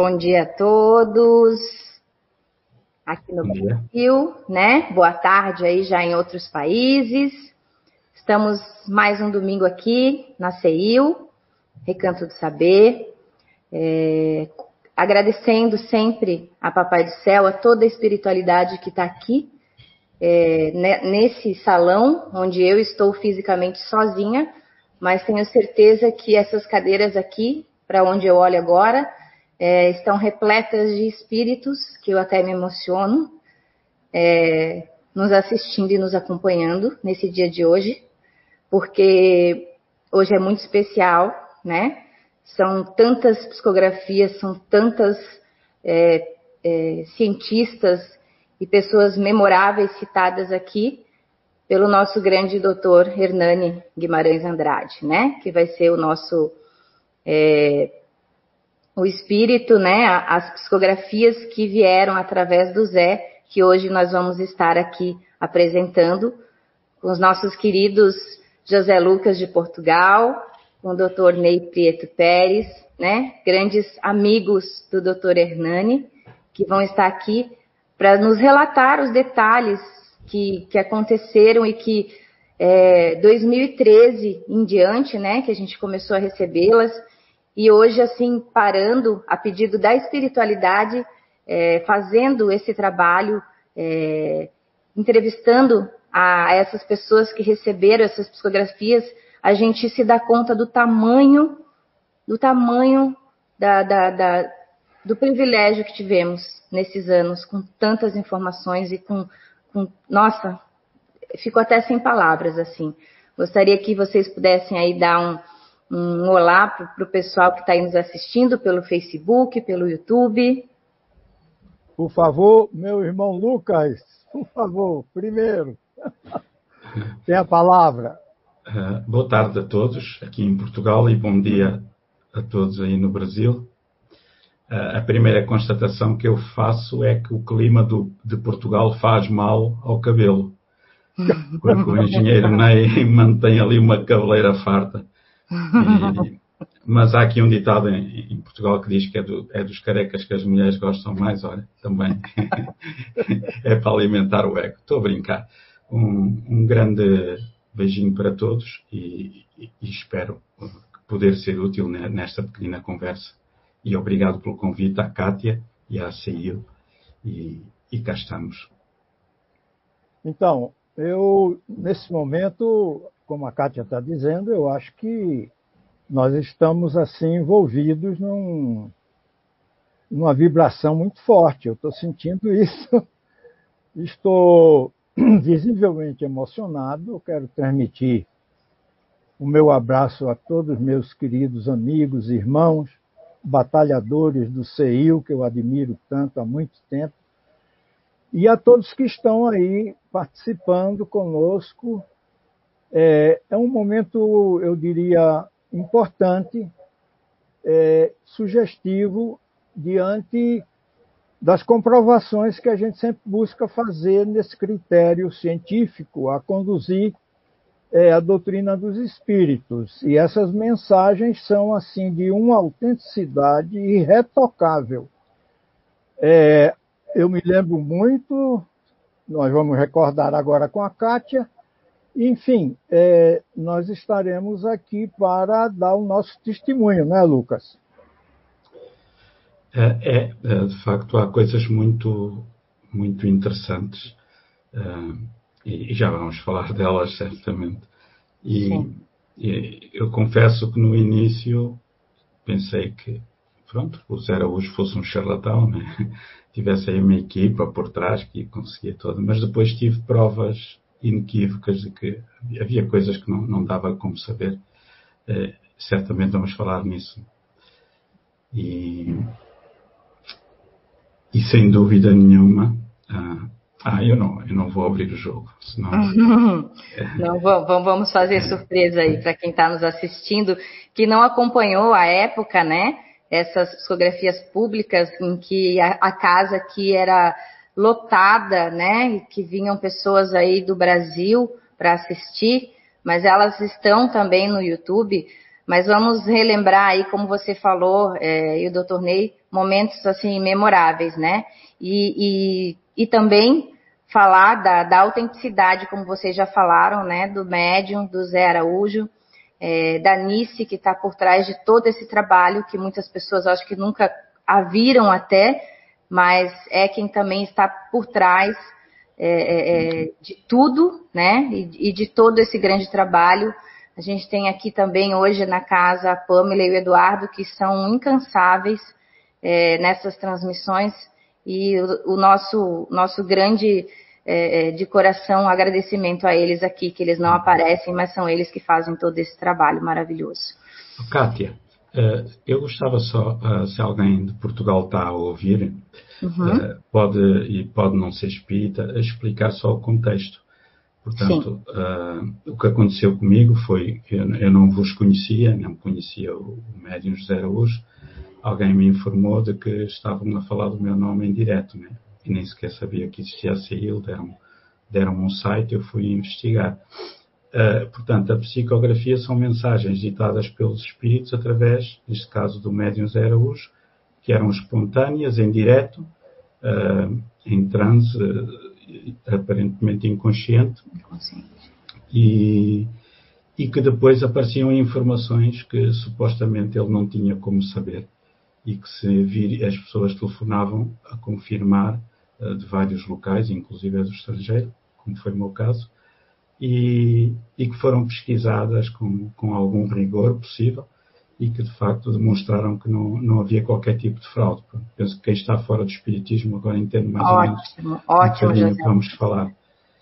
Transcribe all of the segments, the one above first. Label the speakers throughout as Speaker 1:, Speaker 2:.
Speaker 1: Bom dia a todos. Aqui no Brasil, né? Boa tarde aí já em outros países. Estamos mais um domingo aqui na CEIU, Recanto do Saber. É, agradecendo sempre a Papai do Céu, a toda a espiritualidade que está aqui, é, nesse salão, onde eu estou fisicamente sozinha, mas tenho certeza que essas cadeiras aqui, para onde eu olho agora, é, estão repletas de espíritos, que eu até me emociono, é, nos assistindo e nos acompanhando nesse dia de hoje, porque hoje é muito especial, né? São tantas psicografias, são tantas é, é cientistas e pessoas memoráveis citadas aqui pelo nosso grande doutor Hernani Guimarães Andrade, né? Que vai ser o nosso é, o espírito, né? As psicografias que vieram através do Zé, que hoje nós vamos estar aqui apresentando com os nossos queridos José Lucas de Portugal, com o doutor Ney Prieto Pérez, né? Grandes amigos do doutor Hernani, que vão estar aqui para nos relatar os detalhes que, que aconteceram e que é, 2013 em diante, né, que a gente começou a recebê-las, e hoje, assim, parando a pedido da espiritualidade, é, fazendo esse trabalho, é, entrevistando a, a essas pessoas que receberam essas psicografias, a gente se dá conta do tamanho, do tamanho da, da, da, do privilégio que tivemos nesses anos, com tantas informações e com com, nossa, fico até sem palavras, assim. Gostaria que vocês pudessem aí dar um, um olá para o pessoal que está aí nos assistindo pelo Facebook, pelo YouTube.
Speaker 2: Por favor, meu irmão Lucas, por favor, primeiro. Tem a palavra.
Speaker 3: Uh, boa tarde a todos aqui em Portugal e bom dia a todos aí no Brasil a primeira constatação que eu faço é que o clima do, de Portugal faz mal ao cabelo. Porque o engenheiro Ney mantém ali uma cabeleira farta. Mas há aqui um ditado em, em, Portugal que diz que é, do, é, dos carecas que as mulheres gostam mais, olha, também é para alimentar o ego. Estou a brincar. Um, um grande beijinho para todos e, e, e espero poder ser útil nesta pequena conversa e obrigado pelo convite à Kátia e à CIO. E, e cá estamos.
Speaker 2: Então, eu, nesse momento, como a Kátia está dizendo, eu acho que nós estamos assim envolvidos num, numa vibração muito forte. Eu estou sentindo isso. Estou visivelmente emocionado. Eu quero transmitir o meu abraço a todos meus queridos amigos, irmãos, batalhadores do CEIU, que eu admiro tanto há muito tempo, e a todos que estão aí participando conosco. É, é um momento, eu diria, importante, é, sugestivo, diante das comprovações que a gente sempre busca fazer nesse critério científico a conduzir é a doutrina dos espíritos. E essas mensagens são assim de uma autenticidade irretocável. É, eu me lembro muito, nós vamos recordar agora com a Kátia, enfim, é, nós estaremos aqui para dar o nosso testemunho, né, Lucas?
Speaker 3: É, é, é de facto, há coisas muito, muito interessantes. Uh, e já vamos falar delas certamente. E, e, eu confesso que no início pensei que, pronto, o Zé Araújo fosse um charlatão, né? tivesse aí uma equipa por trás que conseguia toda, mas depois tive provas inequívocas de que havia coisas que não, não dava como saber. Eh, certamente vamos falar nisso. E, e sem dúvida nenhuma, ah, ah, eu não, eu não vou abrir o jogo. Senão...
Speaker 1: não, vamos fazer surpresa aí para quem está nos assistindo, que não acompanhou a época, né? Essas psicografias públicas em que a, a casa aqui era lotada, né? Que vinham pessoas aí do Brasil para assistir, mas elas estão também no YouTube. Mas vamos relembrar aí, como você falou, é, e o doutor Ney, momentos assim memoráveis, né? E, e, e também falar da, da, autenticidade, como vocês já falaram, né? Do médium, do Zé Araújo, é, da Nice, que está por trás de todo esse trabalho, que muitas pessoas acho que nunca a viram até, mas é quem também está por trás é, é, é de tudo, né? E, e de todo esse grande trabalho a gente tem aqui também hoje na casa a Pamela e o Eduardo, que são incansáveis é, nessas transmissões, e o, o nosso, nosso grande é, é, de coração agradecimento a eles aqui, que eles não aparecem, mas são eles que fazem todo esse trabalho maravilhoso.
Speaker 3: Kátia, é, eu gostava só, é, se alguém de Portugal está a ouvir, uhum. Pode, e pode não ser espírita, explicar só o contexto. Portanto, uh, o que aconteceu comigo foi que eu, não vos conhecia, não conhecia o, o médium José Araújo. Alguém me informou de que estavam a falar do meu nome em direto, né? E nem sequer sabia que existia a CIL, deram, deram um site, eu fui investigar. Uh, portanto, a psicografia são mensagens ditadas pelos espíritos através, neste caso, do médium Araújo, que eram espontâneas, em direto, uh, em transe, aparentemente inconsciente, e, e que depois apareciam informações que supostamente ele não tinha como saber e que se vir, as pessoas telefonavam a confirmar uh, de vários locais, inclusive do estrangeiro, como foi o meu caso, e, e que foram pesquisadas com, com algum rigor possível e que de facto demonstraram que não, não havia qualquer tipo de fraude. Penso que quem está fora do espiritismo agora entende mais
Speaker 1: ótimo, ou menos ótimo,
Speaker 3: um que vamos falar.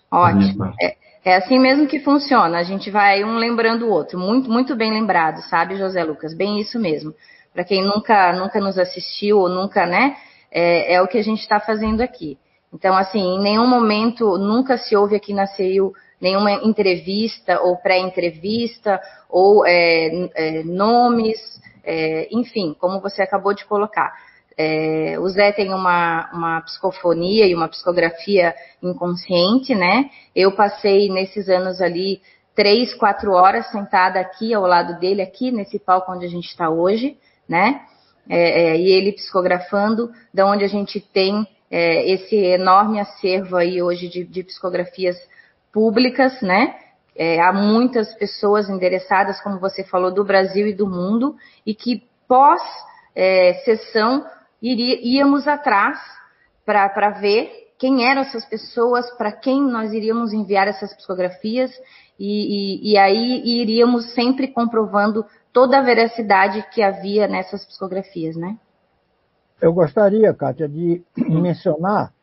Speaker 1: Ótimo. É, é, assim mesmo que funciona. A gente vai um lembrando o outro. Muito, muito bem lembrado, sabe, José Lucas? Bem isso mesmo. Para quem nunca, nunca nos assistiu ou nunca, né? É, é o que a gente está fazendo aqui. Então, assim, em nenhum momento, nunca se ouve aqui na CEIU nenhuma entrevista ou pré-entrevista ou é, é, nomes, é, enfim, como você acabou de colocar. É, o Zé tem uma, uma psicofonia e uma psicografia inconsciente, né? Eu passei nesses anos ali três, quatro horas sentada aqui ao lado dele, aqui nesse palco onde a gente está hoje, né? É, é, e ele psicografando, da onde a gente tem é, esse enorme acervo aí hoje de, de psicografias públicas, né? É, há muitas pessoas endereçadas, como você falou, do Brasil e do mundo, e que pós é, sessão iria, íamos atrás para ver quem eram essas pessoas, para quem nós iríamos enviar essas psicografias, e, e, e aí iríamos sempre comprovando toda a veracidade que havia nessas psicografias, né?
Speaker 2: Eu gostaria, Kátia, de mencionar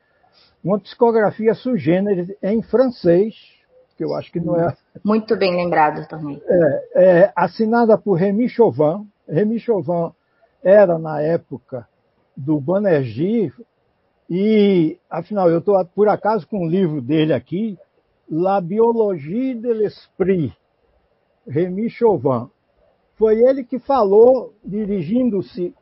Speaker 2: uma psicografia sui generis em francês, que eu acho que não é.
Speaker 1: Muito bem lembrado também.
Speaker 2: É, é, assinada por Remy Chauvin. Remy Chauvin era, na época, do Banerjee, e, afinal, eu estou, por acaso, com um livro dele aqui, La Biologie de l'Esprit, Remy Chauvin. Foi ele que falou, dirigindo-se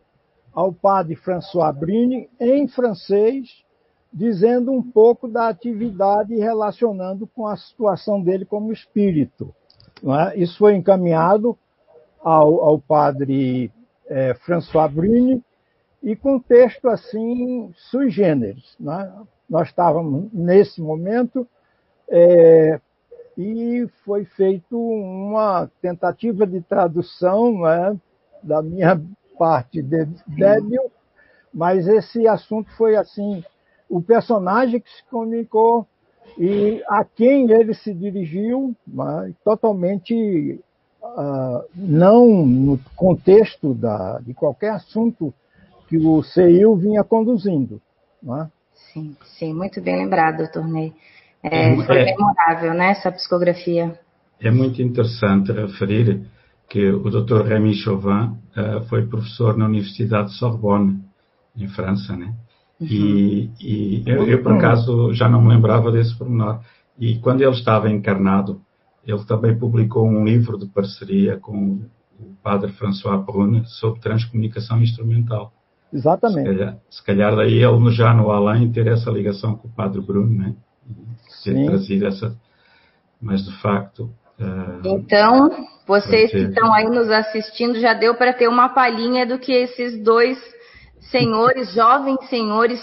Speaker 2: ao padre François Brini, em francês, dizendo um pouco da atividade relacionando com a situação dele como espírito. É? Isso foi encaminhado ao, ao padre é, François Bruni e com texto assim sui generis. É? Nós estávamos nesse momento é, e foi feito uma tentativa de tradução é? da minha parte débil, mas esse assunto foi assim o personagem que se comunicou e a quem ele se dirigiu, mas totalmente uh, não no contexto da, de qualquer assunto que o CEIU vinha conduzindo. É?
Speaker 1: Sim, sim, muito bem lembrado, doutor Ney. É, é, foi é, memorável, né, essa psicografia.
Speaker 3: É muito interessante referir que o Dr. Rémy Chauvin uh, foi professor na Universidade de Sorbonne, em França, né? E, uhum. e eu, eu, por acaso, já não me lembrava desse pormenor. E quando ele estava encarnado, ele também publicou um livro de parceria com o padre François Brune sobre transcomunicação instrumental.
Speaker 2: Exatamente.
Speaker 3: Se calhar, se calhar daí ele já no além ter essa ligação com o padre Bruno, né? Ter Sim. trazido essa. Mas de facto,
Speaker 1: Uh, então, vocês que estão aí nos assistindo, já deu para ter uma palhinha do que esses dois senhores, jovens senhores,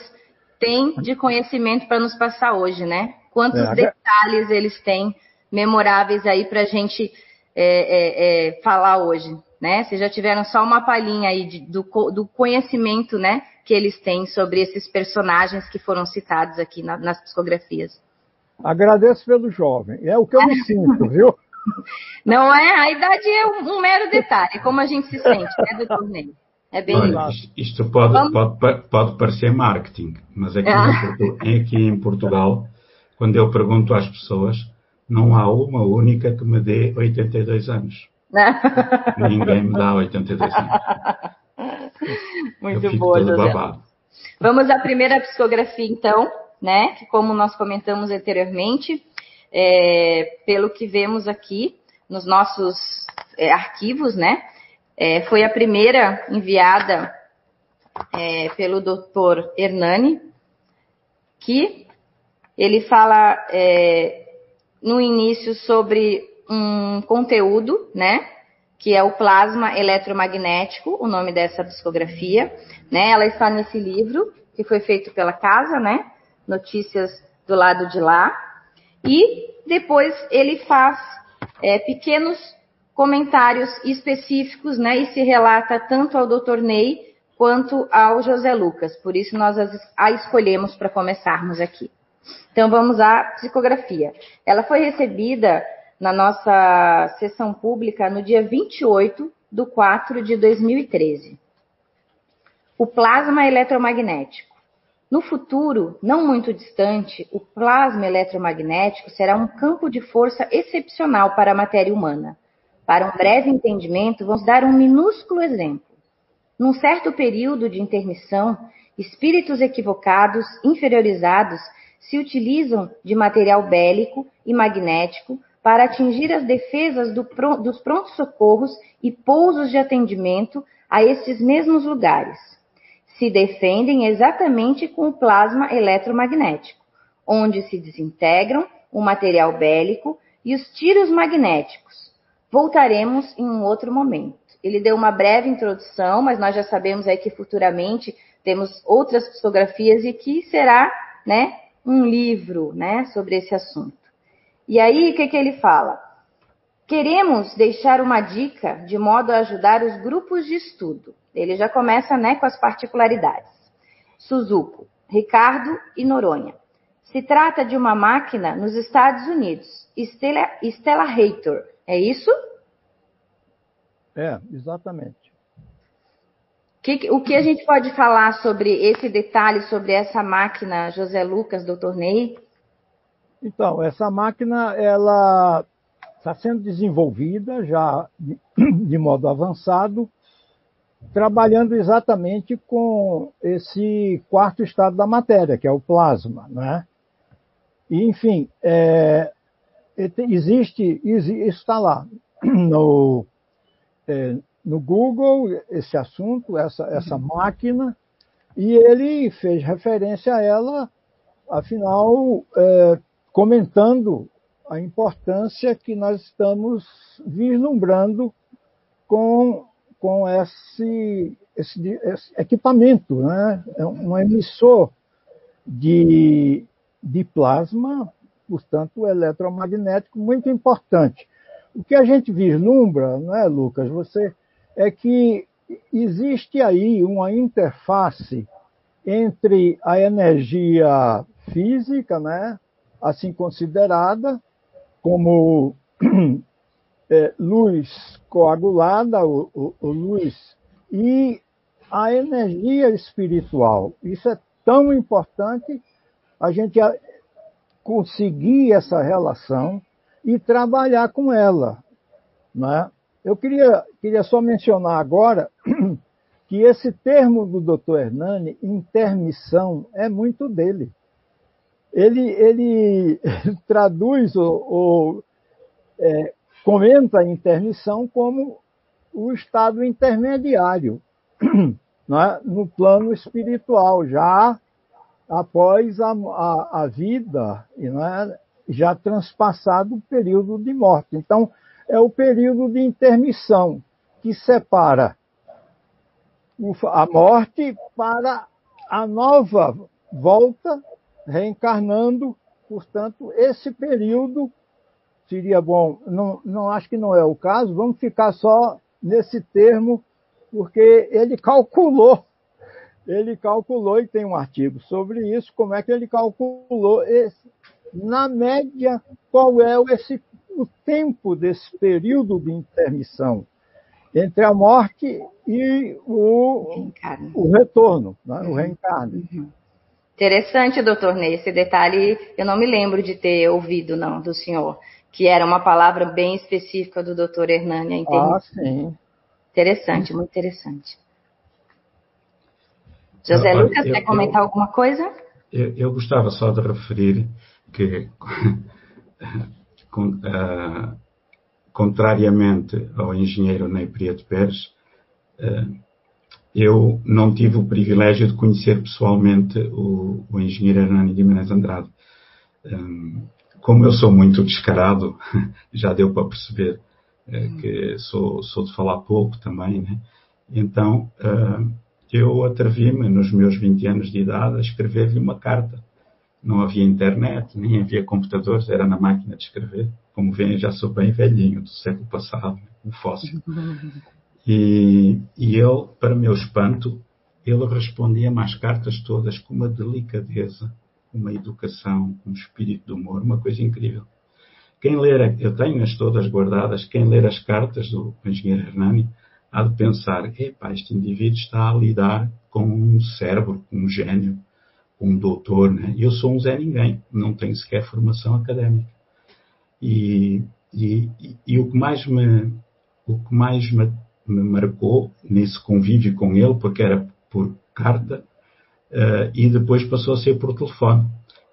Speaker 1: têm de conhecimento para nos passar hoje, né? Quantos é, detalhes eles têm memoráveis aí para a gente é, é, é, falar hoje, né? Vocês já tiveram só uma palhinha aí de, do, do, conhecimento, né, que eles têm sobre esses personagens que foram citados aqui na, nas psicografias.
Speaker 2: Agradeço pelo jovem. É o que eu me sinto, viu?
Speaker 1: Não é? A idade é um, um mero detalhe, é como a gente se sente, né, doutor Ney? É bem
Speaker 3: Olha, isto pode, pode, pode, parecer marketing, mas aqui, ah. em, aqui em Portugal, quando eu pergunto às pessoas, não há uma única que me dê 82 anos. Ninguém me dá 82 anos.
Speaker 1: Muito boa, José. Vamos à primeira psicografia, então, né? Que como nós comentamos anteriormente, é, pelo que vemos aqui nos nossos é, arquivos, né? É, foi a primeira enviada é, pelo Dr. Hernani, que ele fala é, no início sobre um conteúdo, né? Que é o plasma eletromagnético, o nome dessa psicografia, né? Ela está nesse livro que foi feito pela casa, né? Notícias do lado de lá. E depois ele faz é, pequenos comentários específicos, né? E se relata tanto ao Dr. Ney quanto ao José Lucas. Por isso nós a escolhemos para começarmos aqui. Então vamos à psicografia. Ela foi recebida na nossa sessão pública no dia 28 de 4 de 2013. O plasma eletromagnético. No futuro, não muito distante, o plasma eletromagnético será um campo de força excepcional para a matéria humana para um breve entendimento, vamos dar um minúsculo exemplo. Num certo período de intermissão, espíritos equivocados, inferiorizados, se utilizam de material bélico e magnético para atingir as defesas do, dos prontos-socorros e pousos de atendimento a estes mesmos lugares. Se defendem exatamente com o plasma eletromagnético, onde se desintegram o material bélico e os tiros magnéticos, Voltaremos em um outro momento. Ele deu uma breve introdução, mas nós já sabemos aí que futuramente temos outras psicografias e que será, né, um livro, né, sobre esse assunto. E aí, o que, que ele fala? Queremos deixar uma dica de modo a ajudar os grupos de estudo. Ele já começa, né, com as particularidades. Suzuko, Ricardo e Noronha. Se trata de uma máquina nos Estados Unidos, Stella, Stella Hator, é isso?
Speaker 2: É, exatamente.
Speaker 1: Que, o que a gente pode falar sobre esse detalhe, sobre essa máquina, José Lucas, doutor Ney?
Speaker 2: Então, essa máquina, ela está sendo desenvolvida já de, modo avançado, trabalhando exatamente com esse quarto estado da matéria, que é o plasma, né? E, enfim, é, existe, isso está lá no, é, no Google, esse assunto, essa, essa máquina, e ele fez referência a ela, afinal, é, comentando a importância que nós estamos vislumbrando com, com esse, esse, esse equipamento, né? é um emissor de, de plasma portanto, eletromagnético muito importante. O que a gente vislumbra, não é, Lucas, você, é que existe aí uma interface entre a energia física, né, assim considerada, como é, luz coagulada, ou, luz, e a energia espiritual. Isso é tão importante, a gente conseguir essa relação e trabalhar com ela. Né? Eu queria, queria só mencionar agora que esse termo do Dr. Hernani, intermissão, é muito dele. Ele, ele traduz ou, ou é, comenta a intermissão como o estado intermediário né? no plano espiritual, já após a, a, a vida, né, já transpassado o período de morte. Então, é o período de intermissão que separa a morte para a nova volta, reencarnando. Portanto, esse período seria bom. Não, não acho que não é o caso, vamos ficar só nesse termo, porque ele calculou, ele calculou, e tem um artigo sobre isso, como é que ele calculou esse, na média, qual é esse, o tempo desse período de intermissão entre a morte e o, o retorno, né? o reencarne. Uhum.
Speaker 1: Interessante, doutor Ney, esse detalhe eu não me lembro de ter ouvido, não, do senhor, que era uma palavra bem específica do doutor Hernani.
Speaker 2: Ah, sim.
Speaker 1: Interessante, muito interessante. José eu, Lucas, eu, quer comentar eu, alguma coisa?
Speaker 3: Eu, gostava só de referir que, com, uh, contrariamente ao engenheiro Ney Prieto Pérez, uh, eu não tive o privilégio de conhecer pessoalmente o, o engenheiro Hernani Guimarães Andrade. Um, como eu sou muito descarado, já deu para perceber uh, que sou, sou de falar pouco também, né? Então, uh, eu atrevi-me, nos meus 20 anos de idade, a escrever-lhe uma carta. Não havia internet, nem havia computadores, era na máquina de escrever. Como veem, já sou bem velhinho, do século passado, um fóssil. E, e ele, para meu espanto, ele respondia-me às cartas todas com uma delicadeza, uma educação, um espírito de humor, uma coisa incrível. Quem ler, eu tenho-as todas guardadas, quem ler as cartas do engenheiro Hernani há de pensar, epá, este indivíduo está a lidar com um cérebro, com um gênio, com um doutor, né? Eu sou um Zé Ninguém, não tenho sequer formação académica. E, e, e, e o que mais me, o que mais me, me, marcou nesse convívio com ele, porque era por carta, uh, e depois passou a ser por telefone.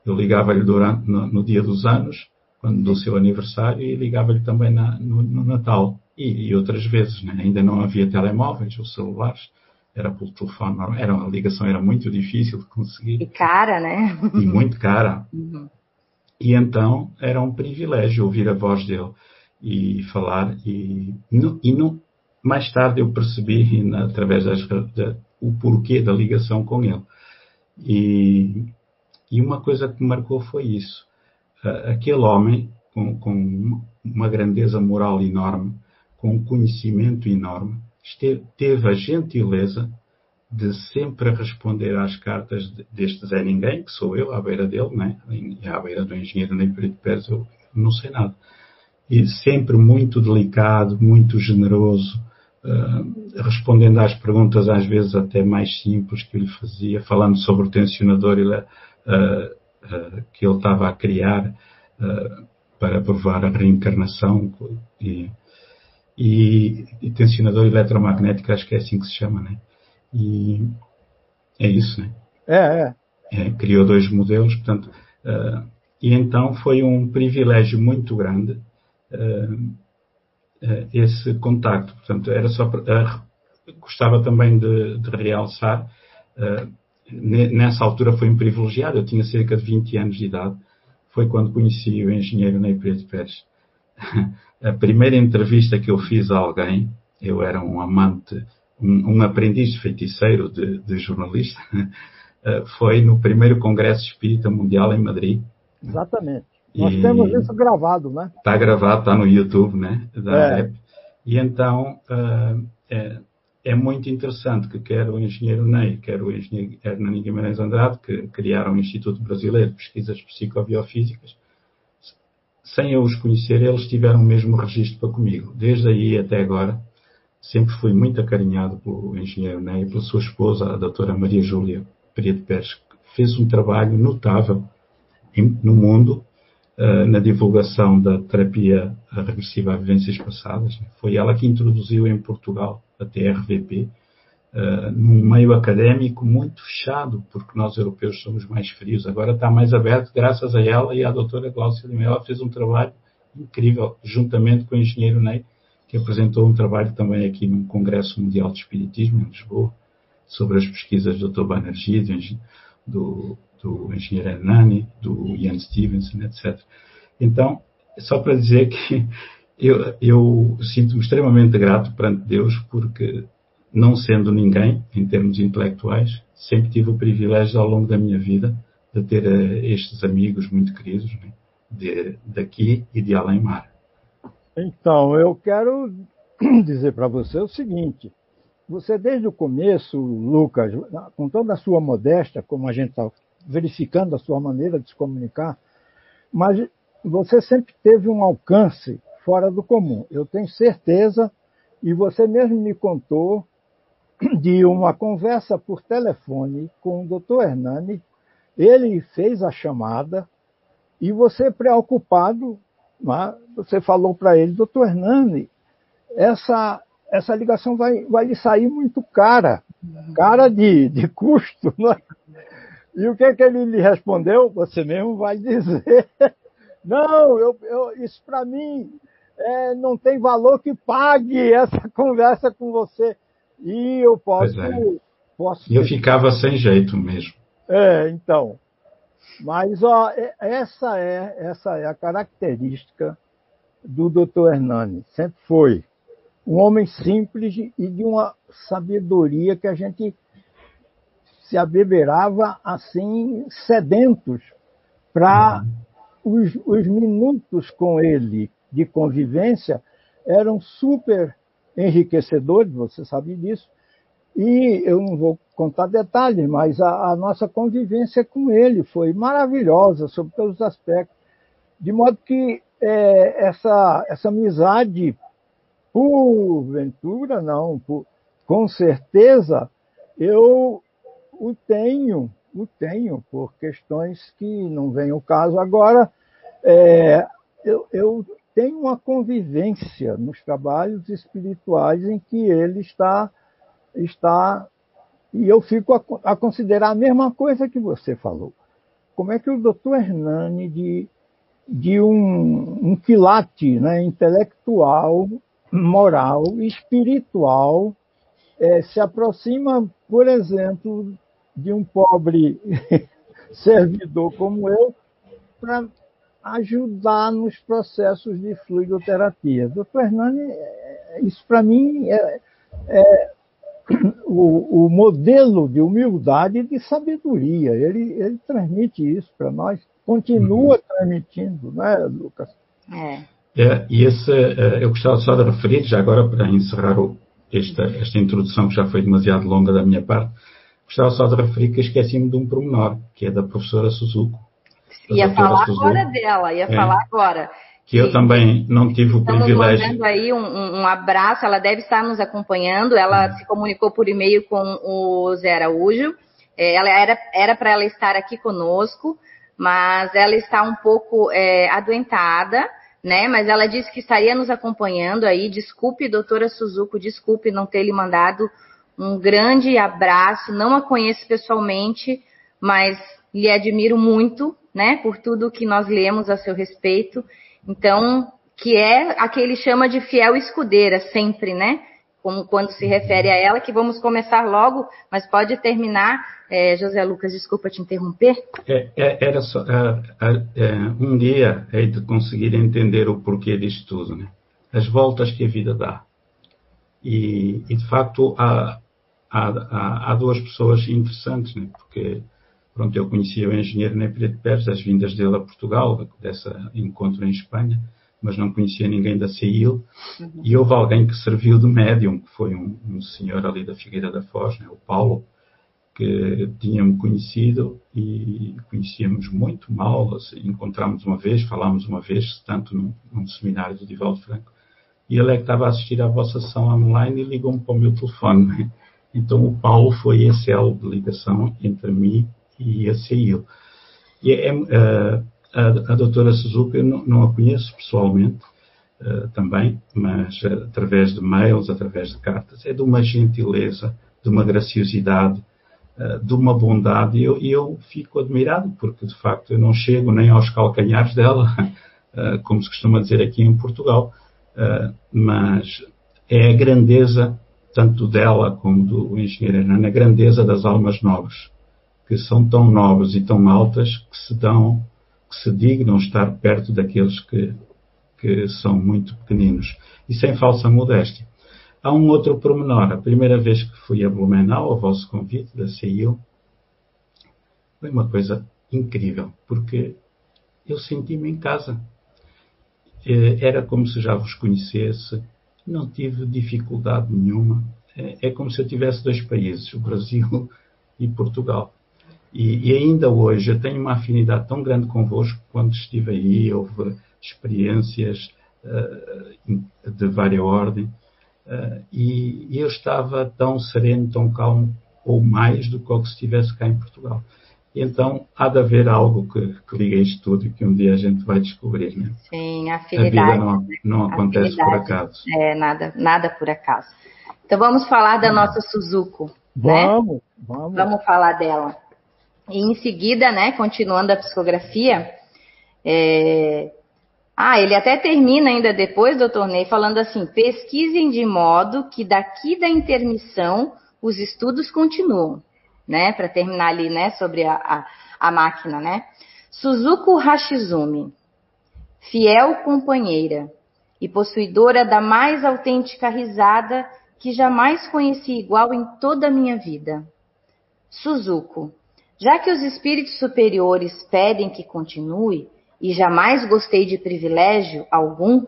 Speaker 3: Eu ligava-lhe durante, no, no, dia dos anos, quando, do seu aniversário, e ligava-lhe também na, no, no Natal e, e outras vezes, né? ainda não havia telemóveis ou celulares, era pelo telefone, era, a ligação era muito difícil de conseguir.
Speaker 1: E cara, né?
Speaker 3: E muito cara. Uhum. E então era um privilégio ouvir a voz dele e falar. E, no, e no, mais tarde eu percebi, através das, da, o porquê da ligação com ele. E, e uma coisa que me marcou foi isso. Aquele homem, com, com uma grandeza moral enorme, com um conhecimento enorme, esteve, teve a gentileza de sempre responder às cartas deste Zé Ninguém, que sou eu, à beira dele, né? à beira do engenheiro Ney Perito Pérez, eu não sei nada. E sempre muito delicado, muito generoso, uh, respondendo às perguntas às vezes até mais simples que eu lhe fazia, falando sobre o tensionador ele, uh, uh, que ele estava a criar para provar a reencarnação. E, e, e tensionador eletromagnético, acho que é assim que se chama, né? E é isso, né?
Speaker 2: É, é.
Speaker 3: é criou dois modelos, portanto, e então foi um privilégio muito grande esse contacto. Portanto, era só gostava também de, de realçar nessa altura foi um privilegiado, eu tinha cerca de 20 anos de idade, foi quando conheci o engenheiro Ney Preto Pérez. a primeira entrevista que eu fiz a alguém, eu era um amante, um, um aprendiz de feiticeiro de, de jornalista, eh, foi no primeiro Congresso Espírita Mundial em Madrid.
Speaker 2: Exatamente. Nós e temos isso gravado, né?
Speaker 3: Está gravado, está no YouTube, né? Da é. E então uh, é, é, muito interessante que quer o engenheiro Ney, quer o engenheiro Hernani Guimarães Andrade, que criaram o Instituto Brasileiro de Pesquisas Psicobiofísicas, sem eu os conhecer, eles tiveram o mesmo registro para comigo. Desde aí até agora, sempre fui muito acarinhado pelo engenheiro Ney e pela sua esposa, a doutora Maria Júlia Pereira Pérez, que fez um trabalho notável no mundo na divulgação da terapia regressiva a vivências passadas. Foi ela que introduziu em Portugal a TRVP, uh, num meio académico muito fechado, porque nós europeus somos mais frios. Agora está mais aberto graças a ela e à doutora Glaucia Lima. Ela fez um trabalho incrível, juntamente com o engenheiro Ney, que apresentou um trabalho também aqui no Congresso Mundial de Espiritismo, em Lisboa, sobre as pesquisas do Dr. Banerjee, do, do, engenheiro Hernani, do Ian Stevenson, etc. Então, só para dizer que eu, eu sinto-me extremamente grato perante Deus porque, não sendo ninguém em termos intelectuais, sempre tive o privilégio ao longo da minha vida de ter uh, estes amigos muito queridos né? de, daqui e de além-mar.
Speaker 2: Então, eu quero dizer para você o seguinte: você, desde o começo, Lucas, com toda a sua modéstia, como a gente está verificando a sua maneira de se comunicar, mas você sempre teve um alcance fora do comum. Eu tenho certeza, e você mesmo me contou de uma conversa por telefone com o doutor Hernani. Ele fez a chamada e você preocupado, né, você falou para ele, doutor Hernani, essa, essa ligação vai, vai lhe sair muito cara, cara de, de custo. Né? E o que, que ele lhe respondeu? Você mesmo vai dizer. Não, eu, eu, isso para mim é, não tem valor que pague essa conversa com você. E eu posso. É. posso
Speaker 3: eu ficava sem jeito mesmo.
Speaker 2: É, então. Mas ó, essa é, essa é a característica do Dr. Hernani. Sempre foi um homem simples e de uma sabedoria que a gente se abeberava assim, sedentos para uhum. os, os minutos com ele de convivência eram super enriquecedores, você sabe disso. E eu não vou contar detalhes, mas a, a, nossa convivência com ele foi maravilhosa, sob todos os aspectos. De modo que é, essa, essa amizade Porventura, não. Por, com certeza, eu o tenho, o tenho, por questões que não vem o caso agora. É, eu, eu tenho uma convivência nos trabalhos espirituais em que ele está, está e eu fico a, a, considerar a mesma coisa que você falou. Como é que o doutor Hernani, de, de um, um quilate né, intelectual, moral, espiritual, é, se aproxima, por exemplo, de um pobre servidor como eu, para ajudar nos processos de fluidoterapia. Doutor Hernani, é, isso para mim é, é o, o, modelo de humildade e de sabedoria. Ele, ele transmite isso para nós, continua uhum. transmitindo, não é, Lucas?
Speaker 3: É. É, e esse, é, eu gostava só de referir, já agora para encerrar o, esta, esta introdução que já foi demasiado longa da minha parte, gostava só de referir que esqueci-me de um pormenor, que é da professora Suzuko.
Speaker 1: Ia falar Suzuko, agora dela, ia é, falar agora.
Speaker 3: Que eu também não tive o privilégio.
Speaker 1: Estamos mandando aí um, um, abraço, ela deve estar nos acompanhando, ela uhum. se comunicou por e-mail com o Zé Araújo, é, ela era para ela estar aqui conosco, mas ela está um pouco é, adoentada, né? Mas ela disse que estaria nos acompanhando aí. Desculpe, doutora Suzuko, desculpe não ter lhe mandado um grande abraço. Não a conheço pessoalmente, mas lhe admiro muito, né? Por tudo que nós lemos a seu respeito. Então, que é a que ele chama de fiel escudeira, sempre, né? Como quando se refere a ela, que vamos começar logo, mas pode terminar é, José Lucas, desculpa te interromper.
Speaker 3: É, é, era só, é, um dia hei de conseguir entender o porquê disto tudo, né? as voltas que a vida dá. E, e de facto há, há, há, duas pessoas interessantes, né? porque pronto, eu conhecia o engenheiro Nepre de Pérez, as vindas dele a Portugal, desse encontro em Espanha, mas não conhecia ninguém da CEIL. Uhum. E houve alguém que serviu de médium, que foi um, um senhor ali da Figueira da Foz, né? o Paulo, que tínhamos conhecido e conhecíamos muito mal. Assim, encontramos uma vez, falámos uma vez, tanto num, num, seminário do Divaldo Franco, e ele é que estava a assistir à vossa sessão online e ligou-me para o meu telefone. Então o Paulo foi esse elo de ligação entre mim e a CIL. E é, é, a, a doutora Suzuka, eu não, não, a conheço pessoalmente, uh, também, mas através de mails, através de cartas, é de uma gentileza, de uma graciosidade, eh, de uma bondade e eu, eu, fico admirado porque de facto eu não chego nem aos calcanhares dela, eh, como se costuma dizer aqui em Portugal, eh, mas é a grandeza tanto dela como do engenheiro Hernani, a grandeza das almas nobres, que são tão nobres e tão altas que se dão que se dignam estar perto daqueles que, que são muito pequeninos. E sem falsa modéstia. Há um outro pormenor. A primeira vez que fui a Blumenau, ao vosso convite da CIU, foi uma coisa incrível, porque eu senti-me em casa. Eh, era como se já vos conhecesse, não tive dificuldade nenhuma. É, é como se eu tivesse dois países, o Brasil e Portugal. E, e, ainda hoje eu tenho uma afinidade tão grande convosco quando estive aí, houve experiências uh, de várias ordem, uh, e, e, eu estava tão sereno, tão calmo, ou mais do que que se estivesse cá em Portugal. Então, há de haver algo que, que liga isto tudo e que um dia a gente vai descobrir, né?
Speaker 1: Sim, a afinidade. A
Speaker 3: vida não, não acontece por acaso.
Speaker 1: É, nada, nada por acaso. Então, vamos falar da nossa Suzuko,
Speaker 2: vamos,
Speaker 1: né?
Speaker 2: Vamos,
Speaker 1: vamos falar dela. E em seguida, né, continuando a psicografia, é... ah, ele até termina ainda depois do torneio falando assim: pesquisem de modo que daqui da intermissão os estudos continuam né? Para terminar ali, né? Sobre a, a, a máquina, né? Suzuko Hashizumi, fiel companheira e possuidora da mais autêntica risada que jamais conheci igual em toda a minha vida. Suzuko, já que os espíritos superiores pedem que continue e jamais gostei de privilégio algum,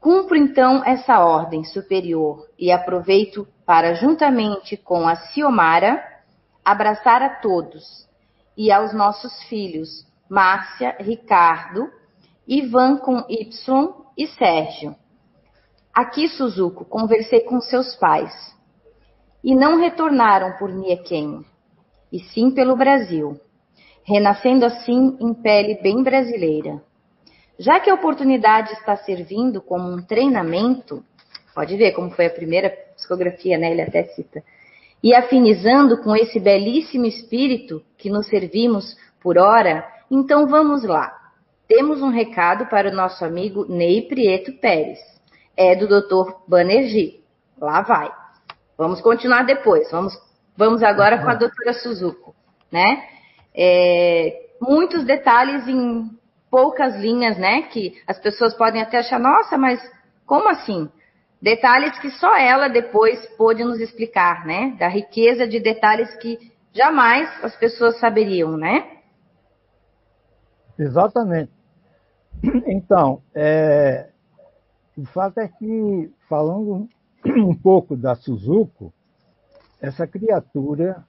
Speaker 1: cumpro então essa ordem superior e aproveito para, juntamente com a Ciomara, abraçar a todos e aos nossos filhos, Márcia, Ricardo, Ivan com Y e Sérgio. Aqui, Suzuko, conversei com seus pais e não retornaram por Niequem, e sim pelo Brasil, renascendo assim em pele bem brasileira. Já que a oportunidade está servindo como um treinamento, pode ver como foi a primeira psicografia, né? Ele até cita e afinizando com esse belíssimo espírito que nos servimos por hora, então vamos lá. Temos um recado para o nosso amigo Ney Prieto Pérez. É do Dr. Banerjee. Lá vai. Vamos continuar depois. Vamos, vamos agora com a doutora Suzuko, né? É, muitos detalhes em poucas linhas, né? Que as pessoas podem até achar, nossa, mas como assim? Detalhes que só ela depois pôde nos explicar, né? Da riqueza de detalhes que jamais as pessoas saberiam, né?
Speaker 2: Exatamente. Então, é, o fato é que, falando um pouco da Suzuko, essa criatura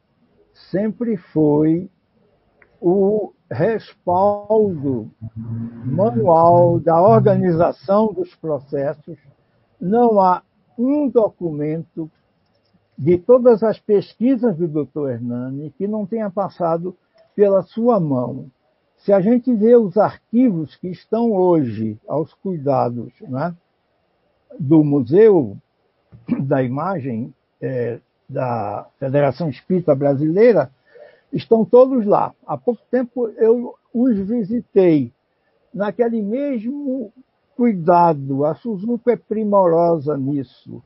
Speaker 2: sempre foi o respaldo manual da organização dos processos não há um documento de todas as pesquisas do Dr. Hernani que não tenha passado pela sua mão. Se a gente vê os arquivos que estão hoje aos cuidados né, do Museu da Imagem é, da Federação Espírita Brasileira, estão todos lá. Há pouco tempo eu os visitei naquele mesmo cuidado. A Suzuko é primorosa nisso.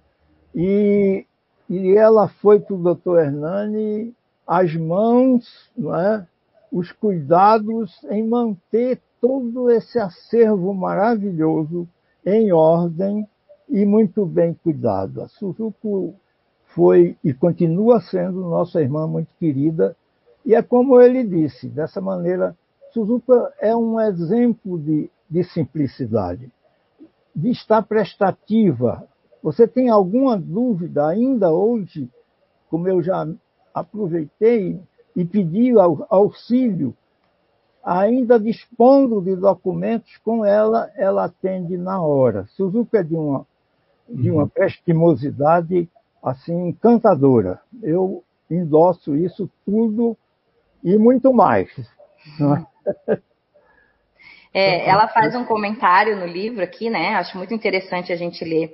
Speaker 2: E, e ela foi para o doutor Hernani as mãos, não é? os cuidados em manter todo esse acervo maravilhoso em ordem e muito bem cuidado. A Suzuko foi e continua sendo nossa irmã muito querida, e é como ele disse, dessa maneira, Suzuka é um exemplo de, de simplicidade de estar prestativa. Você tem alguma dúvida ainda hoje, como eu já aproveitei e pedi auxílio, ainda dispondo de documentos com ela, ela atende na hora. Suzuka é de uma, de uma prestimosidade assim encantadora. Eu endosso isso tudo e muito mais. É?
Speaker 1: É, ela faz um comentário no livro aqui, né? Acho muito interessante a gente ler.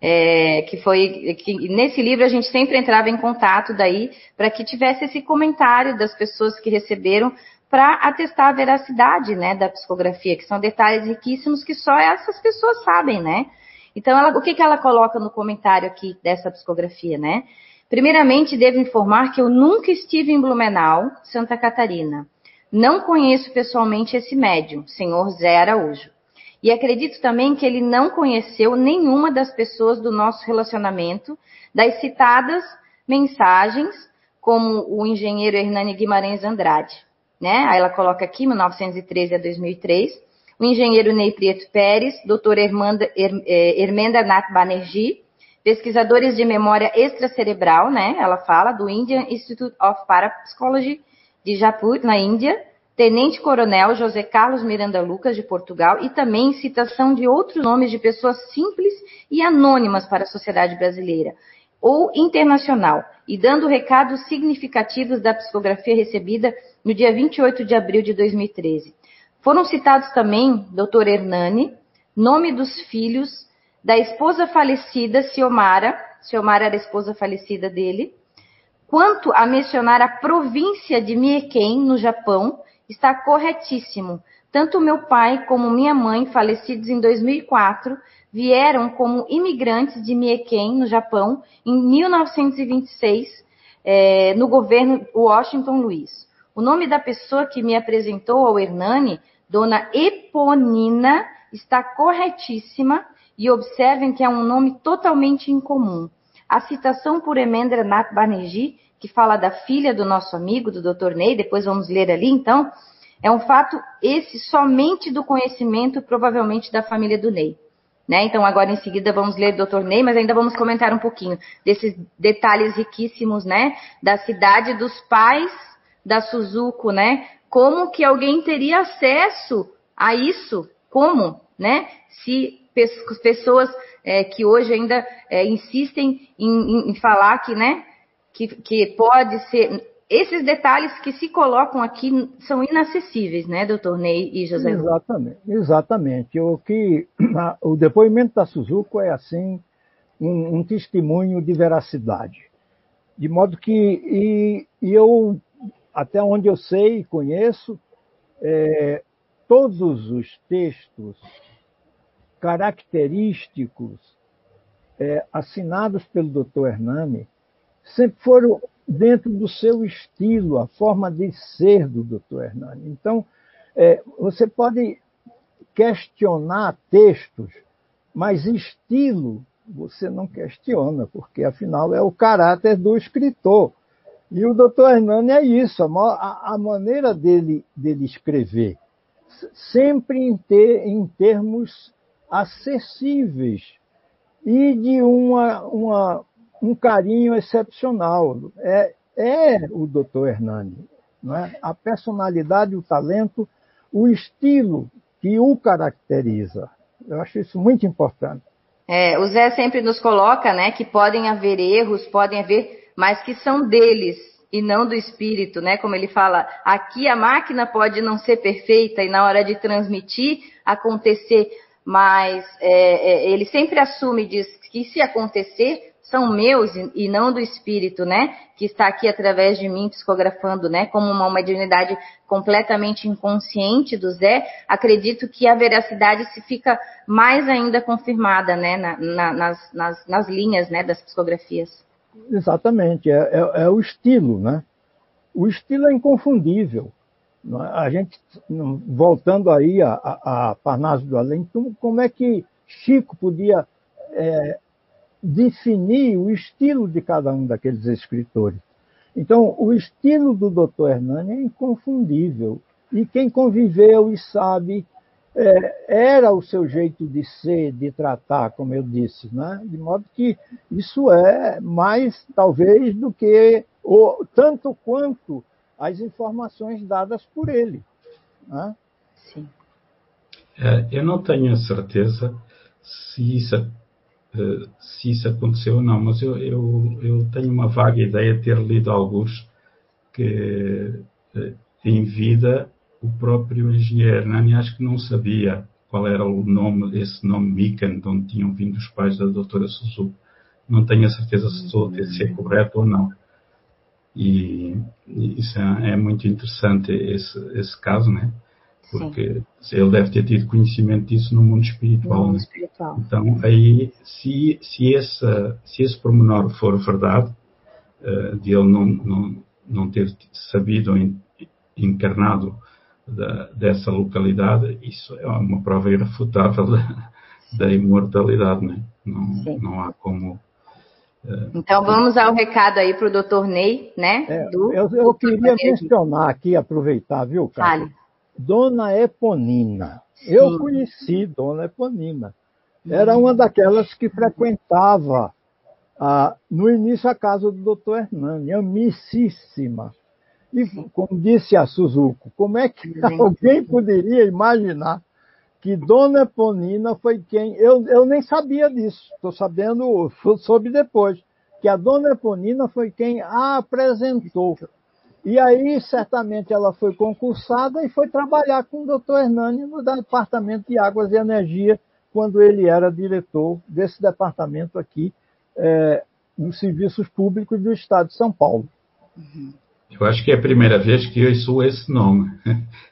Speaker 1: É, que foi que nesse livro a gente sempre entrava em contato daí para que tivesse esse comentário das pessoas que receberam para atestar a veracidade, né, da psicografia, que são detalhes riquíssimos que só essas pessoas sabem, né? Então, ela, o que, que ela coloca no comentário aqui dessa psicografia, né? Primeiramente, devo informar que eu nunca estive em Blumenau, Santa Catarina Não conheço pessoalmente esse médium, senhor Zé Araújo. E acredito também que ele não conheceu nenhuma das pessoas do nosso relacionamento, das citadas mensagens, como o engenheiro Hernani Guimarães Andrade. Né? Aí ela coloca aqui, 1913 a 2003. O engenheiro Ney Prieto Pérez, doutor Hermanda, eh, Hermenda Nath Banerjee, pesquisadores de memória extracerebral, né? Ela fala do Indian Institute of Parapsychology de Jaipur, na Índia, Tenente Coronel José Carlos Miranda Lucas, de Portugal, e também citação de outros nomes de pessoas simples e anônimas para a sociedade brasileira ou internacional, e dando recados significativos da psicografia recebida no dia 28 de abril de 2013. Foram citados também Dr. Hernani, nome dos filhos, da esposa falecida, Ciomara, Ciomara era a esposa falecida dele, quanto a mencionar a província de Mieken, no Japão, está corretíssimo. Tanto meu pai como minha mãe, falecidos em 2004, vieram como imigrantes de Mieken, no Japão, em 1926, é, no governo Washington Luiz. O nome da pessoa que me apresentou ao Hernani, Dona Eponina, está corretíssima e observem que é um nome totalmente incomum. A citação por Nath Banerjee que fala da filha do nosso amigo, do Dr. Ney, depois vamos ler ali então, é um fato esse somente do conhecimento, provavelmente, da família do Ney. Né? Então, agora em seguida vamos ler Dr. Ney, mas ainda vamos comentar um pouquinho desses detalhes riquíssimos, né? Da cidade dos pais da Suzuko, né? Como que alguém teria acesso a isso? Como, né? Se pessoas é, que hoje ainda é, insistem em, em, em, falar que, né? que, que pode ser. Esses detalhes que se colocam aqui são inacessíveis, né, doutor Ney e José?
Speaker 2: Exatamente, exatamente. O, que, o depoimento da Suzuko é, assim, um, um testemunho de veracidade. De modo que, e, e eu, até onde eu sei e conheço, é, todos os textos característicos é, assinados pelo Dr. Hernani sempre foram dentro do seu estilo, a forma de ser do Dr. Hernani. Então, é, você pode questionar textos, mas estilo você não questiona, porque afinal é o caráter do escritor. E o Dr. Hernani é isso, a, a maneira dele, dele escrever, sempre em, ter, em termos acessíveis e de uma, uma, um carinho excepcional. É, é o Dr. Hernani. Não é? A personalidade, o talento, o estilo que o caracteriza. Eu acho isso muito importante.
Speaker 1: É, o Zé sempre nos coloca né, que podem haver erros, podem haver, mas que são deles e não do espírito, né? Como ele fala, aqui a máquina pode não ser perfeita e na hora de transmitir acontecer, mas é, é, ele sempre assume diz que se acontecer são meus e não do espírito, né? Que está aqui através de mim psicografando, né? Como uma mediunidade completamente inconsciente do Zé, acredito que a veracidade se fica mais ainda confirmada, né? Na, na, nas, nas, nas, linhas, né? Das psicografias.
Speaker 2: Exatamente, é, é, é o estilo, né? O estilo é inconfundível. É? A gente, voltando aí a, a, a Parnaso do Além, como é que Chico podia é, definir o estilo de cada um daqueles escritores. Então, o estilo do Dr. Hernani é inconfundível. E quem conviveu e sabe, é, era o seu jeito de ser, de tratar, como eu disse. Né? De modo que isso é mais, talvez, do que, ou, tanto quanto as informações dadas por ele. Né?
Speaker 3: Sim. É, eu não tenho a certeza se isso uh, se isso aconteceu ou não, mas eu, eu, eu, tenho uma vaga ideia de ter lido alguns que uh, em vida o próprio engenheiro Nani acho que não sabia qual era o nome, esse nome Mikan, de onde tinham vindo os pais da doutora Suzuki. Não tenho a certeza se estou a ser correto ou não. E, e isso é, é, muito interessante esse, esse caso, né? porque Sim. ele deve ter tido conhecimento disso no mundo espiritual. No mundo né? espiritual. Então, aí, se, se, esse, se esse pormenor for verdade, uh, de ele não, não, não ter sabido ou encarnado da, dessa localidade, isso é uma prova irrefutável da, da imortalidade, né? não, não há como.
Speaker 1: Uh, então vamos ao recado aí para o doutor Ney, né?
Speaker 2: É, do, eu, eu queria mencionar aqui, aproveitar, viu, Cássio? Dona Eponina. Sim. Eu conheci Dona Eponina. Era uma daquelas que frequentava ah, no início a casa do doutor Hernani, amicíssima. E como disse a Suzuko, como é que alguém poderia imaginar que Dona Eponina foi quem. Eu, eu nem sabia disso, estou sabendo, soube depois, que a Dona Eponina foi quem a apresentou. E aí, certamente, ela foi concursada e foi trabalhar com o doutor Hernani no Departamento de Águas e Energia, quando ele era diretor desse departamento aqui, é, serviços públicos do Estado de São Paulo.
Speaker 3: Uhum. Eu acho que é a primeira vez que eu ouço esse nome.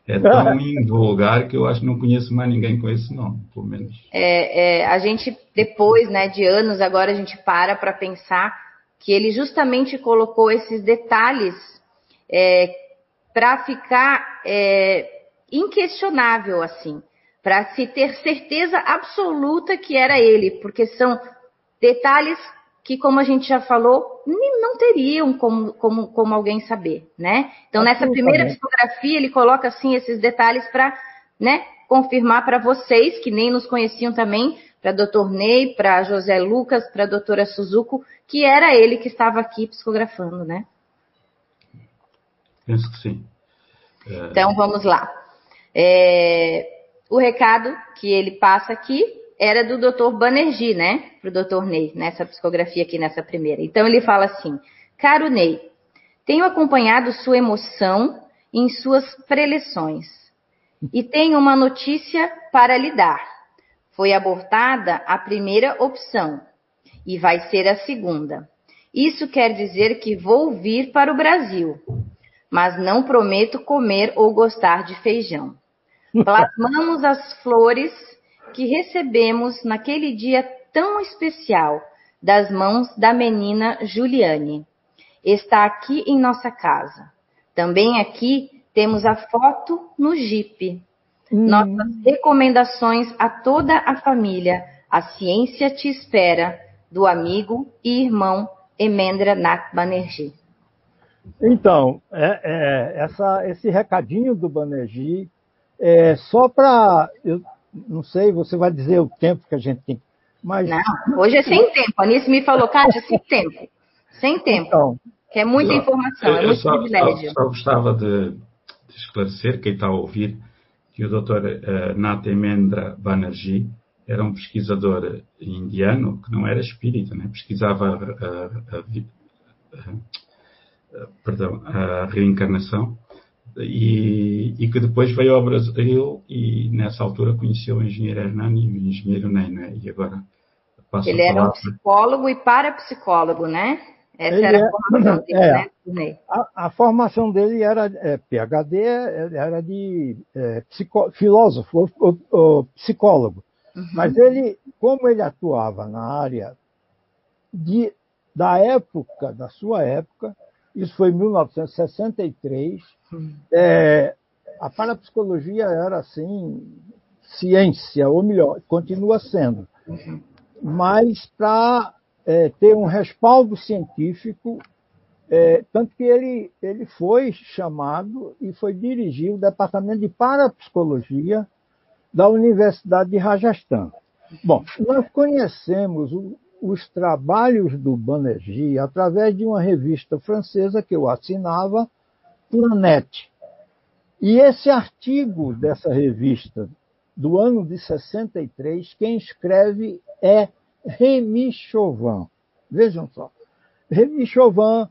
Speaker 3: É tão invulgar que eu acho que não conheço mais ninguém com esse nome, pelo menos.
Speaker 1: É, é, a gente, depois né, de anos, agora a gente para para pensar que ele justamente colocou esses detalhes é, para ficar é, inquestionável, assim, para se ter certeza absoluta que era ele, porque são detalhes que, como a gente já falou, não teriam como, como, como alguém saber, né? Então, nessa primeira psicografia, ele coloca, assim, esses detalhes para, né, confirmar para vocês, que nem nos conheciam também, para Dr. Ney, para José Lucas, para a doutora Suzuko, que era ele que estava aqui psicografando, né?
Speaker 3: Penso que sim.
Speaker 1: Então, vamos lá. É... O recado que ele passa aqui era do Dr. Banerjee, né? Para o Dr. Ney, nessa psicografia aqui, nessa primeira. Então ele fala assim: Caro Ney, tenho acompanhado sua emoção em suas preleções e tenho uma notícia para lhe dar. Foi abortada a primeira opção e vai ser a segunda. Isso quer dizer que vou vir para o Brasil, mas não prometo comer ou gostar de feijão. Plasmamos as flores que recebemos naquele dia tão especial das mãos da menina Juliane. Está aqui em nossa casa. Também aqui temos a foto no Jeep. Hum. Nossas recomendações a toda a família. A ciência te espera, do amigo e irmão Emendra Nath Banerjee.
Speaker 2: Então, é, é, essa, esse recadinho do Banerjee é só para não sei, você vai dizer o tempo que a gente tem. Mas...
Speaker 1: Não, hoje é sem tempo. A Anice me falou, Kátia, sem tempo. Sem tempo. Então, que é muita eu, informação, é muito só, privilégio.
Speaker 3: Só, só gostava de, de, esclarecer, quem está a ouvir, que o Dr. Uh, Natemendra Banerjee era um pesquisador indiano que não era espírita, né? pesquisava a, a, a, perdão, a reencarnação e, e, que depois veio ao Brasil e nessa altura conheceu o engenheiro Hernani e o engenheiro Ney, né? E agora
Speaker 1: passa Ele era um psicólogo e parapsicólogo, né? Essa Ele era a é- formação dele, é,
Speaker 2: né? A, a, formação dele era é, PhD, era de é, psico, filósofo, ou, ou, psicólogo. Uhum. Mas ele, como ele atuava na área de, da época, da sua época, isso foi em 1963. É, a parapsicologia era, assim, ciência, ou melhor, continua sendo. Mas para é, ter um respaldo científico, é, tanto que ele, ele foi chamado e foi dirigir o departamento de parapsicologia da Universidade de Rajasthan. Bom, nós conhecemos o, os trabalhos do Banerjee através de uma revista francesa que eu assinava, Planète. E esse artigo dessa revista, do ano de 63, quem escreve é Remy Chauvin. Vejam só. Remy Chauvin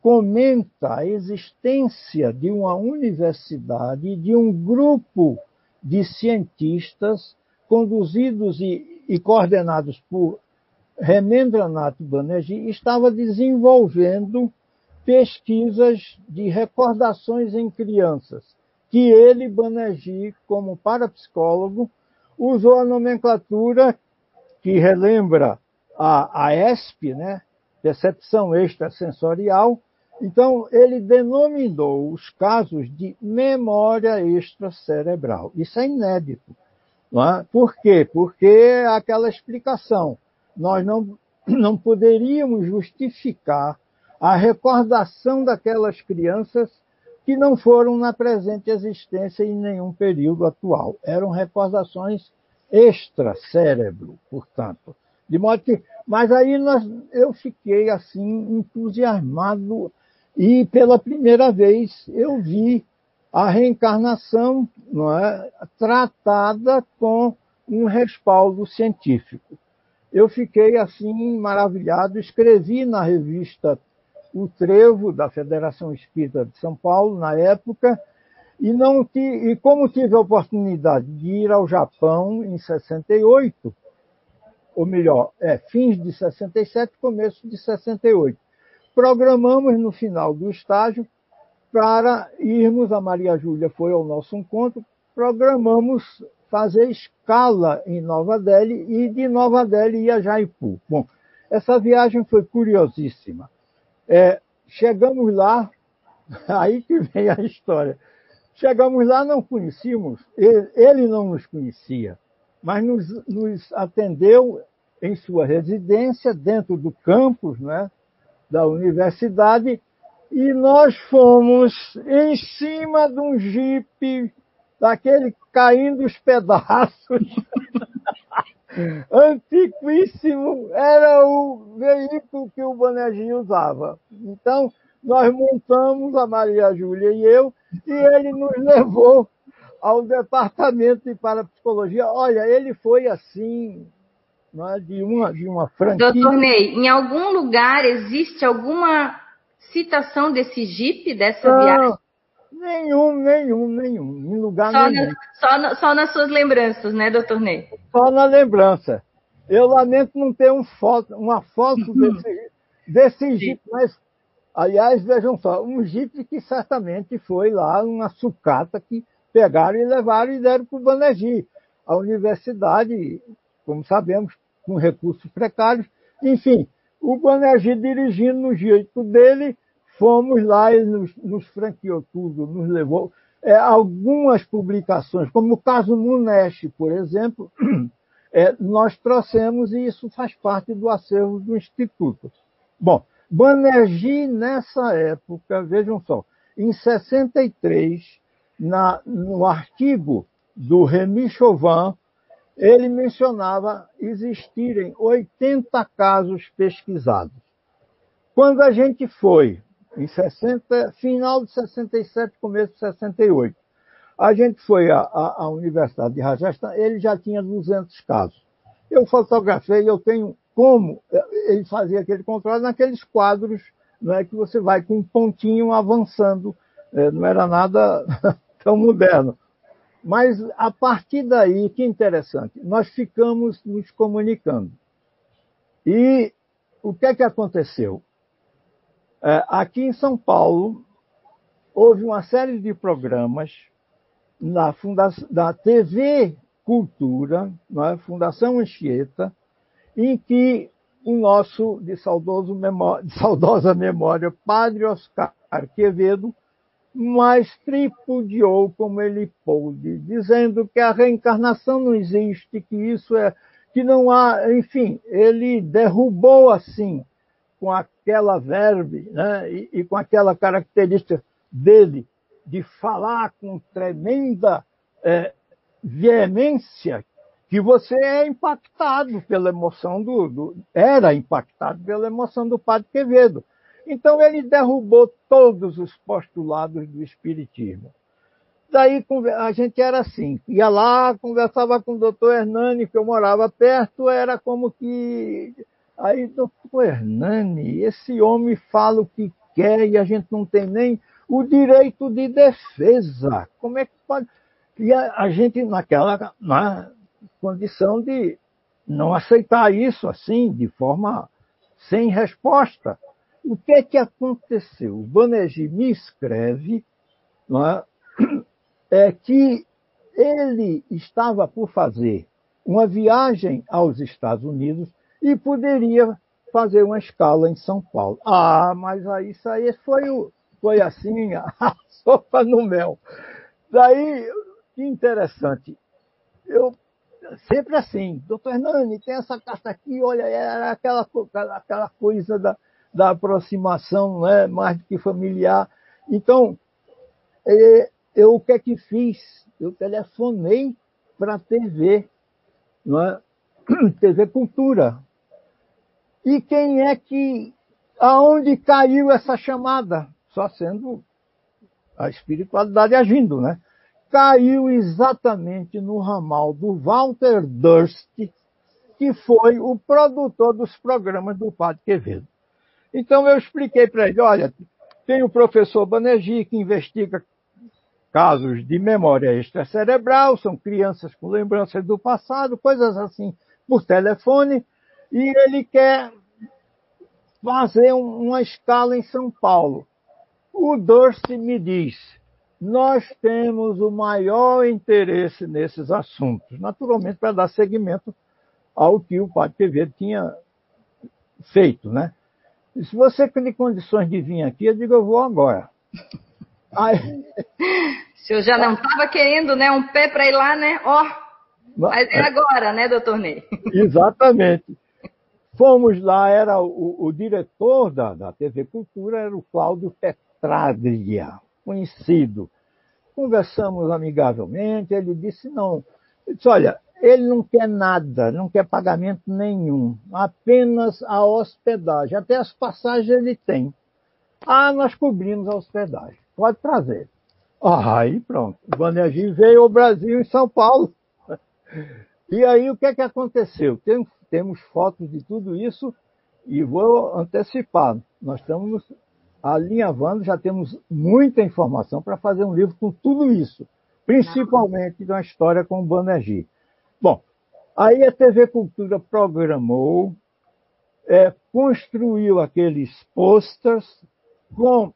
Speaker 2: comenta a existência de uma universidade, de um grupo de cientistas conduzidos e, e coordenados por Remendranath Banerjee estava desenvolvendo pesquisas de recordações em crianças, que ele, Banerjee, como parapsicólogo, usou a nomenclatura que relembra a, a ESP, né? Percepção Extrasensorial, Então, ele denominou os casos de memória extracerebral. Isso é inédito. Não é? Por quê? Porque é aquela explicação. Nós não, não poderíamos justificar a recordação daquelas crianças que não foram na presente existência em nenhum período atual. Eram recordações extra-cérebro, portanto. De modo que, mas aí nós, eu fiquei assim entusiasmado e pela primeira vez eu vi a reencarnação é, tratada com um respaldo científico. Eu fiquei assim maravilhado, escrevi na revista O Trevo da Federação Espírita de São Paulo na época e não e como tive a oportunidade de ir ao Japão em 68, ou melhor, é, fins de 67, começo de 68. Programamos no final do estágio para irmos, a Maria Júlia foi ao nosso encontro, programamos fazer escala em Nova Delhi e de Nova Delhi ir a Jaipur. Bom, essa viagem foi curiosíssima. É, chegamos lá, aí que vem a história. Chegamos lá, não conhecíamos, ele não nos conhecia mas nos, nos atendeu em sua residência, dentro do campus né, da universidade, e nós fomos em cima de um jipe, daquele caindo os pedaços, antiquíssimo, era o veículo que o Bonezinho usava. Então, nós montamos, a Maria Júlia e eu, e ele nos levou ao departamento de parapsicologia. Olha, ele foi assim, é, de, uma, de uma franquia.
Speaker 1: Doutor Ney, em algum lugar existe alguma citação desse Jeep, dessa Não, viagem?
Speaker 2: Nenhum, nenhum, nenhum. Em lugar
Speaker 1: só
Speaker 2: nenhum.
Speaker 1: Na, só, na, só nas suas lembranças, né, doutor Ney?
Speaker 2: Só na lembrança. Eu lamento não ter um foto, uma foto desse, desse Jeep, mas, aliás, vejam só, um Jeep que certamente foi lá, uma sucata que pegaram e levaram e deram para o Banerjee. A universidade, como sabemos, com recursos precários. Enfim, o Banerjee dirigindo no jeito dele, fomos lá, ele nos, nos franqueou tudo, nos levou. É, algumas publicações, como o caso Muneste, por exemplo, é, nós trouxemos e isso faz parte do acervo do Instituto. Bom, Banerjee, nessa época, vejam só, em 63, na, no artigo do Remy Chauvin, ele mencionava existirem 80 casos pesquisados. Quando a gente foi, em 60, final de 67, começo de 68, a gente foi à, à, à Universidade de Rajasthan, ele já tinha 200 casos. Eu fotografei, eu tenho como ele fazia aquele controle naqueles quadros não é que você vai com um pontinho avançando, é, não era nada tão moderno. Mas a partir daí, que interessante, nós ficamos nos comunicando. E o que é que aconteceu? É, aqui em São Paulo, houve uma série de programas na, da TV Cultura, é? Fundação Anchieta, em que o nosso, de, de saudosa memória, Padre Oscar Quevedo, mas tripudiou como ele pôde, dizendo que a reencarnação não existe, que isso é, que não há, enfim, ele derrubou assim, com aquela verbe, né, e, e com aquela característica dele de falar com tremenda é, veemência, que você é impactado pela emoção do, do, era impactado pela emoção do Padre Quevedo. Então ele derrubou todos os postulados do Espiritismo. Daí a gente era assim, ia lá, conversava com o doutor Hernani, que eu morava perto, era como que. Aí, doutor Hernani, esse homem fala o que quer e a gente não tem nem o direito de defesa. Como é que pode. E a, a gente, naquela na condição de não aceitar isso assim, de forma sem resposta. O que é que aconteceu? O Banerjee me escreve é, é que ele estava por fazer uma viagem aos Estados Unidos e poderia fazer uma escala em São Paulo. Ah, mas aí isso aí foi, o, foi assim, a sopa no mel. Daí, que interessante. Eu sempre assim, doutor Hernani, tem essa carta aqui, olha, era aquela, aquela coisa da, da aproximação né, mais do que familiar. Então, é, eu o que é que fiz? Eu telefonei para a TV, não é? TV Cultura. E quem é que. Aonde caiu essa chamada? Só sendo a espiritualidade agindo, né? Caiu exatamente no ramal do Walter Durst, que foi o produtor dos programas do Padre Quevedo. Então eu expliquei para ele, olha, tem o professor Banerjee que investiga casos de memória extracerebral, são crianças com lembranças do passado, coisas assim, por telefone, e ele quer fazer uma escala em São Paulo. O Durst me diz, nós temos o maior interesse nesses assuntos, naturalmente para dar seguimento ao que o Padre Quevedo tinha feito, né? E se você tem condições de vir aqui, eu digo, eu vou agora.
Speaker 1: Aí... O senhor já não estava querendo, né, um pé para ir lá, né? Ó, oh, mas é agora, né, doutor Ney?
Speaker 2: Exatamente. Fomos lá, era o, o diretor da, da TV Cultura, era o Cláudio Petraglia, conhecido. Conversamos amigavelmente, ele disse, não, ele disse, olha, ele não quer nada, não quer pagamento nenhum, apenas a hospedagem. Até as passagens ele tem. Ah, nós cobrimos a hospedagem. Pode trazer. Ah, aí pronto. O Banerjee veio ao Brasil em São Paulo. E aí o que é que aconteceu? Tem, temos fotos de tudo isso e vou antecipar. Nós estamos alinhavando, já temos muita informação para fazer um livro com tudo isso, principalmente de uma história com o Banerjee. Bom, aí a TV Cultura programou, é, construiu aqueles posters com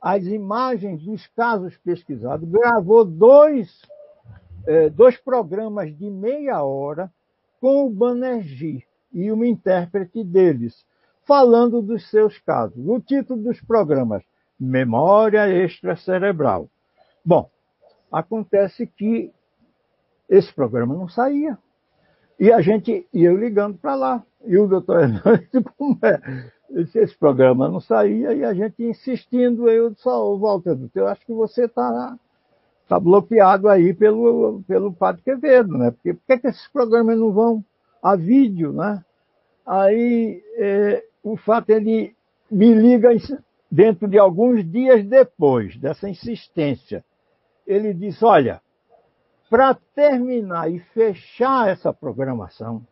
Speaker 2: as imagens dos casos pesquisados, gravou dois, é, dois programas de meia hora com o Banerjee e uma intérprete deles, falando dos seus casos. O título dos programas, Memória Extracerebral. Bom, acontece que esse programa não saía. E a gente ia ligando para lá. E o doutor Hernandes, como é? Esse programa não saía e a gente insistindo, eu disse, oh, Walter, eu acho que você está tá bloqueado aí pelo, pelo Padre Quevedo, né? Porque por que, que esses programas não vão a vídeo, né? Aí é, o fato ele me liga dentro de alguns dias depois dessa insistência. Ele diz, olha, para terminar e fechar essa programação,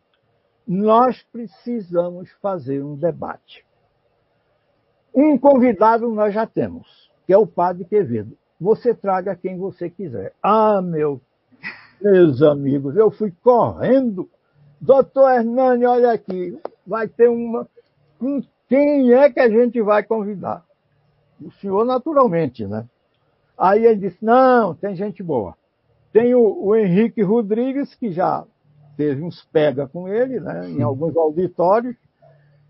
Speaker 2: nós precisamos fazer um debate. Um convidado nós já temos, que é o Padre Quevedo. Você traga quem você quiser. Ah, meu, meus amigos, eu fui correndo. Doutor Hernani, olha aqui, vai ter uma. Quem é que a gente vai convidar? O senhor, naturalmente, né? Aí ele disse: não, tem gente boa. Tem o, o Henrique Rodrigues, que já teve uns pega com ele, né, em alguns auditórios,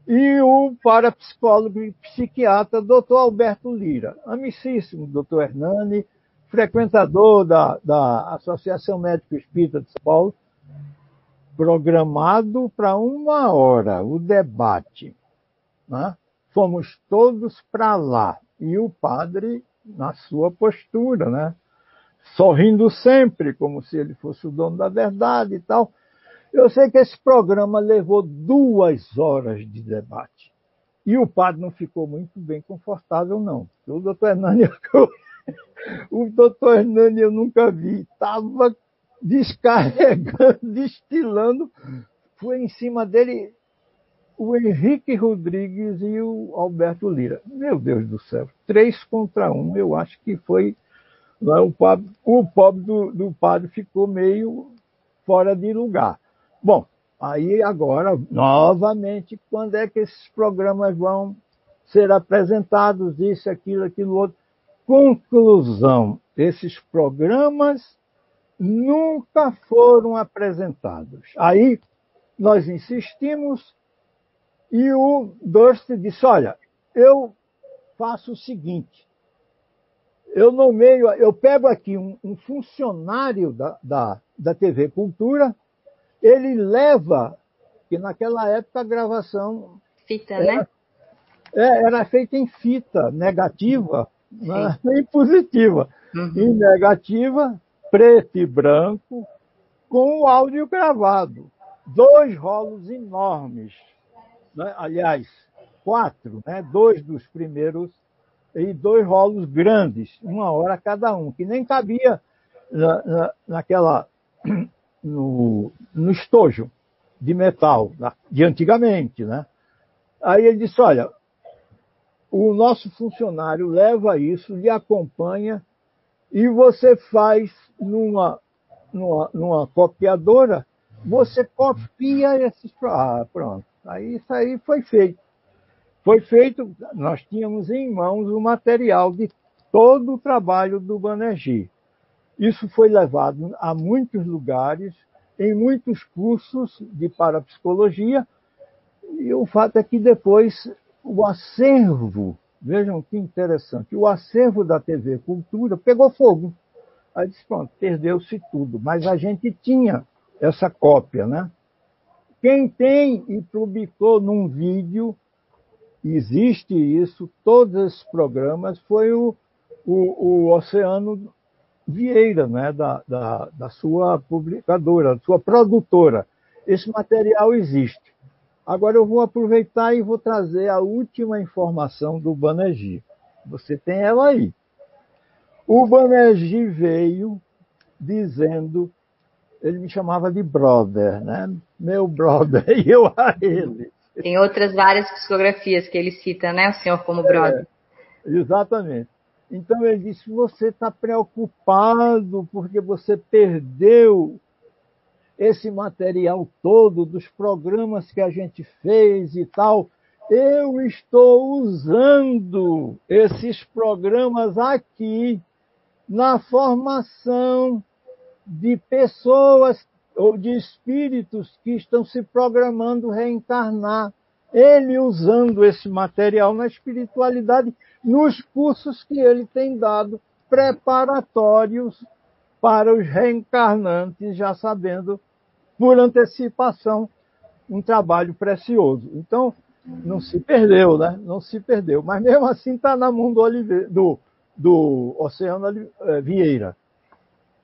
Speaker 2: e o parapsicólogo e psiquiatra doutor Alberto Lira, amicíssimo doutor Hernani, frequentador da, da Associação Médico Espírita de São Paulo, programado para uma hora o debate. Né? Fomos todos para lá, e o padre na sua postura, né? sorrindo sempre, como se ele fosse o dono da verdade e tal. Eu sei que esse programa levou duas horas de debate. E o padre não ficou muito bem confortável, não. O doutor Hernani, o doutor Hernani eu nunca vi, estava descarregando, destilando, foi em cima dele o Henrique Rodrigues e o Alberto Lira. Meu Deus do céu, três contra um, eu acho que foi é? O pobre, o pobre do, do padre ficou meio fora de lugar. Bom, aí agora, novamente, quando é que esses programas vão ser apresentados, isso, aquilo, aquilo outro. Conclusão, esses programas nunca foram apresentados. Aí nós insistimos, E o Durst disse: Olha, eu faço o seguinte. Eu nomeio, eu pego aqui um, um funcionário da, da, da TV Cultura, ele leva, que naquela época a gravação.
Speaker 1: Fita, era, né?
Speaker 2: É, era feita em fita negativa, né, nem positiva. Uhum. Em negativa, preto e branco, com o áudio gravado. Dois rolos enormes. Né? Aliás, quatro, né? dois dos primeiros e dois rolos grandes, uma hora cada um, que nem cabia na, na, naquela no, no estojo de metal de antigamente, né? Aí ele disse, olha, o nosso funcionário leva isso, lhe acompanha e você faz numa, numa, numa copiadora, você copia esses. Ah, pronto. Aí isso aí foi feito. Foi feito, nós tínhamos em mãos o material de todo o trabalho do Banerjee. Isso foi levado a muitos lugares, em muitos cursos de parapsicologia, e o fato é que depois o acervo, vejam que interessante, o acervo da TV Cultura pegou fogo. Aí disse, pronto, perdeu-se tudo. Mas a gente tinha essa cópia, né? Quem tem e publicou num vídeo, existe isso, todos esses programas, foi o, o, o Oceano Vieira, né? Da, da, da sua publicadora, da sua produtora. Esse material existe. Agora eu vou aproveitar e vou trazer a última informação do Banerjee. Você tem ela aí. O Banerjee veio dizendo, ele me chamava de brother, né? Meu brother, e eu a ele.
Speaker 1: Tem outras várias psicografias que ele cita, né? O senhor como brother.
Speaker 2: É, exatamente. Então ele disse: você está preocupado porque você perdeu esse material todo dos programas que a gente fez e tal, eu estou usando esses programas aqui na formação de pessoas ou de espíritos que estão se programando reencarnar. Ele usando esse material na espiritualidade, nos cursos que ele tem dado preparatórios para os reencarnantes, já sabendo por antecipação, um trabalho precioso. Então, não se perdeu, né? Não se perdeu. Mas mesmo assim está na mão do, do, do Oceano eh, Vieira.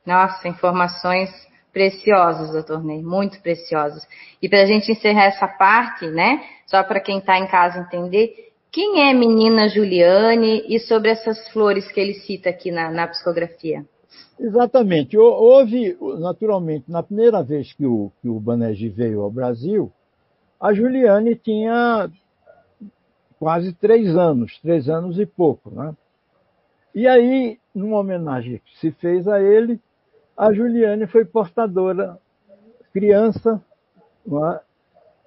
Speaker 1: Nossa, informações preciosas, doutor Ney, muito preciosas. E para a gente encerrar essa parte, né? Só para quem está em casa entender, quem é menina Juliane e sobre essas flores que ele cita aqui na, na psicografia?
Speaker 2: Exatamente. Houve, naturalmente, na primeira vez que o, que o Banerjee veio ao Brasil, a Juliane tinha quase três anos, três anos e pouco. Né? E aí, numa homenagem que se fez a ele, a Juliane foi portadora, criança, é?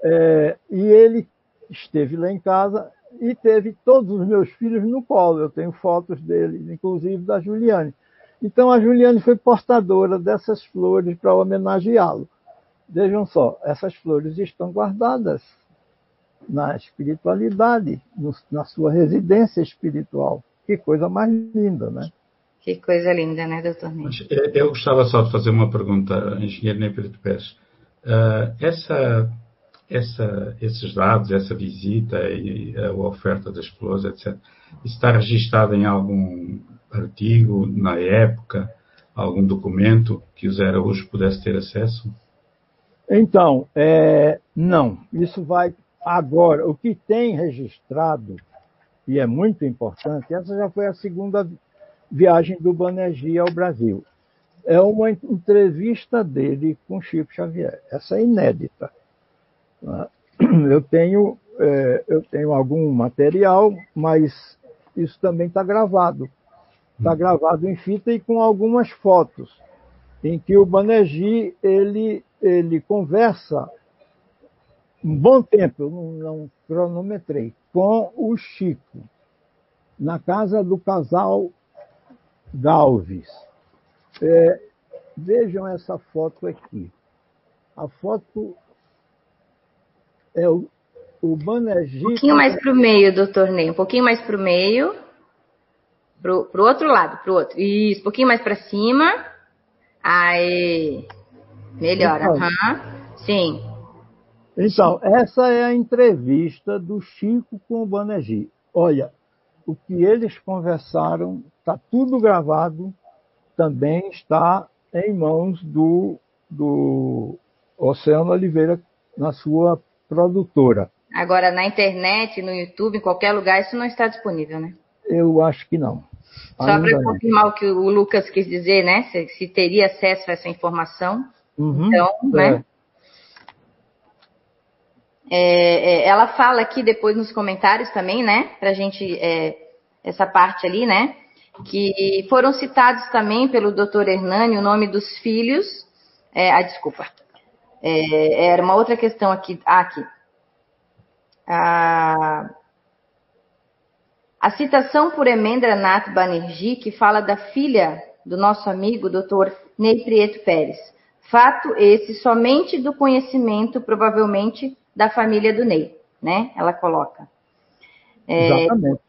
Speaker 2: É, e ele esteve lá em casa e teve todos os meus filhos no colo. Eu tenho fotos dele, inclusive da Juliane. Então a Juliane foi portadora dessas flores para homenageá-lo. Vejam só, essas flores estão guardadas na espiritualidade, no, na sua residência espiritual. Que coisa mais linda, né?
Speaker 1: Que coisa linda, né, doutor Ney?
Speaker 3: Eh, eu gostava só de fazer uma pergunta, engenheiro Pedro Pérez. Uh, essa, essa, esses dados, essa visita e a oferta das flores, etc., está registado em algum artigo, na época, algum documento que o Zé Araújo pudesse ter acesso?
Speaker 2: Então, é, não. Isso vai agora. O que tem registrado, e é muito importante, essa já foi a segunda viagem do Banerjee ao Brasil. É uma entrevista dele com Chico Xavier. Essa é inédita. Eu tenho, é, eu tenho algum material, mas isso também está gravado. Está gravado em fita e com algumas fotos, em que o Banerjee ele, ele conversa um bom tempo, eu não, não cronometrei, com o Chico, na casa do casal Galves. É, vejam essa foto aqui. A foto é o, o Banerjee...
Speaker 1: Um pouquinho mais para o meio do torneio, um pouquinho mais para o meio. Pro, pro outro lado, pro outro. Isso, um pouquinho mais para cima. Aí. Melhor, aham. Uhum. Sim.
Speaker 2: Então, essa é a entrevista do Chico com o Banerjee. Olha, o que eles conversaram, está tudo gravado, também está em mãos do, do Oceano Oliveira, na sua produtora.
Speaker 1: Agora, na internet, no YouTube, em qualquer lugar, isso não está disponível, né?
Speaker 2: Eu acho que não.
Speaker 1: Só para confirmar o que o Lucas quis dizer, né? Se, se teria acesso a essa informação.
Speaker 2: Uhum,
Speaker 1: então, né? É, é, ela fala aqui depois nos comentários também, né? Pra gente, é, essa parte ali, né? Que foram citados também pelo Dr. Hernani o nome dos filhos. É, ah, desculpa. É, era uma outra questão aqui. Ah, aqui. Ah, a citação por Emendranath Banerjee, que fala da filha do nosso amigo Dr. Ney Prieto Pérez. Fato esse somente do conhecimento, provavelmente, da família do Ney, né? Ela coloca.
Speaker 2: É, Exatamente.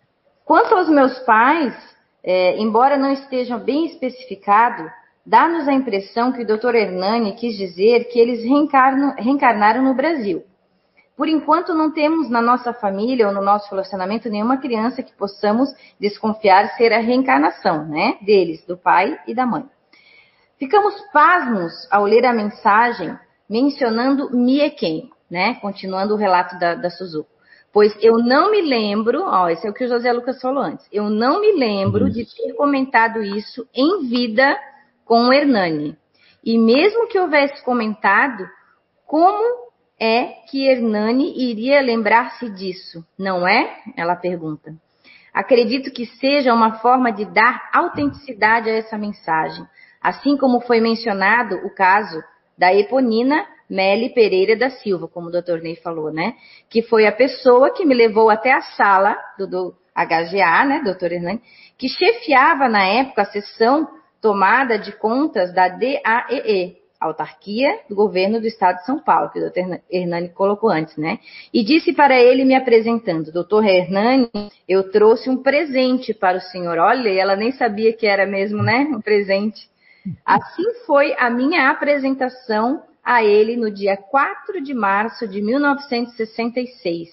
Speaker 1: Quanto aos meus pais, é, embora não estejam bem especificado, dá-nos a impressão que o Dr. Hernani quis dizer que eles reencarnaram no Brasil. Por enquanto, não temos na nossa família ou no nosso relacionamento nenhuma criança que possamos desconfiar ser a reencarnação, né? Deles, do pai e da mãe. Ficamos pasmos ao ler a mensagem mencionando Mieken, né? Continuando o relato da, da Suzuko. Pois eu não me lembro, ó, esse é o que o José Lucas falou antes, eu não me lembro de ter comentado isso em vida com o Hernani. E mesmo que houvesse comentado, como é que Hernani iria lembrar-se disso, não é? Ela pergunta. Acredito que seja uma forma de dar autenticidade a essa mensagem, assim como foi mencionado o caso da Eponina Meli Pereira da Silva, como o doutor Ney falou, né? Que foi a pessoa que me levou até a sala do, do HGA, né, doutor Hernani, que chefiava na época a sessão tomada de contas da DAEE, autarquia do governo do estado de São Paulo, que o doutor Hernani colocou antes, né? E disse para ele, me apresentando, doutor Hernani, eu trouxe um presente para o senhor. Olha, ela nem sabia que era mesmo, né? Um presente. Assim foi a minha apresentação a ele no dia 4 de março de 1966.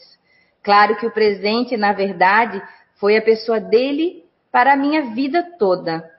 Speaker 1: Claro que o presente, na verdade, foi a pessoa dele para a minha vida toda.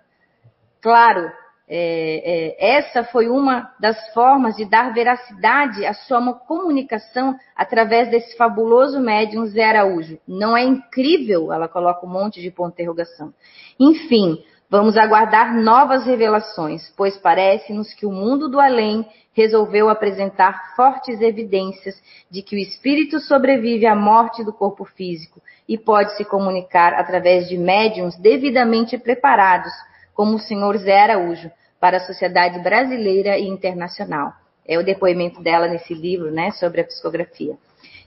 Speaker 1: Claro, é, é, essa foi uma das formas de dar veracidade à sua comunicação através desse fabuloso médium Zé Araújo. Não é incrível? Ela coloca um monte de ponto de interrogação. Enfim, Vamos aguardar novas revelações, pois parece-nos que o mundo do além resolveu apresentar fortes evidências de que o espírito sobrevive à morte do corpo físico e pode se comunicar através de médiums devidamente preparados, como o senhor Zé Araújo, para a sociedade brasileira e internacional. É o depoimento dela nesse livro, né, sobre a psicografia.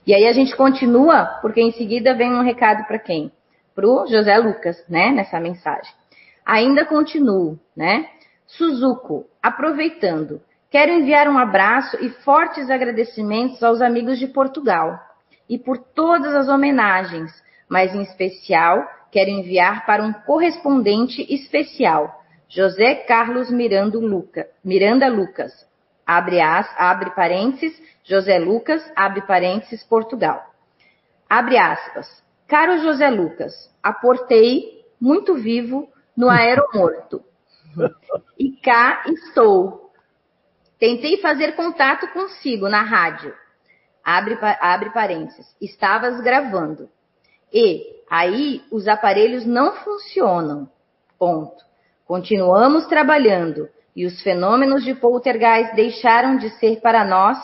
Speaker 1: E aí a gente continua, porque em seguida vem um recado para quem? Para o José Lucas, né, nessa mensagem. Ainda continuo, né? Suzuko, aproveitando, quero enviar um abraço e fortes agradecimentos aos amigos de Portugal e por todas as homenagens, mas em especial quero enviar para um correspondente especial, José Carlos Miranda, Luca, Miranda Lucas, abre, as, abre parênteses, José Lucas, abre parênteses, Portugal. Abre aspas. Caro José Lucas, aportei, muito vivo, no aeromorto. E cá estou. Tentei fazer contato consigo na rádio. Abre, abre parênteses. Estavas gravando. E aí os aparelhos não funcionam. Ponto. Continuamos trabalhando e os fenômenos de poltergeist deixaram de ser para nós,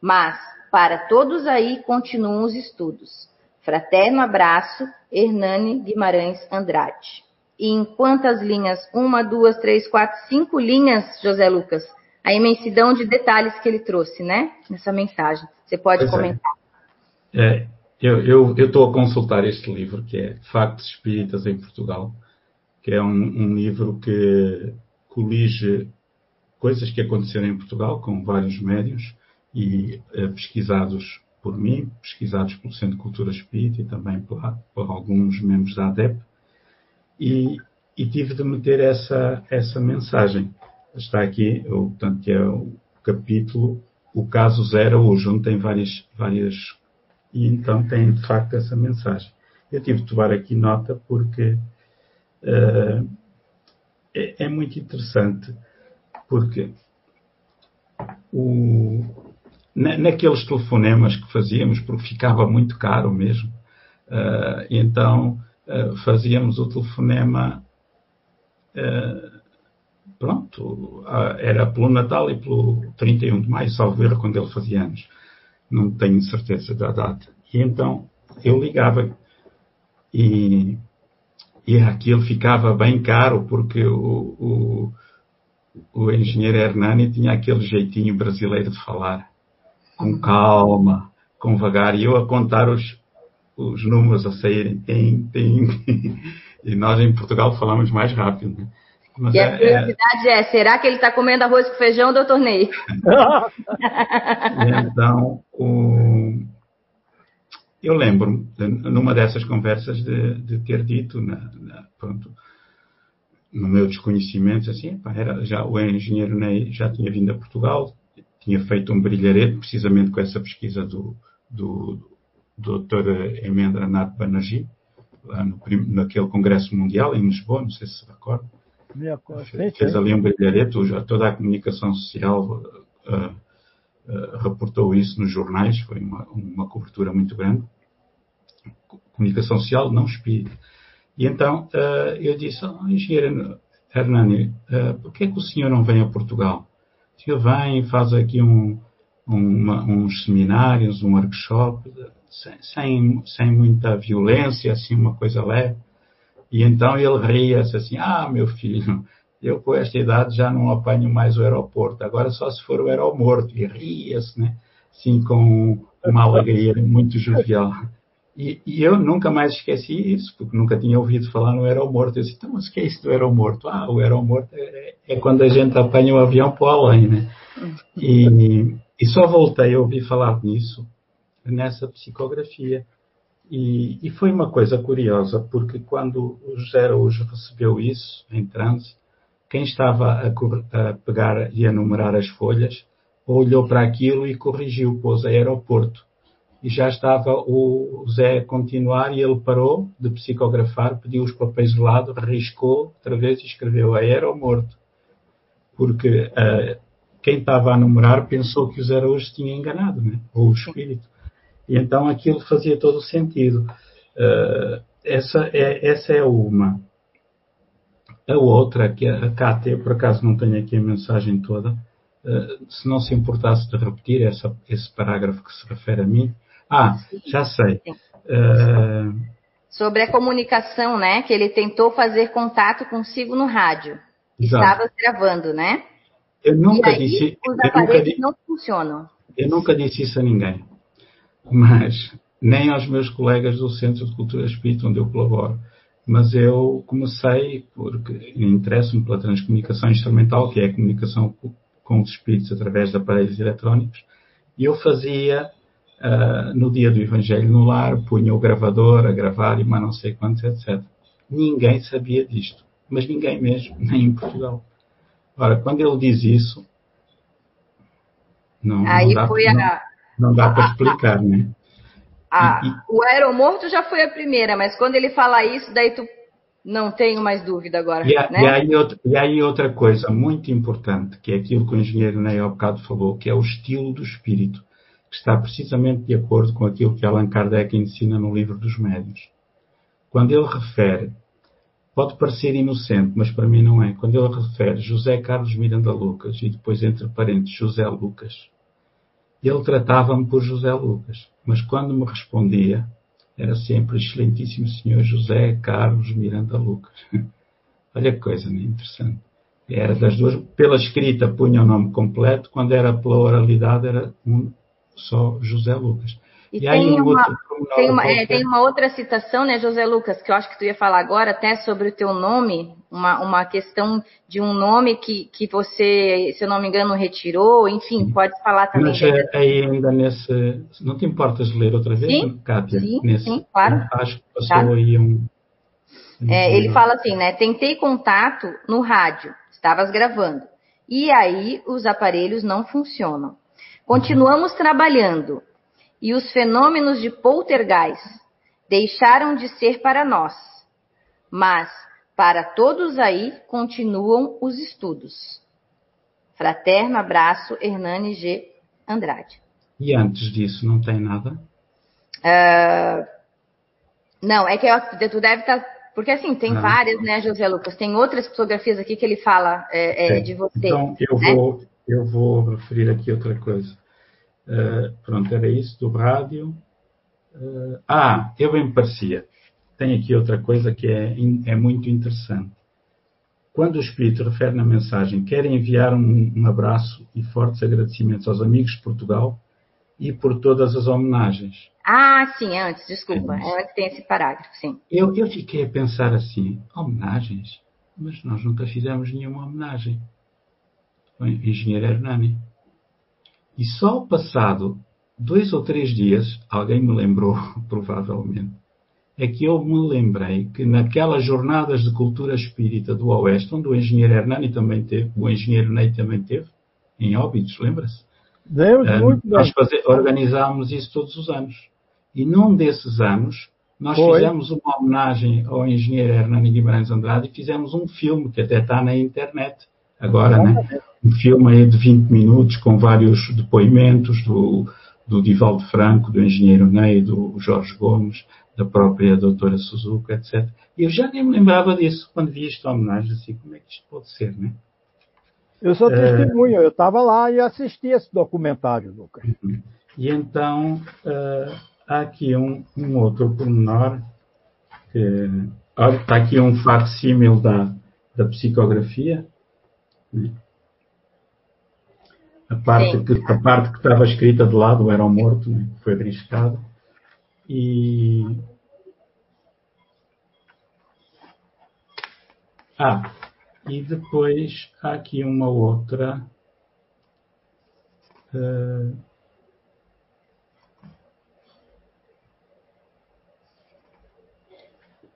Speaker 1: mas para todos aí continuam os estudos. Fraterno abraço, Hernani Guimarães Andrade. E em quantas linhas? Uma, duas, três, quatro, cinco linhas, José Lucas. A imensidão de detalhes que ele trouxe, né? Nessa mensagem. Você pode pois é. comentar.
Speaker 3: É. É, eu estou a consultar este livro, que é Factos Espíritas em Portugal, que é um, um livro que colige coisas que aconteceram em Portugal com vários médios e é, pesquisados por mim, pesquisados pelo Centro de Cultura Espírita e também por, por alguns membros da ADEP, e, e, tive de meter essa, essa mensagem. Está aqui, portanto, que é o capítulo O Caso Zero hoje, onde tem várias, várias. E então tem de facto essa mensagem. Eu tive de tomar aqui nota porque uh, é, é muito interessante, porque o, naqueles telefonemas que fazíamos, porque ficava muito caro mesmo, uh, então uh, fazíamos o telefonema, pronto, era pelo Natal e pelo 31 de maio, salvo erro, quando ele fazia anos. Não tenho certeza da data. E então eu ligava e, e aquilo ficava bem caro, porque o, o o engenheiro Hernani tinha aquele jeitinho brasileiro de falar, com calma, com vagar, e eu a contar os, os números a saírem, tem, tem, e nós em Portugal falamos mais rápido. Né?
Speaker 1: Mas e é, a é- curiosidade é, é, será que ele está comendo arroz com feijão, doutor Ney?
Speaker 3: então, o... eu lembro, numa dessas conversas, de, de ter dito, na, na, pronto, no meu desconhecimento, assim, pá, era, já, o engenheiro Ney já tinha vindo a Portugal, tinha feito um brilharete, precisamente com essa pesquisa do, do, do Dr. Emendra Nath Banerjee, lá no, naquele Congresso Mundial em Lisboa, não sei se se recorda. Fez, ali um brilharete, toda a comunicação social uh, uh, reportou isso nos jornais, foi uma, uma cobertura muito grande. Comunicação social, não espírita. E então uh, eu disse, oh, engenheiro Hernani, uh, por que é que o senhor não vem a Portugal? O senhor vem, faz aqui um, uma, uns seminários, um workshop, sem, sem muita violência, assim, uma coisa leve. E então ele ria-se assim, ah, meu filho, eu com esta idade já não apanho mais o aeroporto, agora só se for o aeromorto. E ria-se, né? Assim, com uma alegria muito jovial. E, e, eu nunca mais esqueci isso, porque nunca tinha ouvido falar no aeromorto. Eu disse, então, mas que é isso do aeromorto? Ah, o aeromorto é, é quando a gente apanha o avião para além, né? E, e só voltei a ouvir falar nisso nessa psicografia. E, e, foi uma coisa curiosa, porque quando o José Araújo recebeu isso, em transe, quem estava a, a, pegar e a numerar as folhas, olhou para aquilo e corrigiu, pôs aeroporto e já estava o Zé a continuar e ele parou de psicografar, pediu os papéis de lado, riscou outra vez e escreveu morto Porque uh, quem estava a numerar pensou que o Zé Araújo tinha enganado, né? ou o espírito. E então aquilo fazia todo o sentido. Uh, essa, é, essa é uma. A outra, que a KT, por acaso não tenho aqui a mensagem toda, uh, se não se importasse de repetir essa, esse parágrafo que se refere a mim, ah, já sei. Uh...
Speaker 1: Sobre a comunicação, né? Que ele tentou fazer contato consigo no rádio. Exato. Estava gravando, né?
Speaker 3: Eu nunca aí, disse.
Speaker 1: Os aparelhos não funcionam.
Speaker 3: Eu nunca disse isso a ninguém. Mas nem aos meus colegas do Centro de Cultura Espírita, onde eu colaboro. Mas eu comecei, porque interesso-me pela transcomunicação instrumental, que é a comunicação com os espíritos através de aparelhos eletrónicos, e eu fazia uh, no dia do Evangelho no lar, punha o gravador a gravar e mais não sei quantos, etc. Ninguém sabia disto, mas ninguém mesmo, nem em Portugal. Ora, quando ele diz isso, não, Aí não dá, foi a, não dá para explicar, né?
Speaker 1: A, e, o aeromorto já foi a primeira, mas quando ele fala isso, daí tu não tenho mais dúvida agora.
Speaker 3: E,
Speaker 1: né?
Speaker 3: e, aí, outra, e aí outra coisa muito importante, que é aquilo que o engenheiro Ney bocado falou, que é o estilo do espírito que está precisamente de acordo com aquilo que Allan Kardec ensina no livro dos médios. Quando ele refere, pode parecer inocente, mas para mim não é, quando ele refere José Carlos Miranda Lucas e depois entre parênteses José Lucas, ele tratava-me por José Lucas, mas quando me respondia, era sempre excelentíssimo senhor José Carlos Miranda Lucas. Olha que coisa né? interessante. Era das duas, pela escrita punha o nome completo, quando era pela oralidade era um, só José Lucas.
Speaker 1: E, e tem, uma, tem, uma, é, tem uma outra citação, né, José Lucas, que eu acho que tu ia falar agora, até sobre o teu nome, uma, uma questão de um nome que, que você, se eu não me engano, retirou, enfim, sim. pode falar também.
Speaker 3: Mas é, aí ainda nesse. Não te importas ler outra vez,
Speaker 1: sim? Sim, nesse, sim, claro.
Speaker 3: Acho que passou tá. aí um.
Speaker 1: É, ele fala assim, né? Tentei contato no rádio, estavas gravando. E aí os aparelhos não funcionam. Continuamos trabalhando e os fenômenos de poltergeist deixaram de ser para nós, mas para todos aí continuam os estudos. Fraterno abraço, Hernani G. Andrade.
Speaker 3: E antes disso, não tem nada?
Speaker 1: Uh, não, é que eu, tu deve estar. Tá, porque assim, tem ah. várias, né, José Lucas? Tem outras fotografias aqui que ele fala é, é, de você.
Speaker 3: Então, eu, né? vou, eu vou referir aqui outra coisa. Uh, pronto, era isso do rádio. Uh, ah, eu bem me parecia. Tem aqui outra coisa que é, é muito interessante. Quando o Espírito refere na mensagem, quer enviar um, um abraço e fortes agradecimentos aos amigos de Portugal e por todas as homenagens.
Speaker 1: Ah, sim, antes, desculpa. É antes tem esse parágrafo, sim.
Speaker 3: Eu, eu fiquei a pensar assim, homenagens? Mas nós nunca fizemos nenhuma homenagem. O engenheiro Hernani. E só passado dois ou três dias, alguém me lembrou, provavelmente, é que eu me lembrei que naquelas jornadas de cultura espírita do Oeste, onde o engenheiro Hernani também teve, o engenheiro Ney também teve, em Óbidos, lembra-se?
Speaker 2: Lembro, uh, muito
Speaker 3: Nós fazer, organizámos isso todos os anos. E num desses anos, nós Foi. fizemos uma homenagem ao engenheiro Hernani Guimarães Andrade e fizemos um filme que até está na internet agora, né? Um filme aí de 20 minutos com vários depoimentos do, do Divaldo Franco, do engenheiro Ney, do Jorge Gomes, da própria doutora Suzuka, etc. E eu já nem me lembrava disso quando vi esta homenagem, assim, como é que isto pode ser, né?
Speaker 2: Eu sou é. testemunha, eu estava lá e assisti esse documentário, Lucas.
Speaker 3: Uhum. E então, uh, há aqui um, um outro pormenor, que, olha, está aqui um facsímil da, da psicografia, né? A parte, que, a parte que estava escrita de lado era o morto, né? foi arriscado. E. Ah, e depois há aqui uma outra. Uh,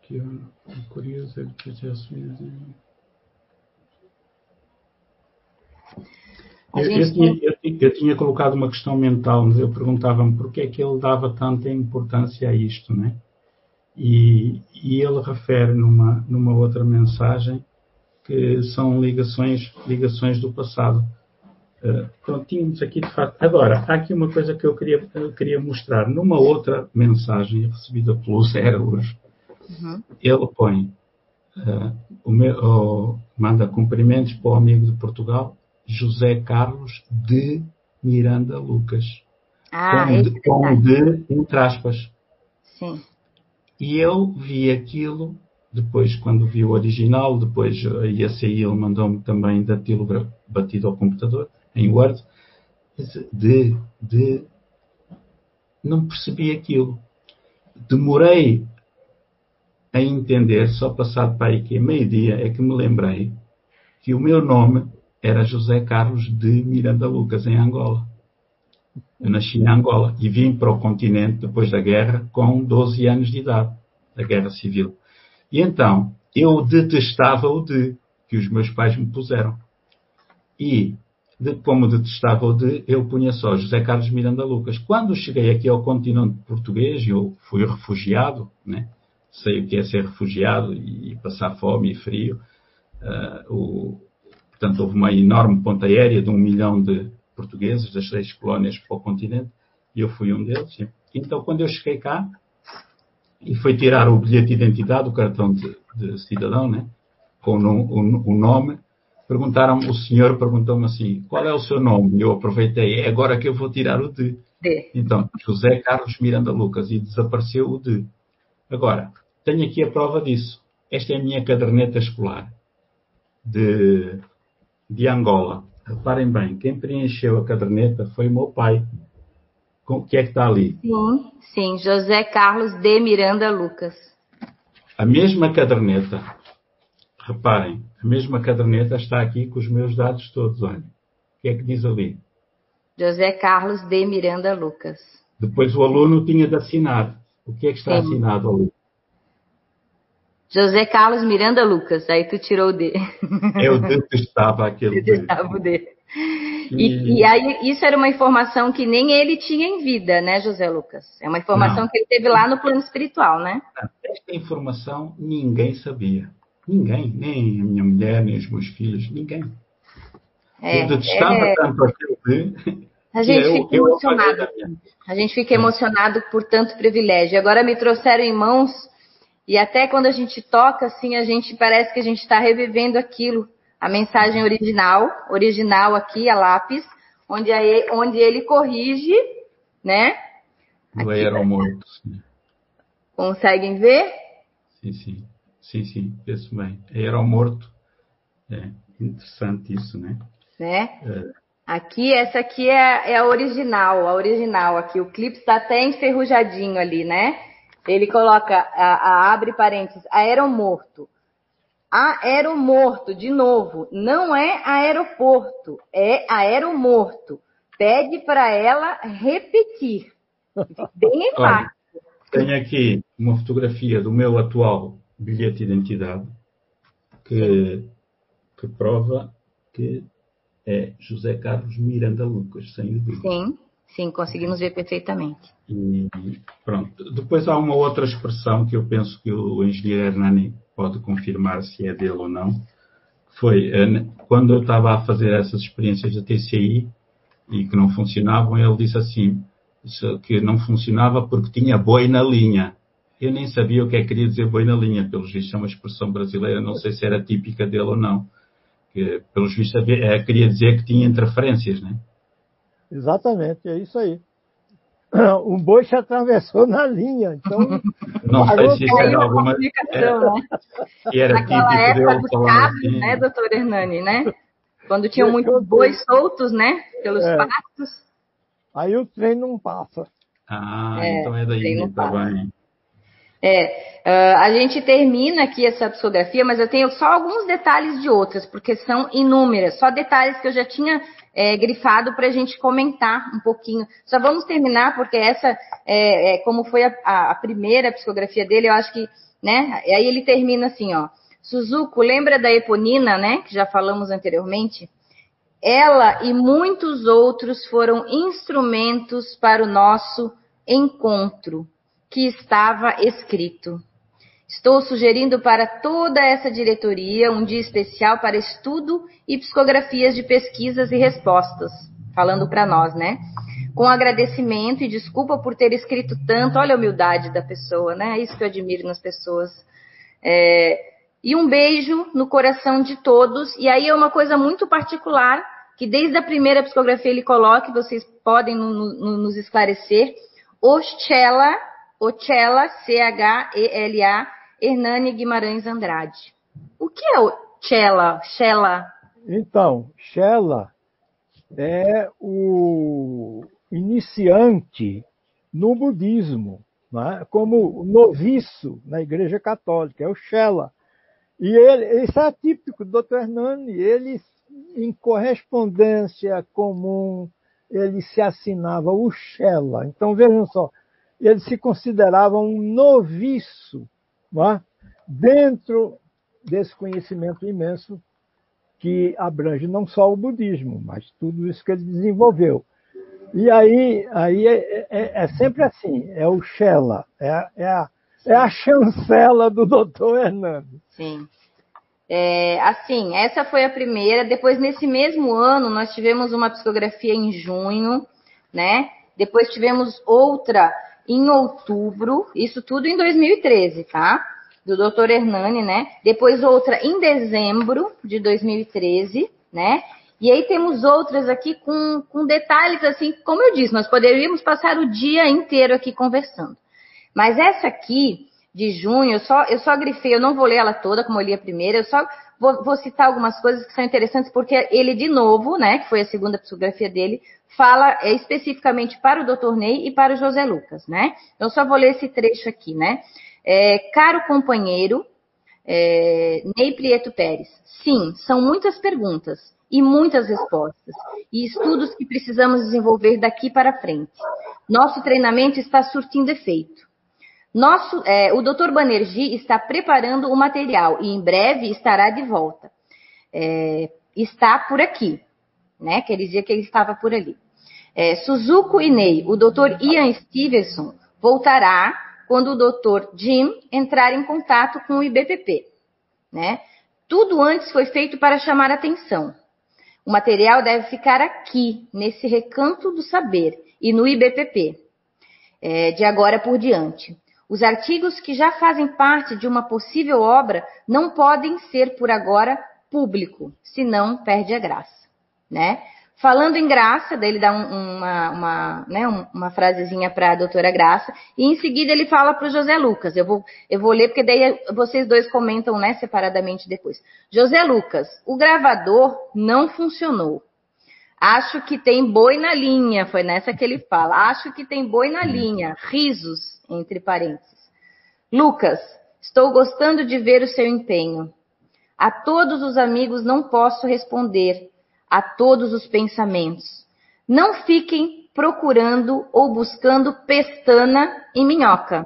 Speaker 3: que é curioso, é que já Eu, eu, tinha, eu, eu, tinha, colocado uma questão mental, mas eu perguntava-me porquê é que ele dava tanta importância a isto, né? E, e ele refere numa, numa outra mensagem que são ligações, ligações do passado. Uh, então, tínhamos aqui de facto. Agora, há aqui uma coisa que eu queria, eu queria mostrar. Numa outra mensagem recebida pelo Zé hoje, uhum. ele põe. Uh, meu, oh, manda cumprimentos para o amigo de Portugal José Carlos de Miranda Lucas.
Speaker 1: Ah,
Speaker 3: com, de, com de, entre aspas.
Speaker 1: Sim.
Speaker 3: E eu vi aquilo, depois, quando vi o original, depois a IACI ele mandou-me também daquilo batido ao computador, em Word, de, de. Não percebi aquilo. Demorei a entender, só passado para aí que meio-dia, é que me lembrei que o meu nome era José Carlos de Miranda Lucas, em Angola. Eu nasci em Angola e vim para o continente depois da guerra com 12 anos de idade, da guerra civil. E então, eu detestava o de, que os meus pais me puseram. E, de, como detestava o de, eu punha só José Carlos Miranda Lucas. Quando cheguei aqui ao continente português, eu fui refugiado, né? sei o que é ser refugiado e passar fome e frio. Uh, o, Portanto, houve uma enorme ponta aérea de um milhão de portugueses das seis colónias para o continente e eu fui um deles. Então, quando eu cheguei cá e fui tirar o bilhete de identidade, o cartão de, de cidadão, né, com o, o, nome, perguntaram, o senhor perguntou-me assim, qual é o seu nome? E eu aproveitei, é agora que eu vou tirar o de.
Speaker 1: de.
Speaker 3: Então, José Carlos Miranda Lucas, e desapareceu o de. Agora, tenho aqui a prova disso. Esta é a minha caderneta escolar de de Angola. Reparem bem, quem preencheu a caderneta foi o meu pai. O que é que está ali?
Speaker 1: Sim, sim. José Carlos de Miranda Lucas.
Speaker 3: A mesma caderneta. Reparem, a mesma caderneta está aqui com os meus dados todos. Olha. O que é que diz ali?
Speaker 1: José Carlos de Miranda Lucas.
Speaker 3: Depois o aluno tinha de assinar. O que é que está sim. assinado ali?
Speaker 1: José Carlos Miranda Lucas. Aí tu tirou o D.
Speaker 3: Eu detestava aquele
Speaker 1: D. Detestava o D. E, e, aí, isso era uma informação que nem ele tinha em vida, né, José Lucas? É uma informação Não. que ele teve lá no plano espiritual, né?
Speaker 3: Esta informação ninguém sabia. Ninguém, nem a minha mulher, nem os meus filhos, ninguém. É, eu detestava é... tanto aquilo
Speaker 1: A gente eu, fica eu emocionado. A gente fica emocionado por tanto privilégio. Agora me trouxeram em mãos e até quando a gente toca, assim, a gente parece que a gente está revivendo aquilo a mensagem original, original aqui, a lápis, onde, aí, onde ele corrige, né?
Speaker 3: Do aeromorto.
Speaker 1: Conseguem ver?
Speaker 3: Sim, sim. Sim, sim, penso bem. Aeromorto. É interessante isso, né?
Speaker 1: Né? É. Aqui, essa aqui é, é, a original, a original aqui. O clipe está até enferrujadinho ali, né? Ele coloca, a, a abre parênteses, aeromorto aeromorto, de novo, não é aeroporto, é aeromorto. Pede para ela repetir. Bem enfático.
Speaker 3: Tenho aqui uma fotografia do meu atual bilhete de identidade que, que prova que é José Carlos Miranda Lucas, sem dúvida.
Speaker 1: Sim, sim, conseguimos ver perfeitamente.
Speaker 3: Pronto. Depois há uma outra expressão que eu penso que o engenheiro Hernani pode confirmar se é dele ou não. Foi quando eu estava a fazer essas experiências da TCI e que não funcionavam, ele disse assim que não funcionava porque tinha boi na linha. Eu nem sabia o que é que queria dizer boi na linha, pelos vistos é uma expressão brasileira, não sei se era típica dele ou não. Que, pelos vistos é, queria dizer que tinha interferências, né?
Speaker 2: Exatamente, é isso aí. o boi se atravessou na linha. Então,
Speaker 3: não sei se isso era alguma. Era, né?
Speaker 1: era Naquela época dos cabos, assim. né, doutor Hernani, né? Quando tinham muitos bois soltos, né? Pelos é. pastos.
Speaker 2: Aí o trem não passa.
Speaker 3: Ah, é, então é daí, tá bem.
Speaker 1: É, uh, a gente termina aqui essa psicografia, mas eu tenho só alguns detalhes de outras, porque são inúmeras, só detalhes que eu já tinha é, grifado para a gente comentar um pouquinho. Só vamos terminar, porque essa, é, é, como foi a, a, primeira psicografia dele, eu acho que, né? Aí ele termina assim, ó. Suzuko, lembra da Eponina, né? Que já falamos anteriormente? Ela e muitos outros foram instrumentos para o nosso encontro, que estava escrito. Estou sugerindo para toda essa diretoria um dia especial para estudo e psicografias de pesquisas e respostas, falando para nós, né? Com agradecimento e desculpa por ter escrito tanto, olha a humildade da pessoa, né? É isso que eu admiro nas pessoas. É, e um beijo no coração de todos. E aí é uma coisa muito particular, que desde a primeira psicografia ele coloca, vocês podem no, no, nos esclarecer. Ochela, Ochela, C-H-E-L-A, Hernani Guimarães Andrade. O que é o Chela?
Speaker 2: Então, Chela é o iniciante no budismo, né? como noviço na Igreja Católica, é o Chela. E ele, isso é típico do Dr. Hernani, ele, em correspondência comum, ele se assinava o Chela. Então, vejam só, ele se considerava um noviço é? dentro desse conhecimento imenso que abrange não só o budismo, mas tudo isso que ele desenvolveu. E aí, aí é, é, é sempre assim, é o Shella, é, é, a, é a chancela do doutor Hernando.
Speaker 1: Sim. É, assim, essa foi a primeira. Depois, nesse mesmo ano, nós tivemos uma psicografia em junho, né? Depois tivemos outra em outubro, isso tudo em 2013, tá? Do Dr. Hernani, né? Depois outra em dezembro de 2013, né? E aí temos outras aqui com, com detalhes assim, como eu disse, nós poderíamos passar o dia inteiro aqui conversando. Mas essa aqui de junho. Eu só, eu só grifei, eu não vou ler ela toda, como eu li a primeira, eu só vou, vou citar algumas coisas que são interessantes, porque ele, de novo, né, que foi a segunda psicografia dele, fala é, especificamente para o Dr. Ney e para o José Lucas, né? Eu só vou ler esse trecho aqui, né? É, caro companheiro, é, Ney Prieto Pérez, sim, são muitas perguntas e muitas respostas e estudos que precisamos desenvolver daqui para frente. Nosso treinamento está surtindo efeito. Nosso, é, o Dr. Banerjee está preparando o material e em breve estará de volta. É, está por aqui, né? Quer dizer que ele estava por ali. É, Suzuko Ney, o Dr. Ian Stevenson voltará quando o Dr. Jim entrar em contato com o IBPP, né? Tudo antes foi feito para chamar atenção. O material deve ficar aqui, nesse recanto do saber, e no IBPP, é, de agora por diante. Os artigos que já fazem parte de uma possível obra não podem ser, por agora, público, senão perde a graça, né? Falando em Graça, daí ele dá um, uma, uma, né, uma frasezinha para a doutora Graça, e em seguida ele fala para o José Lucas. Eu vou, eu vou ler, porque daí vocês dois comentam né, separadamente depois. José Lucas, o gravador não funcionou. Acho que tem boi na linha, foi nessa que ele fala. Acho que tem boi na linha. Risos, entre parênteses. Lucas, estou gostando de ver o seu empenho. A todos os amigos não posso responder, a todos os pensamentos. Não fiquem procurando ou buscando pestana em minhoca.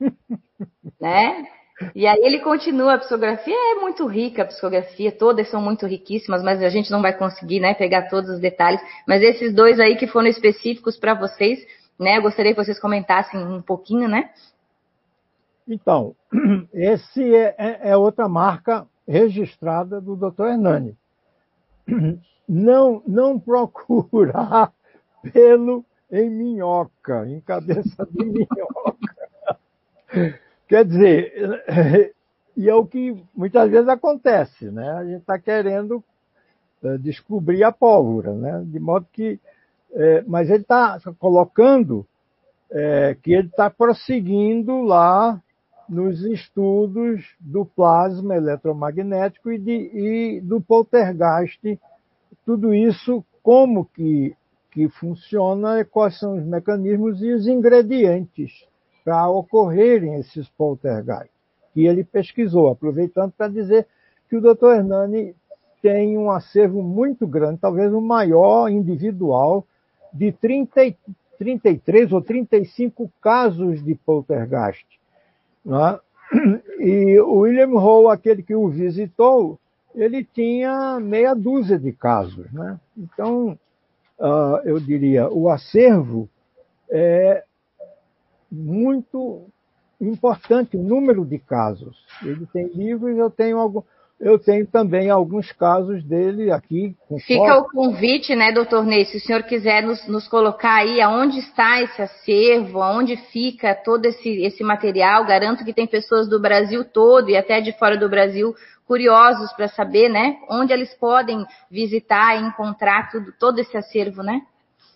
Speaker 1: né? E aí ele continua, a psicografia é muito rica, a psicografia, todas são muito riquíssimas, mas a gente não vai conseguir, né, pegar todos os detalhes. Mas esses dois aí que foram específicos para vocês, né, eu gostaria que vocês comentassem um pouquinho, né?
Speaker 2: Então, esse é, é, é outra marca registrada do Dr. Hernani não, não procurar pelo em minhoca, em cabeça de minhoca. Quer dizer, e é o que muitas vezes acontece, né? A gente está querendo eh, descobrir a pólvora, né? De modo que, é, mas ele está colocando é, que ele está prosseguindo lá nos estudos do plasma eletromagnético e, de, e do poltergeist, tudo isso, como que, que funciona, quais são os mecanismos e os ingredientes para ocorrerem esses poltergeists, que ele pesquisou, aproveitando para dizer que o Dr. Hernani tem um acervo muito grande, talvez o maior individual, de 30, 33 ou 35 casos de poltergeist né? E o William Hall, aquele que o visitou, ele tinha meia dúzia de casos. Né? Então, uh, eu diria, o acervo é muito importante, o número de casos. Ele tem livros, eu tenho algum, eu tenho também alguns casos dele aqui.
Speaker 1: Fica foto. o convite, né, doutor Ney, se o senhor quiser nos, nos, colocar aí aonde está esse acervo, aonde fica todo esse, esse material. Garanto que tem pessoas do Brasil todo e até de fora do Brasil curiosos para saber, né, onde eles podem visitar e encontrar tudo, todo esse acervo, né?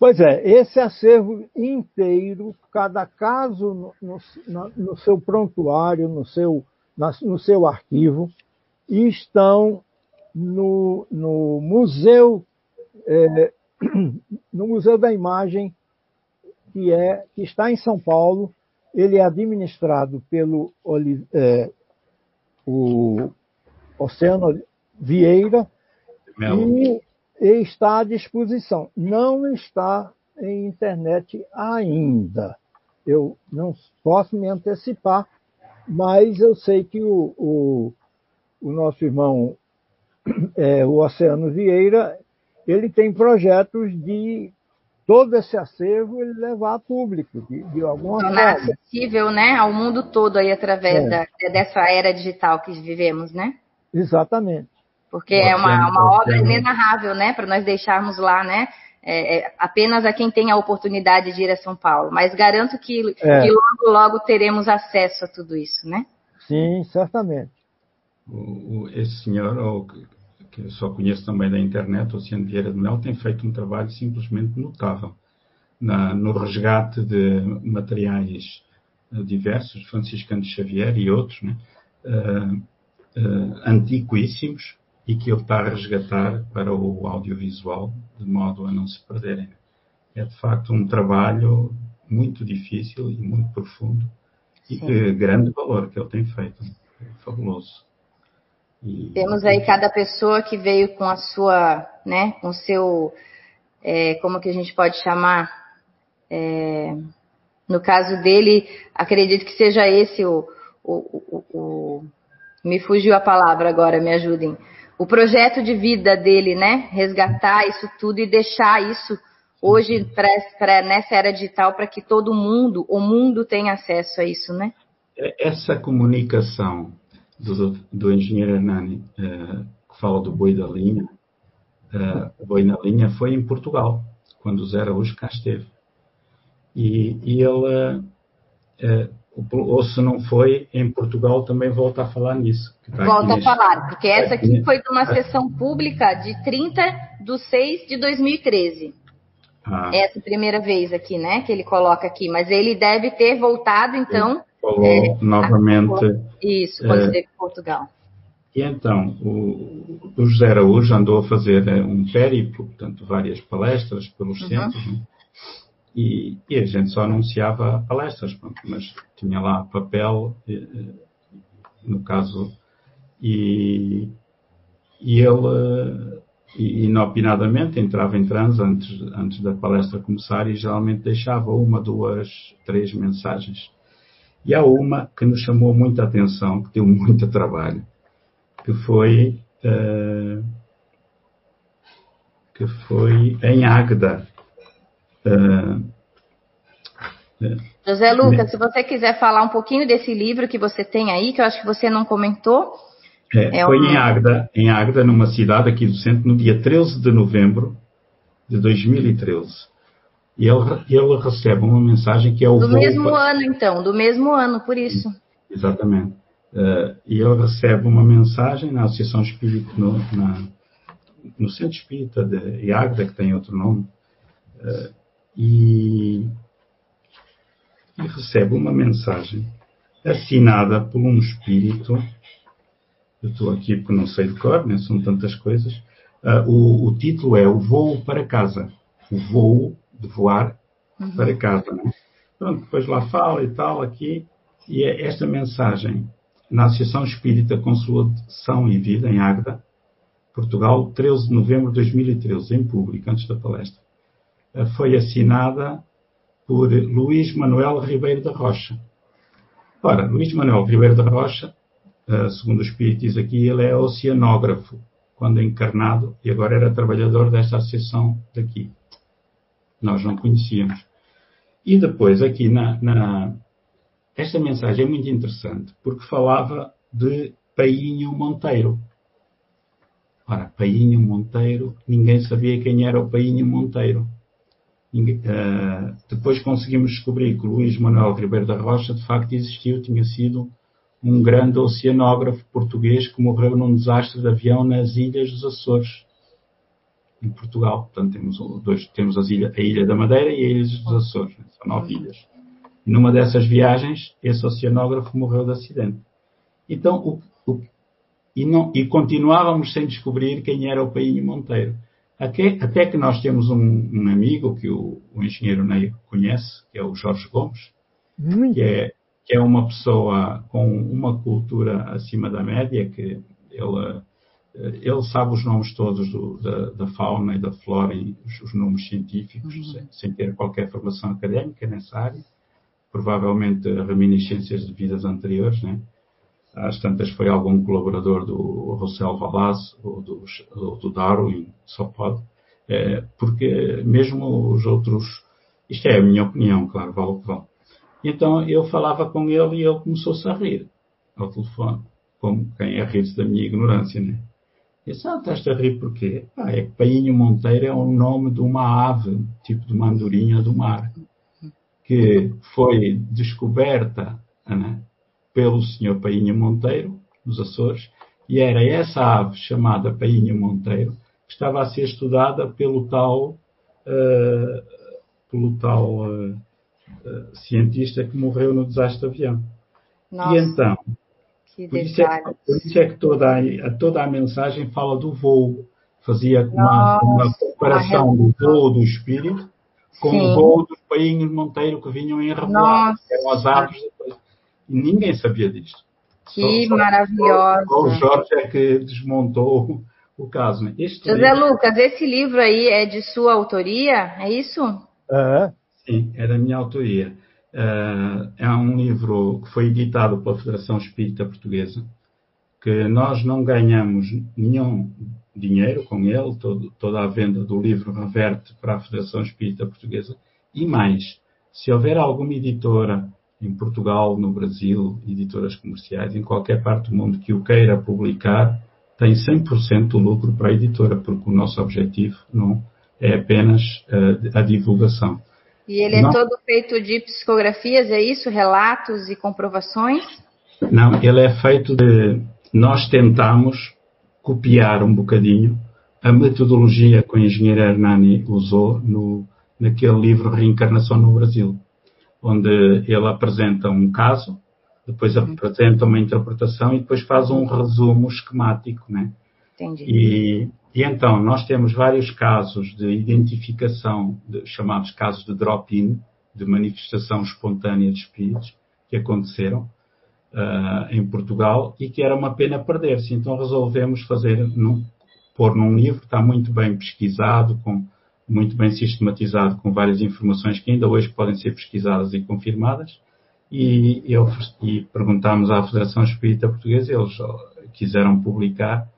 Speaker 2: Pois é, esse acervo inteiro, cada caso no, no, no seu prontuário, no seu, no seu arquivo, estão no, no Museu é, no Museu da Imagem que é que está em São Paulo. Ele é administrado pelo é, o Oceano Vieira e, e está à disposição. Não está em internet ainda. Eu não posso me antecipar, mas eu sei que o, o o nosso irmão, é, o Oceano Vieira, ele tem projetos de todo esse acervo ele levar a público, de, de alguma Tornar
Speaker 1: forma. acessível né, ao mundo todo aí através é. da, dessa era digital que vivemos, né?
Speaker 2: Exatamente.
Speaker 1: Porque é uma, uma obra inenarrável, né? Para nós deixarmos lá, né? É, é, apenas a quem tem a oportunidade de ir a São Paulo. Mas garanto que, é. que logo, logo teremos acesso a tudo isso, né?
Speaker 2: Sim, certamente
Speaker 3: o, o, esse senhor, ou que, eu só conheço também da internet, o Ciano Vieira de Mel, tem feito um trabalho simplesmente notável na, no resgate de materiais diversos, Franciscano Xavier e outros, né? antiquíssimos, e que ele está a resgatar para o audiovisual, de modo a não se perderem. É de facto um trabalho muito difícil e muito profundo e de grande valor que ele tem feito. É fabuloso.
Speaker 1: E... Temos aí cada pessoa que veio com a sua, né, com o seu, é, como que a gente pode chamar? É, no caso dele, acredito que seja esse o, o, o, o, me fugiu a palavra agora, me ajudem o projeto de vida dele, né? Resgatar isso tudo e deixar isso hoje nessa era digital para que todo mundo, o mundo tenha acesso a isso, né?
Speaker 3: É, essa comunicação do, do engenheiro Hernani, uh, que fala do boi da linha, uh, o boi na linha foi em Portugal, quando o Zé Araújo cá esteve. E, e ele ou se não foi, em Portugal também volta a falar nisso.
Speaker 1: Volta a falar, porque essa aqui foi de uma sessão pública de 30 de 6 de 2013. Ah. Essa primeira vez aqui, né, que ele coloca aqui. Mas ele deve ter voltado, então.
Speaker 3: Falou é, novamente.
Speaker 1: Isso, quando é, esteve em Portugal.
Speaker 3: E então, o, o José Araújo andou a fazer é, um périplo, portanto, várias palestras pelos uhum. centros, né? E, e, a gente só anunciava palestras, pronto, mas tinha lá papel, no caso, e, e ele inopinadamente entrava em transe antes, antes da palestra começar e geralmente deixava uma, duas, três mensagens. E há uma que nos chamou muita atenção, que deu muito trabalho, que foi, uh, que foi em Águeda,
Speaker 1: José Lucas, se você quiser falar um pouquinho desse livro que você tem aí, que eu acho que você não comentou.
Speaker 3: É, é foi um... em Águeda, em Águeda, numa cidade aqui do centro, no dia 13 de novembro de 2013. E ele, ele recebe uma mensagem que é o.
Speaker 1: Do mesmo para... ano, então, do mesmo ano, por isso.
Speaker 3: Exatamente. Uh, e ele recebe uma mensagem na Associação Espírita, no, na, no Centro Espírita de Águeda, que tem outro nome, uh, e, e recebe uma mensagem assinada por um espírito. Eu estou aqui porque não sei de cor, né? são tantas coisas. Uh, o, o, título é O Voo para Casa. O voo de voar uhum. para casa. Né? Pronto, depois lá fala e tal, aqui. E é esta mensagem na Associação Espírita Consolação e Vida, em Águeda, Portugal, 13 de novembro de 2013, em público, antes da palestra. Eh, foi assinada por Luís Manuel Ribeiro da Rocha. Ora, Luís Manuel Ribeiro da Rocha, eh, segundo o Espírito diz aqui, ele é oceanógrafo, quando encarnado, e agora era trabalhador desta associação daqui. Nós não conhecíamos. E depois, aqui na, na esta mensagem é muito interessante, porque falava de Painho Monteiro. Ora, Painho Monteiro, ninguém sabia quem era o Painho Monteiro. Uh, depois conseguimos descobrir que Luís Manuel Ribeiro da Rocha de facto existiu, tinha sido um grande oceanógrafo português que morreu num desastre de avião nas Ilhas dos Açores, em Portugal. Portanto, temos, dois, temos ilha, a Ilha da Madeira e a Ilha dos Açores, né? são nove ilhas. E numa dessas viagens, esse oceanógrafo morreu de acidente. Então, o, o, e, não, e continuávamos sem descobrir quem era o Painho Monteiro. Até, até que nós temos um, um amigo que o, o, engenheiro Ney conhece, que é o Jorge Gomes, que é, que é uma pessoa com uma cultura acima da média, que ele, ele sabe os nomes todos do, da, da, fauna e da flora e os, os nomes científicos, uhum. sem, sem, ter qualquer formação académica nessa área, provavelmente reminiscências de vidas anteriores, né? Às tantas foi algum colaborador do Rossel Valaz ou do, ou do Darwin, só pode, é, porque mesmo os outros, isto é a minha opinião, claro, vale o que vale. Então eu falava com ele e ele começou-se a rir ao telefone, como quem é rir-se da minha ignorância, né? Eu disse, ah, estás a rir porquê? Ah, é que Painho Monteiro é o nome de uma ave, tipo de uma andorinha do mar, que foi descoberta né, pelo senhor Painha Monteiro, nos Açores, e era essa ave chamada Painha Monteiro que estava a ser estudada pelo tal, uh, pelo tal uh, uh, cientista que morreu no desastre de avião.
Speaker 1: Nossa,
Speaker 3: e então,
Speaker 1: por isso,
Speaker 3: é, por isso, é, que toda a, toda a mensagem fala do voo. Fazia uma, uma comparação do voo do espírito com Sim. o voo dos painhos Monteiro que vinham em revoada, que eram as aves. E ninguém sabia disto.
Speaker 1: Que só, maravilhosa.
Speaker 3: Só, o Jorge é que desmontou o caso. Né?
Speaker 1: Este José livro, Lucas, esse livro aí é de sua autoria, é isso?
Speaker 3: É. Sim, é da minha autoria. Uh, é um livro que foi editado pela Federação Espírita Portuguesa, que nós não ganhamos nenhum dinheiro com ele, todo, toda a venda do livro reverte para a Federação Espírita Portuguesa. E mais, se houver alguma editora em Portugal, no Brasil, editoras comerciais, em qualquer parte do mundo que o queira publicar, tem 100% do lucro para a editora, porque o nosso objetivo não é apenas uh, a divulgação.
Speaker 1: E ele é não, todo feito de psicografias, é isso? Relatos e comprovações?
Speaker 3: Não, ele é feito de. Nós tentamos copiar um bocadinho a metodologia que o engenheiro Hernani usou no, naquele livro Reencarnação no Brasil, onde ele apresenta um caso, depois uhum. apresenta uma interpretação e depois faz um resumo esquemático, né?
Speaker 1: Entendi.
Speaker 3: E, e então, nós temos vários casos de identificação, de, chamados casos de drop-in, de manifestação espontânea de espíritos, que aconteceram uh, em Portugal e que era uma pena perder-se. Então resolvemos fazer, num, pôr num livro, está muito bem pesquisado, com, muito bem sistematizado, com várias informações que ainda hoje podem ser pesquisadas e confirmadas. E, eu, e perguntámos à Federação Espírita Portuguesa, eles quiseram publicar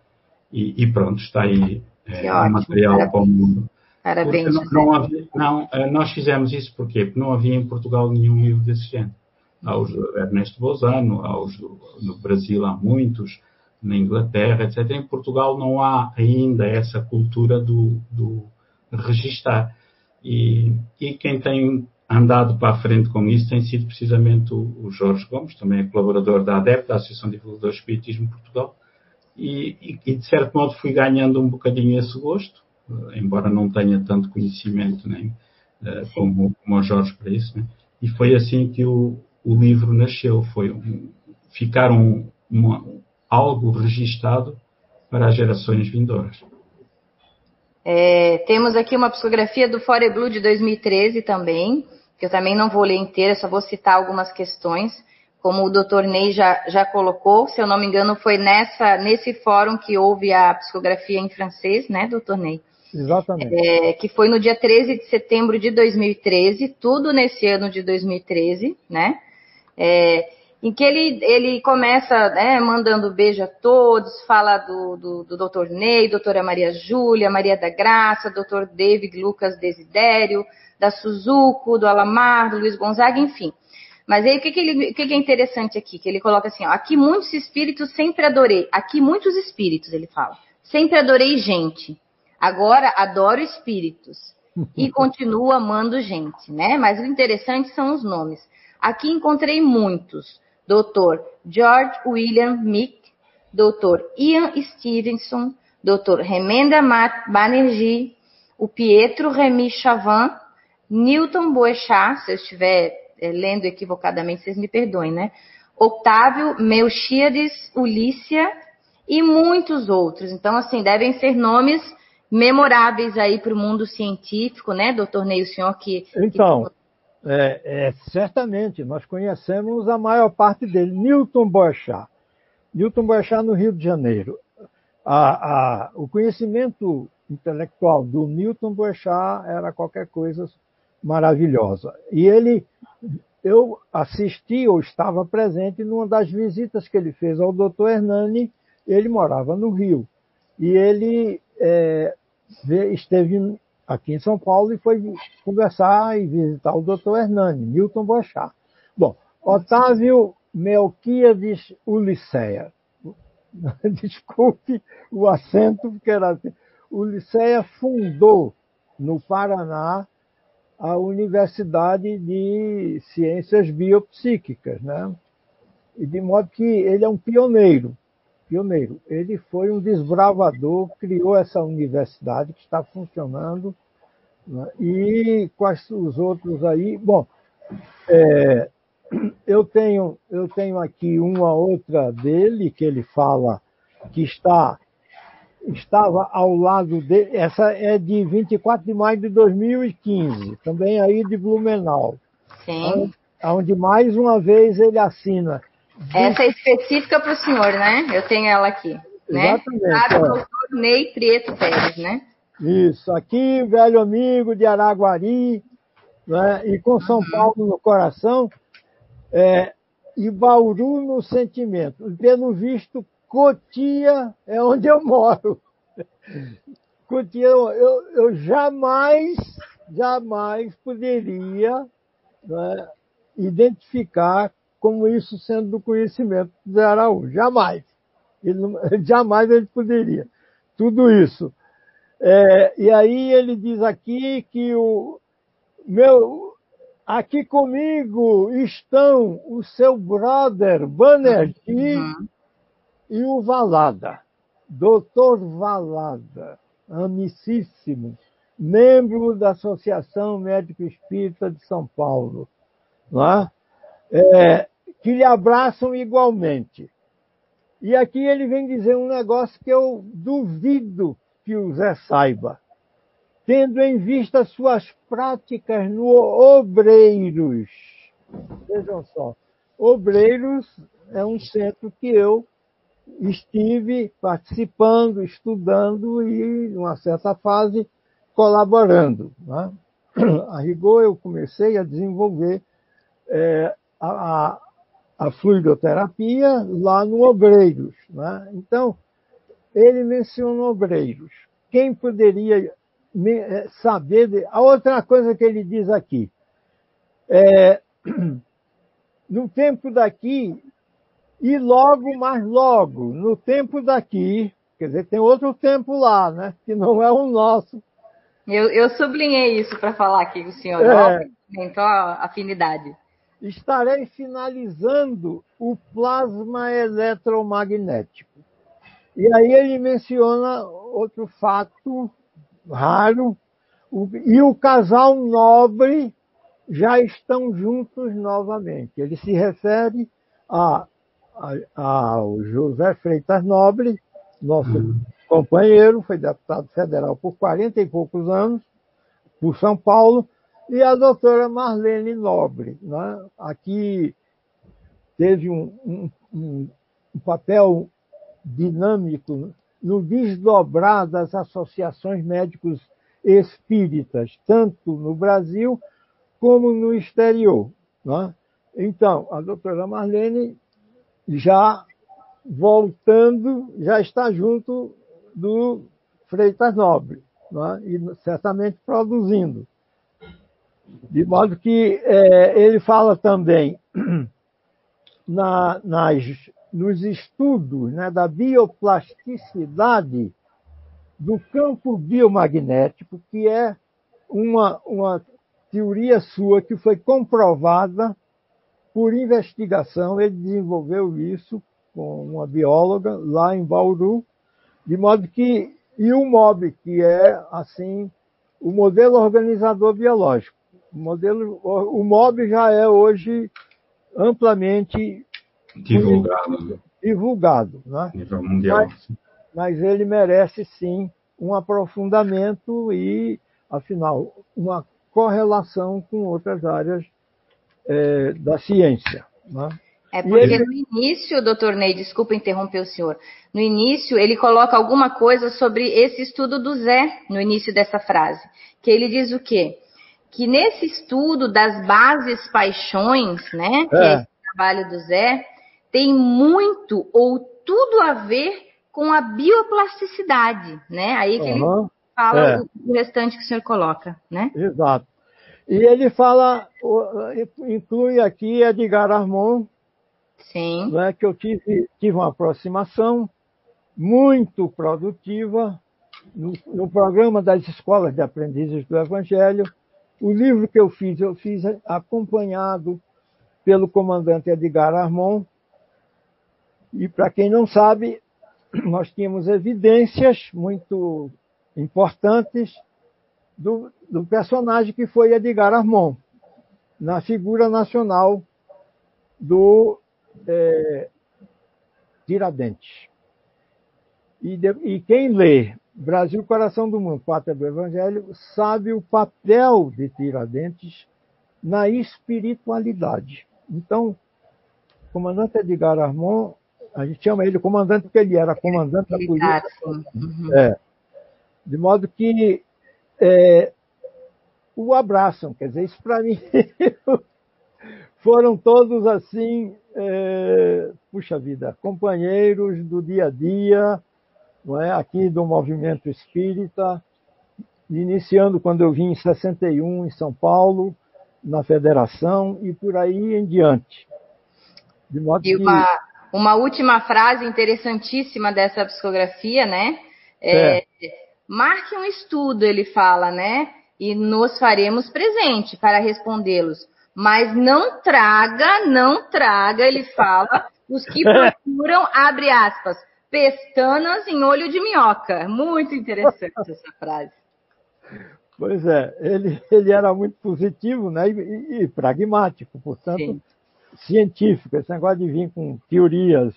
Speaker 3: e, e pronto, está aí é, material Parabéns. para o mundo.
Speaker 1: Parabéns.
Speaker 3: Não, não, havia, não, eh, nós fizemos isso porquê? porque não havia em Portugal nenhum livro desse género. Há os Ernesto Bozano, há os no Brasil há muitos, na Inglaterra, etc. Em Portugal não há ainda essa cultura do, do registar. E, e quem tem andado para a frente com isso tem sido precisamente o, o Jorge Gomes, também é colaborador da ADEP, da Associação de Divulgadores de Espiritismo Portugal, e, e, e, de certo modo fui ganhando um bocadinho esse gosto, embora não tenha tanto conhecimento nem uh, como, como o Jorge para isso, né? e foi assim que o, o livro nasceu, foi um, ficar um, uma, algo registado para as gerações vindouras.
Speaker 1: É, temos aqui uma psicografia do Fore Blue de 2013 também, que eu também não vou ler inteira, só vou citar algumas questões. Como o Dr. Ney já, já colocou, se eu não me engano, foi nessa, nesse fórum que houve a psicografia em francês, né, Dr. Ney?
Speaker 2: Exatamente.
Speaker 1: É, que foi no dia 13 de setembro de 2013, tudo nesse ano de 2013, né? É, em que ele, ele começa né, mandando beijo a todos, fala do, do, do doutor Ney, doutora Maria Júlia, Maria da Graça, doutor David Lucas Desidério, da Suzuko, do Alamar, do Luiz Gonzaga, enfim. Mas aí o que, que, ele, o que, que é interessante aqui? Que ele coloca assim, ó, aqui muitos espíritos sempre adorei, aqui muitos espíritos, ele fala, sempre adorei gente, agora adoro espíritos. E continuo amando gente, né? Mas o interessante são os nomes. Aqui encontrei muitos. Dr. George William Mick, Dr. Ian Stevenson, Dr. Remenda Banerjee, o Pietro Remy Chavan, Newton Boechat, se eu estiver é, lendo equivocadamente, vocês me perdoem, né? Octávio Melchiades Ulícia e muitos outros. Então, assim, devem ser nomes memoráveis aí para o mundo científico, né, doutor Ney, o senhor que...
Speaker 2: Então, que... É, é, certamente, nós conhecemos a maior parte dele. Newton Boechat. Newton Boechat no Rio de Janeiro. A, a, o conhecimento intelectual do Newton Boechat era qualquer coisa maravilhosa. E ele, eu assisti ou estava presente numa das visitas que ele fez ao Dr. Hernani, ele morava no Rio. E ele é, esteve aqui em São Paulo e foi conversar e visitar o doutor Hernani, Milton Bochá. Bom, Otávio Melquiades Uliceia. Desculpe o acento, porque era assim. Uliceia fundou no Paraná a Universidade de Ciências Biopsíquicas, né? E de modo que ele é um pioneiro, pioneiro. Ele foi um desbravador, criou essa universidade que está funcionando. Né? E quais os outros aí? Bom, É, eu, tenho, eu tenho aqui uma outra dele, que ele fala que está estava ao lado dele. Essa é de 24 de maio de 2015, também aí de Blumenau.
Speaker 1: Sim.
Speaker 2: Onde mais uma vez ele assina.
Speaker 1: Essa é específica para o senhor, né? Eu tenho ela aqui. Né?
Speaker 2: Exatamente. Para
Speaker 1: o doutor Ney Prieto Pérez, né?
Speaker 2: Isso, aqui, velho amigo de Araguari, né? e com São. Paulo no coração, é, e Bauru no sentimento. Pelo visto, Cotia é onde eu moro. Cotia, eu, eu jamais, jamais poderia né, identificar como isso sendo do conhecimento de Araújo. Jamais. Ele jamais ele poderia. Tudo isso. É, e aí ele diz aqui que o meu, aqui comigo estão o seu brother Banerjee uhum e o Valada, doutor Valada, amicíssimo, membro da Associação Médico Espírita de São Paulo, é? É, que lhe abraçam igualmente. E aqui ele vem dizer um negócio que eu duvido que o Zé saiba. Tendo em vista suas práticas no Obreiros. Vejam só, Obreiros é um centro que eu estive participando, estudando e, numa certa fase, colaborando. Né? A rigor, eu comecei a desenvolver é, a, a, fluidoterapia lá no Obreiros. Né? Então, ele menciona Obreiros. Quem poderia é, saber. De... A outra coisa que ele diz aqui. É, no tempo daqui, e logo, mais logo, no tempo daqui, quer dizer, tem outro tempo lá, né? Que não é o nosso.
Speaker 1: Eu, eu sublinhei isso para falar aqui com o senhor. É, aumentou a afinidade.
Speaker 2: Estarei finalizando o plasma eletromagnético. E aí ele menciona outro fato raro, e o casal nobre já estão juntos novamente. Ele se refere a ao José Freitas Nobre, nosso uhum. companheiro, foi deputado federal por 40 e poucos anos, por São Paulo, e a doutora Marlene Nobre. Né? Aqui teve um, um, um papel dinâmico no desdobrar das associações médicos espíritas, tanto no Brasil como no exterior. Né? Então, a doutora Marlene já voltando, já está junto do Freitas Nobre, é? e certamente produzindo. De modo que é, ele fala também na, nas, nos estudos né, da bioplasticidade do campo biomagnético, que é uma, uma teoria sua que foi comprovada por investigação, ele desenvolveu isso com uma bióloga lá em Bauru, de modo que e o MOB, que é assim o modelo organizador biológico. O modelo, o MOB já é hoje amplamente
Speaker 3: divulgado,
Speaker 2: divulgado, né?
Speaker 3: nível mundial.
Speaker 2: Mas, mas ele merece sim um aprofundamento e, afinal, uma correlação com outras áreas é, da ciência. Né?
Speaker 1: É porque ele... no início, doutor Ney, desculpa interromper o senhor, no início ele coloca alguma coisa sobre esse estudo do Zé, no início dessa frase, que ele diz o quê? Que nesse estudo das bases paixões, né, que é, é esse trabalho do Zé, tem muito ou tudo a ver com a bioplasticidade, né? Aí que uhum. ele fala é. o restante que o senhor coloca, né?
Speaker 2: Exato. E ele fala, inclui aqui Edgar Armand,
Speaker 1: Sim.
Speaker 2: Né, que eu tive, tive uma aproximação muito produtiva no, no, programa das escolas de aprendizes do Evangelho. O livro que eu fiz, eu fiz acompanhado pelo comandante Edgar Armand. E para quem não sabe, nós tínhamos evidências muito importantes do, do personagem que foi Edgar Armand. na figura nacional do é, Tiradentes. E, de, e, quem lê Brasil, Coração do Mundo, Pátria do Evangelho, sabe o papel de Tiradentes na espiritualidade. Então, comandante Edgar Armand, a gente chama ele comandante porque ele era comandante da polícia. Uhum. É, de modo que é, o abraçam. Quer dizer, isso para mim foram todos assim, é, puxa vida, companheiros do dia a dia, não é? aqui do movimento espírita, iniciando quando eu vim em 61 em São Paulo, na federação e por aí em diante.
Speaker 1: De modo e uma, que... uma última frase interessantíssima dessa psicografia, né? É, é. Marque um estudo, ele fala, né? E nos faremos presente para respondê-los. Mas não traga, não traga, ele fala, os que procuram, abre aspas, pestanas em olho de minhoca. Muito interessante essa frase.
Speaker 2: Pois é, ele, ele era muito positivo né, e, e pragmático, portanto, Sim. Científico. Esse negócio de vir com teorias,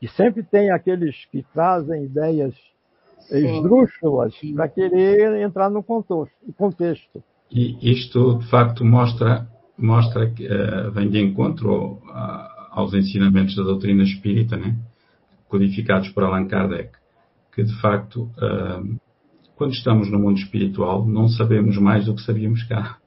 Speaker 2: que sempre tem aqueles que trazem ideias Sim. esdrúxulas para querer entrar no contexto.
Speaker 3: E isto, de facto, mostra, mostra que uh, vem de encontro aos ensinamentos da doutrina espírita, né? codificados por Allan Kardec, que, de facto, uh, quando estamos no mundo espiritual, não sabemos mais do que sabíamos cá.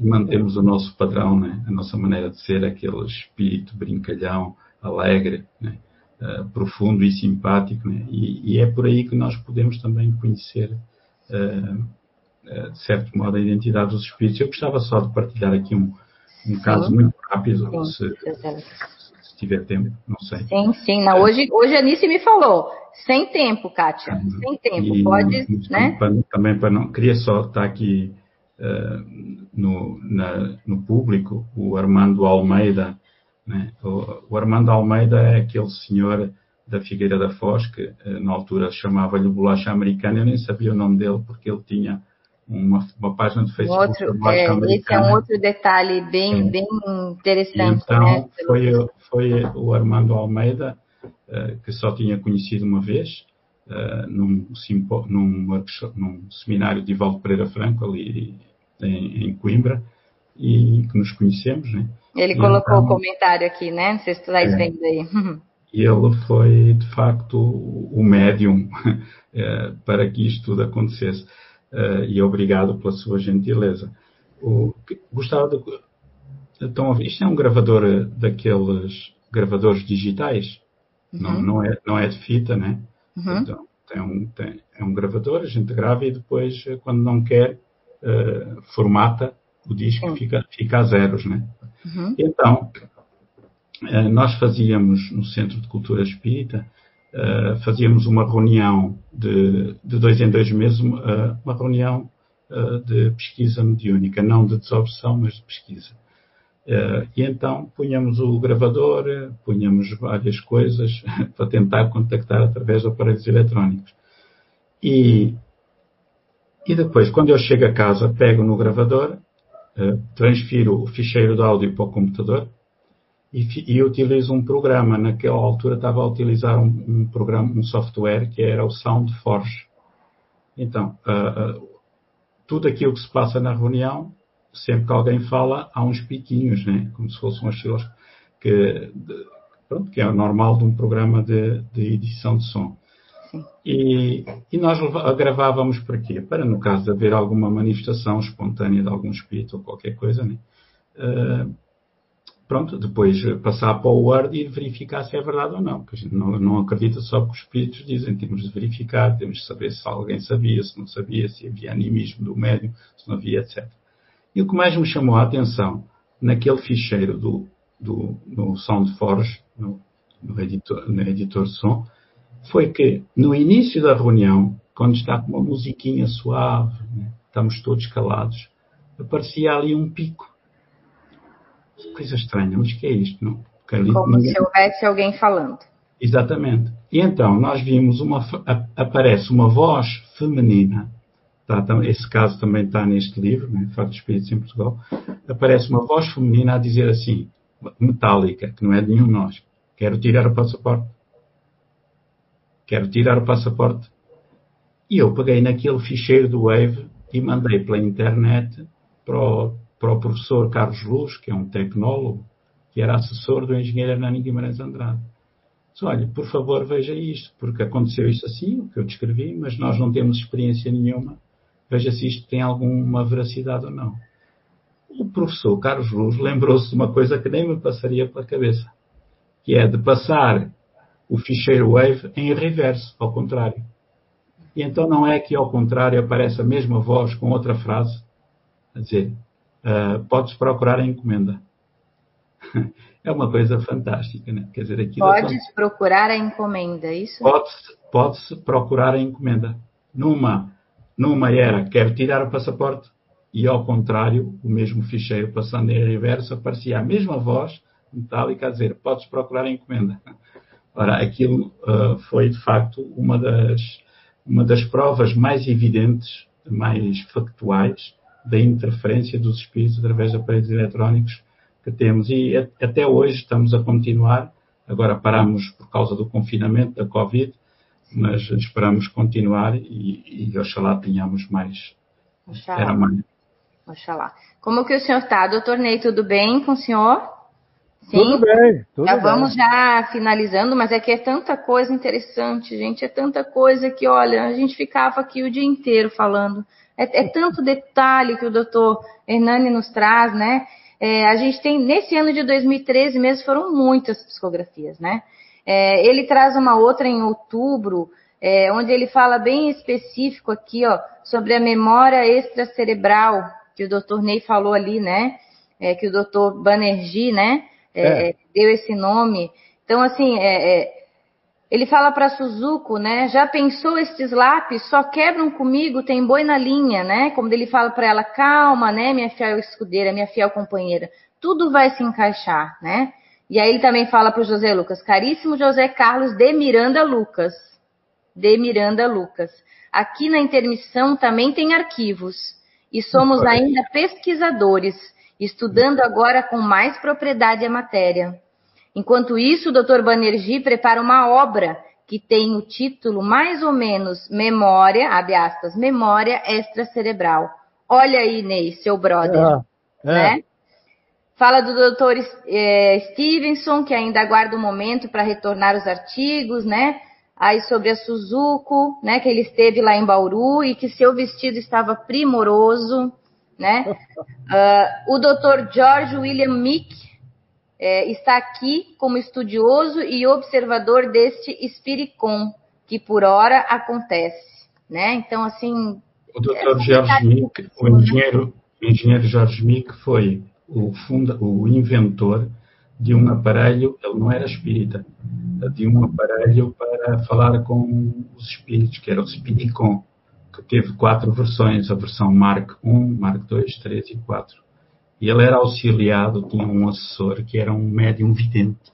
Speaker 3: E mantemos o nosso padrão, né? a nossa maneira de ser, aquele espírito brincalhão, alegre, né? uh, profundo e simpático. Né? E, e, é por aí que nós podemos também conhecer, uh, uh, de certo modo, a identidade dos espíritos. Eu gostava só de partilhar aqui um, um caso muito rápido, sim, se, se, tiver tempo, não sei.
Speaker 1: Sim, sim. Não, hoje, hoje a Anice me falou sem tempo, Kátia. Uhum. Sem tempo. Pode, né?
Speaker 3: também para não. Queria só estar aqui uh, no, na, no público, o Armando Almeida. Né? O, o, Armando Almeida é aquele senhor da Figueira da Foz, que uh, na altura chamava-lhe bolacha americana. Eu nem sabia o nome dele porque ele tinha uma, uma página do Facebook.
Speaker 1: Outro, é, esse é um outro detalhe bem, é. bem interessante.
Speaker 3: então, né? foi, foi o Armando Almeida eh, que só tinha conhecido uma vez, uh, num, num, num seminário de Ivaldo Pereira Franco, ali em, em Coimbra, e que nos conhecemos. Né?
Speaker 1: Ele e colocou então, o comentário aqui, né? Não sei se tu estás é, vendo aí.
Speaker 3: E ele foi, de facto, o médium eh, para que isto tudo acontecesse. e obrigado pela sua gentileza. O, gostava de. Então, isto é um gravador daqueles gravadores digitais Uhum. Não, não, é, não é de fita, né? Uhum. Então, tem um, tem, é um gravador, a gente grava e depois, quando não quer, uh, formata o disco fica, fica a zeros, né? Uhum. Então, uh, nós fazíamos no Centro de Cultura Espírita, uh, fazíamos uma reunião de, de dois em dois meses, uma reunião de pesquisa mediúnica, não de desobsessão, mas de pesquisa. E então punhamos o gravador, punhamos várias coisas para tentar contactar através de aparelhos eletrónicos. E, e depois, quando eu chego a casa, pego no gravador, uh, transfiro o ficheiro de áudio para o computador e, e, utilizo um programa. Naquela altura estava a utilizar um, um programa, um software que era o SoundForge. Então, uh, tudo aquilo que se passa na reunião sempre que alguém fala, há uns piquinhos, né? como se fosse um osciloscópio, que, pronto, que é normal de um programa de, de edição de som. E, e, nós gravávamos para quê? Para, no caso de haver alguma manifestação espontânea de algum espírito ou qualquer coisa, né? Uh, pronto, depois passar para o Word e verificar se é verdade ou não. Porque a gente não, não acredita só que os espíritos dizem, temos de verificar, temos de saber se alguém sabia, se não sabia, se havia animismo do médium, se não havia, etc. E o que mais me chamou a atenção naquele ficheiro do, do, no SoundForge, no, no, editor, no editor de som, foi que no início da reunião, quando está com uma musiquinha suave, né, estamos todos calados, aparecia ali um pico. Coisa estranha, mas que é isto? Não?
Speaker 1: Ali, Como ninguém... se houvesse alguém falando.
Speaker 3: Exatamente. E então nós vimos uma aparece uma voz feminina está, esse caso também está neste livro, né, Factos Espíritos em Portugal, aparece uma voz feminina a dizer assim, metálica, que não é de nenhum de nós, quero tirar o passaporte. Quero tirar o passaporte. E eu peguei naquele ficheiro do Wave e mandei pela internet para o, para o professor Carlos Luz, que é um tecnólogo, que era assessor do engenheiro Hernani Guimarães Andrade. Disse, olha, por favor, veja isto, porque aconteceu isto assim, o que eu descrevi, mas nós não temos experiência nenhuma. Veja se isto tem alguma veracidade ou não. O professor Carlos Luz lembrou-se de uma coisa que nem me passaria pela cabeça, que é de passar o ficheiro Wave em reverso, ao contrário. E então não é que ao contrário aparece a mesma voz com outra frase, a dizer, uh, podes procurar a encomenda. é uma coisa fantástica, né? Quer dizer, aquilo
Speaker 1: Podes só... procurar a encomenda, é isso?
Speaker 3: Pode-se pode procurar a encomenda. Numa, numa era, quero tirar o passaporte, e ao contrário, o mesmo ficheiro passando em reverso, aparecia a mesma voz metálica a dizer, podes procurar a encomenda. Ora, aquilo uh, foi de facto uma das, uma das provas mais evidentes, mais factuais, da interferência dos espíritos através de aparelhos eletrónicos que temos. E até hoje estamos a continuar. Agora paramos por causa do confinamento, da Covid, mas esperamos continuar e, e oxalá tenhamos mais.
Speaker 1: Oxalá. Era mais. Oxalá. Como que o senhor está? Doutor Ney, tudo bem com o senhor?
Speaker 2: Sim. Tudo bem. Tudo
Speaker 1: já
Speaker 2: bem.
Speaker 1: vamos já finalizando, mas é que é tanta coisa interessante, gente. É tanta coisa que, olha, a gente ficava aqui o dia inteiro falando. É, é tanto detalhe que o doutor Hernani nos traz, né? É, a gente tem, nesse ano de 2013 mesmo, foram muitas psicografias, né? É, ele traz uma outra em outubro, é, onde ele fala bem específico aqui, ó, sobre a memória extracerebral, que o doutor Ney falou ali, né? É, que o doutor Banerjee, né? É, é. Deu esse nome. Então, assim, é, ele fala para Suzuko, né? Já pensou estes lápis só quebram comigo, tem boi na linha, né? Como ele fala para ela, calma, né, minha fiel escudeira, minha fiel companheira, tudo vai se encaixar, né? E aí ele também fala para o José Lucas, caríssimo José Carlos de Miranda Lucas, de Miranda Lucas. Aqui na intermissão também tem arquivos e somos ainda pesquisadores, estudando agora com mais propriedade a matéria. Enquanto isso, o Dr. Banerjee prepara uma obra que tem o título mais ou menos Memória, abre aspas, Memória Extracerebral. Olha aí, Ney, seu brother. É, é. Né? Fala do Dr. É, Stevenson, que ainda aguarda um momento para retornar os artigos, né? Aí sobre a Suzuko, né? Que ele esteve lá em Bauru e que seu vestido estava primoroso, né? Uh, o Dr. George William Mick, é, está aqui como estudioso e observador deste Spiricon, que por hora acontece. Né? Então, assim.
Speaker 3: O Dr. George Mick, o engenheiro, o engenheiro George Mick foi o, funda, o inventor de um aparelho, ele não era espírita, de um aparelho para falar com os espíritos, que era o Spiricon, que teve quatro versões, a versão Mark I, Mark II, 3 e 4. E ele era auxiliado, tinha um assessor que era um médium vidente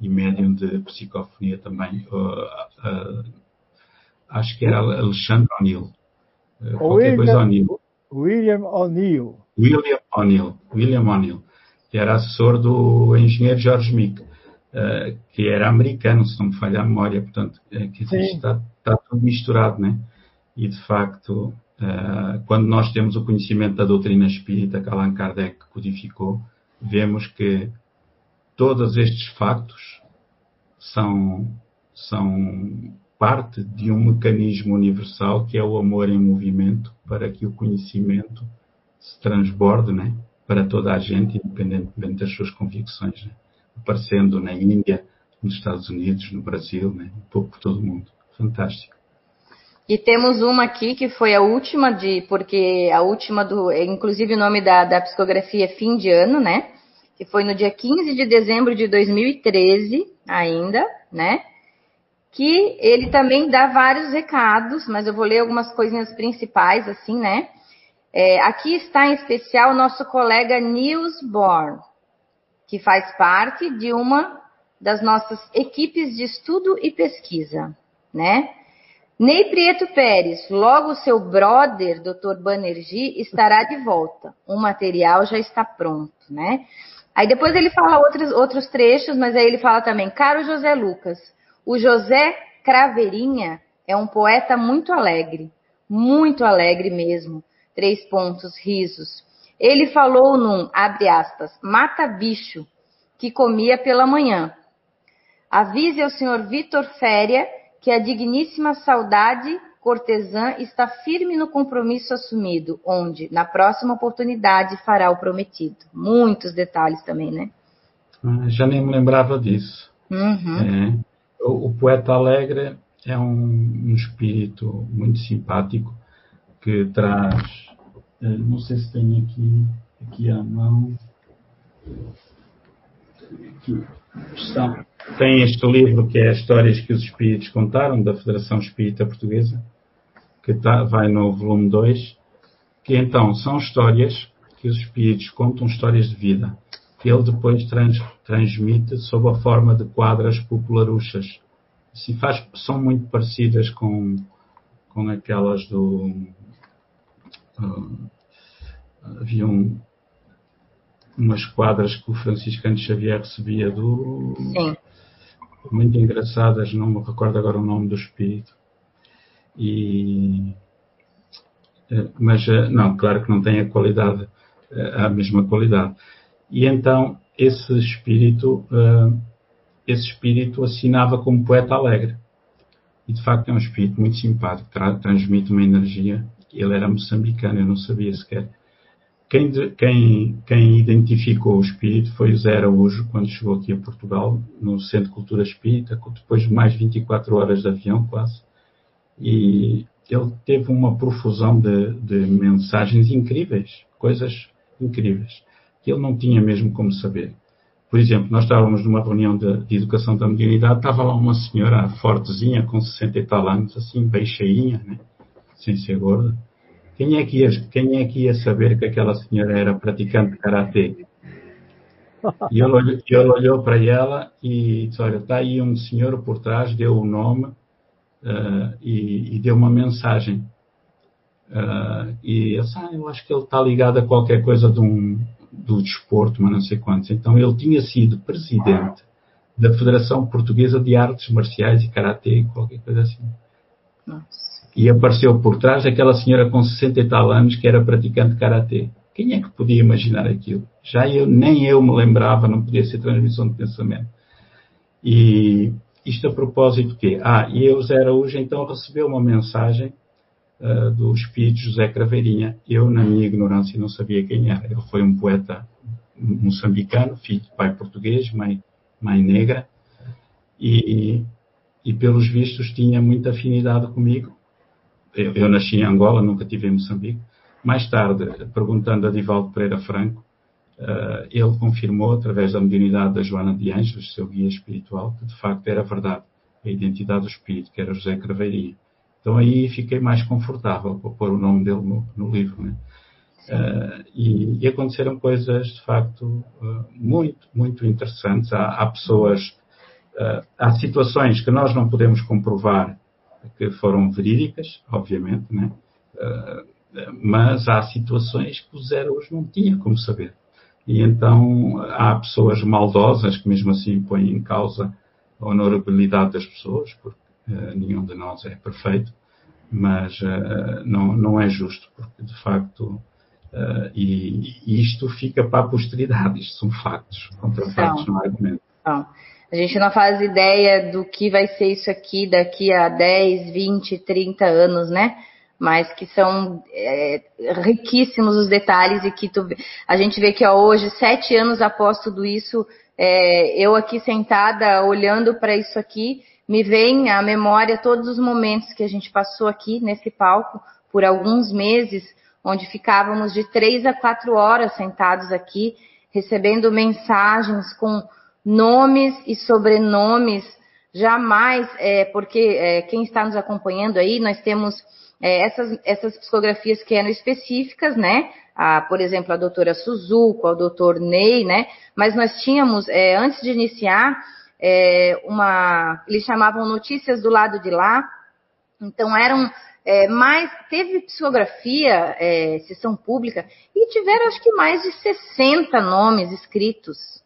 Speaker 3: e médium de psicofonia também. Uh, uh, acho que era Alexandre O'Neill.
Speaker 2: Uh, qualquer coisa O'Neill. William O'Neill.
Speaker 3: William O'Neill. William O'Neill. Que era assessor do engenheiro George Mick. Uh, que era americano, se não me falha a memória. Portanto, é, que está, está tudo misturado, né? E de facto, eh, quando nós temos o conhecimento da doutrina espírita que Allan Kardec codificou, vemos que todos estes factos são, são parte de um mecanismo universal que é o amor em movimento para que o conhecimento se transborde né, para toda a gente, independentemente das suas convicções, né, aparecendo na Índia, nos Estados Unidos, no Brasil, né, um pouco por todo o mundo. Fantástico.
Speaker 1: E temos uma aqui que foi a última de, porque a última do, inclusive o nome da, da psicografia é fim de ano, né? Que foi no dia 15 de dezembro de 2013, ainda, né? Que ele também dá vários recados, mas eu vou ler algumas coisinhas principais, assim, né? É, aqui está em especial o nosso colega Nils Born, que faz parte de uma das nossas equipes de estudo e pesquisa, né? Ney Prieto Pérez, logo seu brother, Dr. Banerjee, estará de volta. O material já está pronto, né? Aí depois ele fala outros, outros trechos, mas aí ele fala também, caro José Lucas, o José Craveirinha é um poeta muito alegre, muito alegre mesmo. Três pontos, risos. Ele falou num, abre aspas, mata-bicho, que comia pela manhã. Avise ao senhor Vitor Féria que a digníssima saudade cortesã está firme no compromisso assumido, onde, na próxima oportunidade, fará o prometido. Muitos detalhes também, né?
Speaker 3: Ah, já nem me lembrava disso.
Speaker 1: Uhum.
Speaker 3: É, o, o, poeta alegre é um, um, espírito muito simpático que traz. Eh, não sei se tem aqui, aqui à mão. Está tem este livro que é Histórias que os Espíritos Contaram, da Federação Espírita Portuguesa, que tá, vai no volume 2, que então são histórias que os Espíritos contam, histórias de vida, que ele depois trans, transmite sob a forma de quadras popularuchas. Assim, faz, são muito parecidas com, com aquelas do. Uh, havia um, umas quadras que o Franciscano Xavier recebia do.
Speaker 1: Sim
Speaker 3: muito engraçadas, não me recordo agora o nome do espírito. E, eh, mas eh, não, claro que não tem a qualidade, eh, a mesma qualidade. E então esse espírito, esse espírito assinava como poeta alegre. E de facto é um espírito muito simpático, transmite uma energia. Ele era moçambicano, eu não sabia sequer. Quem, quem, quem, identificou o espírito foi o Zé Araújo, quando chegou aqui a Portugal, no Centro de Cultura Espírita, depois de mais 24 horas de avião, quase. E ele teve uma profusão de, de mensagens incríveis, coisas incríveis, que ele não tinha mesmo como saber. Por exemplo, nós estávamos numa reunião de, de educação da mediunidade, estava lá uma senhora fortezinha, com 60 e tal anos, assim, bem cheinha, né? sem ser gorda quem é, que ia, quem é que ia saber que aquela senhora era praticante de karatê? E ele, ele olhou para ela e disse: Olha, está aí um senhor por trás, deu o nome uh, e, e, deu uma mensagem. Uh, e eu disse: ah, Eu acho que ele está ligado a qualquer coisa de um, do desporto, mas não sei quantos. Então ele tinha sido presidente da Federação Portuguesa de Artes Marciais e Karatê, qualquer coisa assim.
Speaker 1: Nossa
Speaker 3: e apareceu por trás aquela senhora com 60 e tal anos que era praticante de karatê. Quem é que podia imaginar aquilo? Já eu, nem eu me lembrava, não podia ser transmissão de pensamento. E isto a propósito de quê? Ah, e eu, Zé Araújo, então recebeu uma mensagem uh, do espírito José Craveirinha. Eu, na minha ignorância, não sabia quem era. Ele foi um poeta moçambicano, filho de pai português, mãe, mãe negra, e, e pelos vistos tinha muita afinidade comigo eu, eu, nasci em Angola, nunca tive em Moçambique. Mais tarde, perguntando a Divaldo Pereira Franco, uh, ele confirmou, através da mediunidade da Joana de Anjos, seu guia espiritual, que de facto era verdade, a identidade do espírito, que era José Craveirinha. Então aí fiquei mais confortável para pôr o nome dele no, no livro. Né? Uh, e, e, aconteceram coisas, de facto, uh, muito, muito interessantes. Há, há pessoas, há situações que nós não podemos comprovar que foram verídicas, obviamente, né? Uh, mas há situações que o zero hoje não tinha como saber. E então há pessoas maldosas que mesmo assim põem em causa a honorabilidade das pessoas, porque uh, nenhum de nós é perfeito, mas uh, não, não é justo, porque de facto Uh, e, e, isto fica para a posteridade, isto são factos, contra factos não argumento.
Speaker 1: Não. A gente não faz ideia do que vai ser isso aqui daqui a 10, 20, 30 anos, né? Mas que são é, riquíssimos os detalhes e que tu, a gente vê que ó, hoje, sete anos após tudo isso, é, eu aqui sentada olhando para isso aqui, me vem à memória todos os momentos que a gente passou aqui nesse palco por alguns meses, onde ficávamos de três a quatro horas sentados aqui, recebendo mensagens com nomes e sobrenomes, jamais, é, porque é, quem está nos acompanhando aí, nós temos é, essas, essas psicografias que eram específicas, né? A, por exemplo, a doutora Suzuko, o doutor Ney, né? Mas nós tínhamos, é, antes de iniciar, é, uma, eles chamavam notícias do lado de lá, Então eram é, mais, teve psicografia, é, sessão pública, e tiveram acho que mais de 60 nomes escritos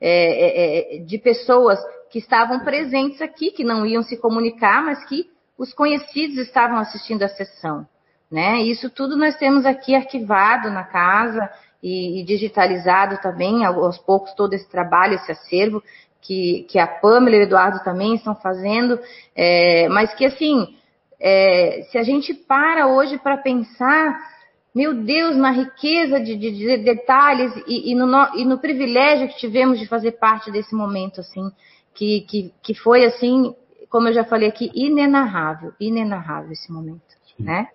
Speaker 1: é, é, é, de pessoas que estavam presentes aqui, que não iam se comunicar, mas que os conhecidos estavam assistindo a sessão. Né? Isso tudo nós temos aqui arquivado na casa e, e digitalizado também, aos poucos, todo esse trabalho, esse acervo que, que a Pamela e o Eduardo também estão fazendo, é, mas que assim, é, se a gente para hoje para pensar, meu Deus, na riqueza de, de, de detalhes e, e, no, e, no, privilégio que tivemos de fazer parte desse momento, assim, que, que, que foi assim, como eu já falei aqui, inenarrável, inenarrável esse momento, Sim. né?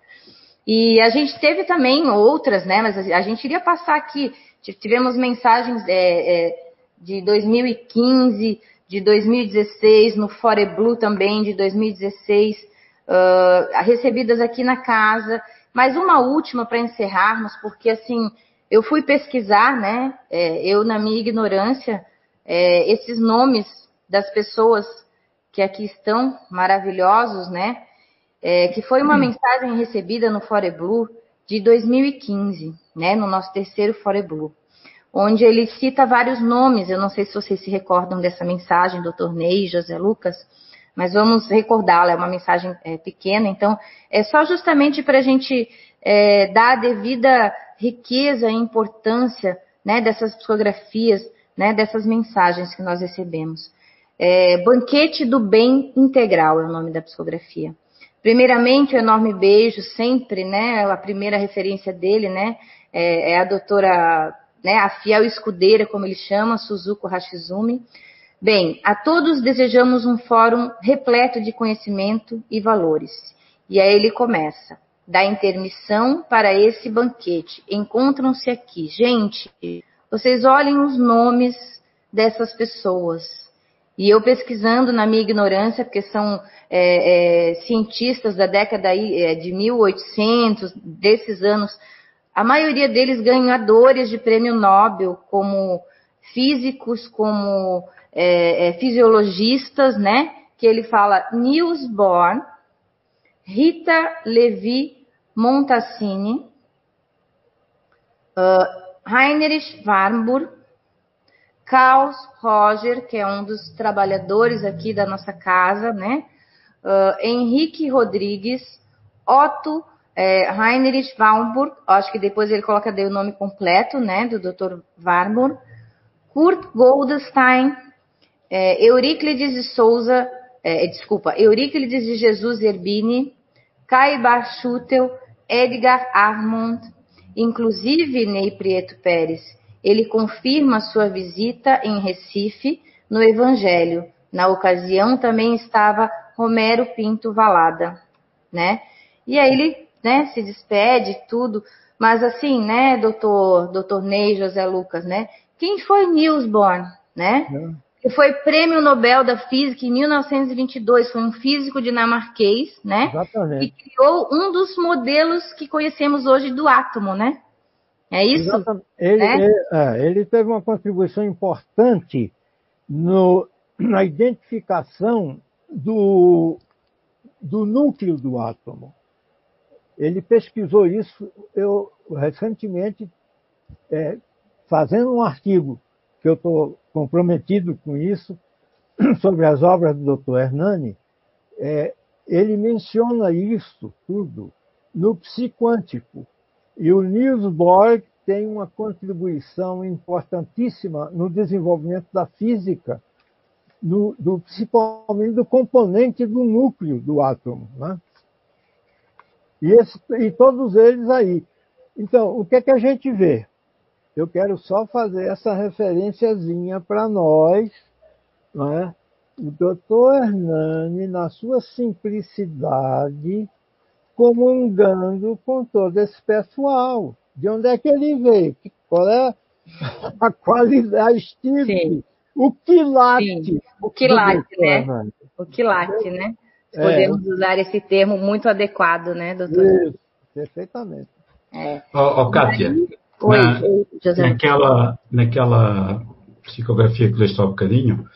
Speaker 1: E a gente teve também outras, né? Mas a gente iria passar aqui. Tivemos mensagens é, é, de 2015, de 2016, no Foreblue também, de 2016, uh, recebidas aqui na casa. Mas uma última para encerrarmos, porque assim, eu fui pesquisar, né? É, eu, na minha ignorância, é, esses nomes das pessoas que aqui estão, maravilhosos, né? é, que foi uma mensagem recebida no Foreblue de 2015, né, no nosso terceiro Foreblue, onde ele cita vários nomes, eu não sei se vocês se recordam dessa mensagem, doutor Ney, José Lucas, mas vamos recordá-la, é uma mensagem é, pequena, então é só justamente para a gente é, dar a devida riqueza e importância né, dessas psicografias, né, dessas mensagens que nós recebemos. É, Banquete do Bem Integral é o nome da psicografia. Primeiramente, um enorme beijo, sempre, né? A primeira referência dele, né? É, é a doutora, né? A fiel escudeira, como ele chama, Suzuko Hashizumi. Bem, a todos desejamos um fórum repleto de conhecimento e valores. E aí ele começa. Da intermissão para esse banquete. Encontram-se aqui. Gente, vocês olhem os nomes dessas pessoas e eu pesquisando na minha ignorância, porque são é, é, cientistas da década é, de 1800, desses anos, a maioria deles ganhadores de prêmio Nobel, como físicos, como é, é, fisiologistas, né? Que ele fala Niels Bohr, Rita Levi Montassini, uh, Heinrich Warburg, Carlos Roger, que é um dos trabalhadores aqui da nossa casa, né? Uh, Henrique Rodrigues, Otto é, Heinrich Warburg, acho que depois ele coloca o nome completo, né, do Dr. Warburg, Kurt Goldstein, é, Euríclides de Souza, é, desculpa, Euríclides de Jesus Erbini, Kai Barchutel, Edgar Armand, inclusive Ney Prieto Pérez, ele confirma sua visita em Recife no Evangelho. Na ocasião também estava Romero Pinto Valada, né? E aí ele, né, se despede tudo, mas assim, né, doutor, doutor Ney José Lucas, né? Quem foi Niels Bohr, né? É. Que foi prêmio Nobel da Física em 1922, foi um físico dinamarquês, né?
Speaker 2: Exatamente.
Speaker 1: Que criou um dos modelos que conhecemos hoje do átomo, né? É isso?
Speaker 2: Ele, é? Ele, é, ele, teve uma contribuição importante no, na identificação do, do núcleo do átomo. Ele pesquisou isso, eu recentemente, é, fazendo um artigo, que eu estou comprometido com isso, sobre as obras do Dr. Hernani, é, ele menciona isso tudo no psiquântico. E o Niels Bohr tem uma contribuição importantíssima no desenvolvimento da física, no, do, principalmente do componente do núcleo do átomo. Né? E, esse, e todos eles aí. Então, o que é que a gente vê? Eu quero só fazer essa referenciazinha para nós, né? o doutor Hernani, na sua simplicidade, comungando com todo esse pessoal. De onde é que ele veio? Qual é a qualidade, a estirpe? O quilate.
Speaker 1: Sim, o quilate, né? O quilate, né? É. Podemos é. usar esse termo muito adequado, né, doutor? Isso,
Speaker 2: perfeitamente.
Speaker 3: É. Oh, oh Kátia, Oi, na, José. Naquela, naquela psicografia que leste há um bocadinho,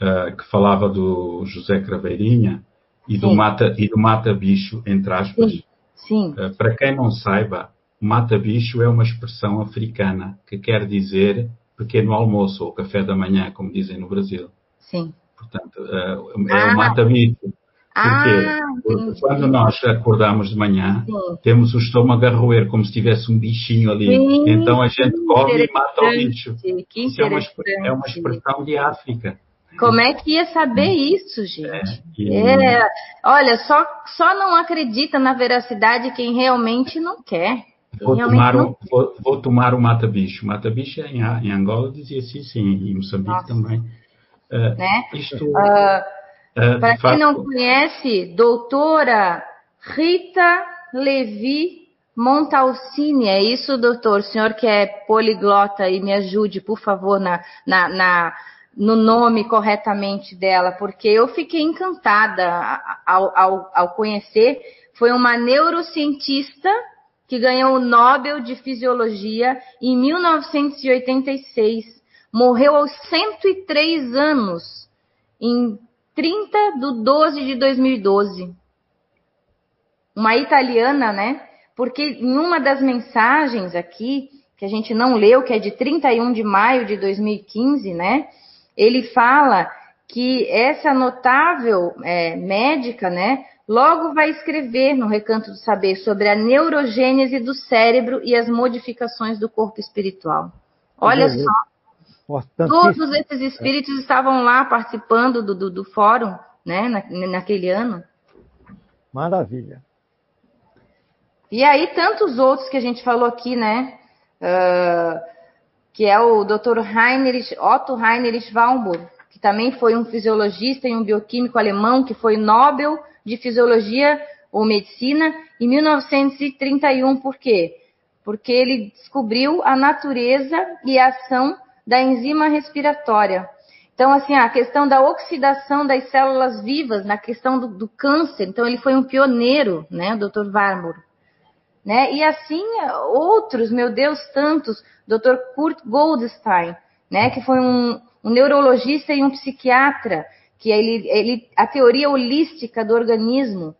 Speaker 3: uh, que falava do José Craveirinha, e do, mata, e do mata-bicho, entre aspas.
Speaker 1: Sim. Sim.
Speaker 3: Uh, para quem não saiba, mata-bicho é uma expressão africana que quer dizer pequeno almoço ou café da manhã, como dizem no Brasil.
Speaker 1: Sim.
Speaker 3: Portanto, uh, é ah. o mata-bicho. Porque ah, quando nós acordamos de manhã, sim. temos o estômago a roer como se tivesse um bichinho ali. Sim, então a gente come e mata o bicho. Isso é uma, é uma expressão de África.
Speaker 1: Como é que ia saber isso, gente? É, é, olha, só, só não acredita na veracidade quem realmente não quer.
Speaker 3: Vou tomar, não... vou, vou tomar o mata-bicho. Mata-bicho em, em, Angola dizia assim, sim, em Moçambique Nossa. também.
Speaker 1: Uh, né? Isto, uh, uh, Para quem não conhece, doutora Rita Levi Montalcini, é isso, doutor? O senhor que é poliglota e me ajude, por favor, na, na, na no nome corretamente dela, porque eu fiquei encantada ao, ao, ao conhecer. Foi uma neurocientista que ganhou o Nobel de Fisiologia em 1986. Morreu aos 103 anos, em 30 de 12 de 2012. Uma italiana, né? Porque em uma das mensagens aqui, que a gente não leu, que é de 31 de maio de 2015, né? ele fala que essa notável é, médica, né, logo vai escrever no Recanto do Saber sobre a neurogênese do cérebro e as modificações do corpo espiritual. Olha só, todos esses espíritos estavam lá participando do, do, do fórum, né, na, naquele ano.
Speaker 2: Maravilha.
Speaker 1: E aí tantos outros que a gente falou aqui, né? Uh, que é o Dr. Heinrich, Otto Heinrich Wallenburg, que também foi um fisiologista e um bioquímico alemão, que foi Nobel de Fisiologia ou Medicina em 1931. Por quê? Porque ele descobriu a natureza e a ação da enzima respiratória. Então, assim, a questão da oxidação das células vivas, na questão do, do câncer. Então, ele foi um pioneiro, né, o Dr. Warburg. Né? E assim, outros, meu Deus, tantos. Dr. Kurt Goldstein, né, que foi um, um neurologista e um psiquiatra, que ele, ele, a teoria holística do organismo,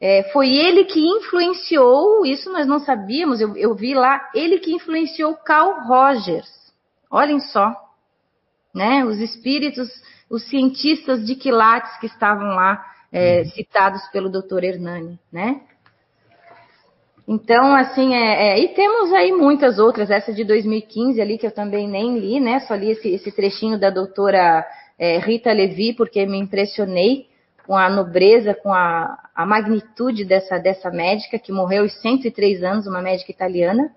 Speaker 1: é, foi ele que influenciou, isso nós não sabíamos, eu, eu, vi lá, ele que influenciou Carl Rogers. Olhem só, né? Os espíritos, os cientistas de quilates que estavam lá é, citados pelo Dr. Hernani, né? Então, assim, é, é, e temos aí muitas outras, essa de 2015 ali, que eu também nem li, né? Só li esse, esse trechinho da doutora é, Rita Levi, porque me impressionei com a nobreza, com a, a magnitude dessa, dessa médica, que morreu aos 103 anos, uma médica italiana,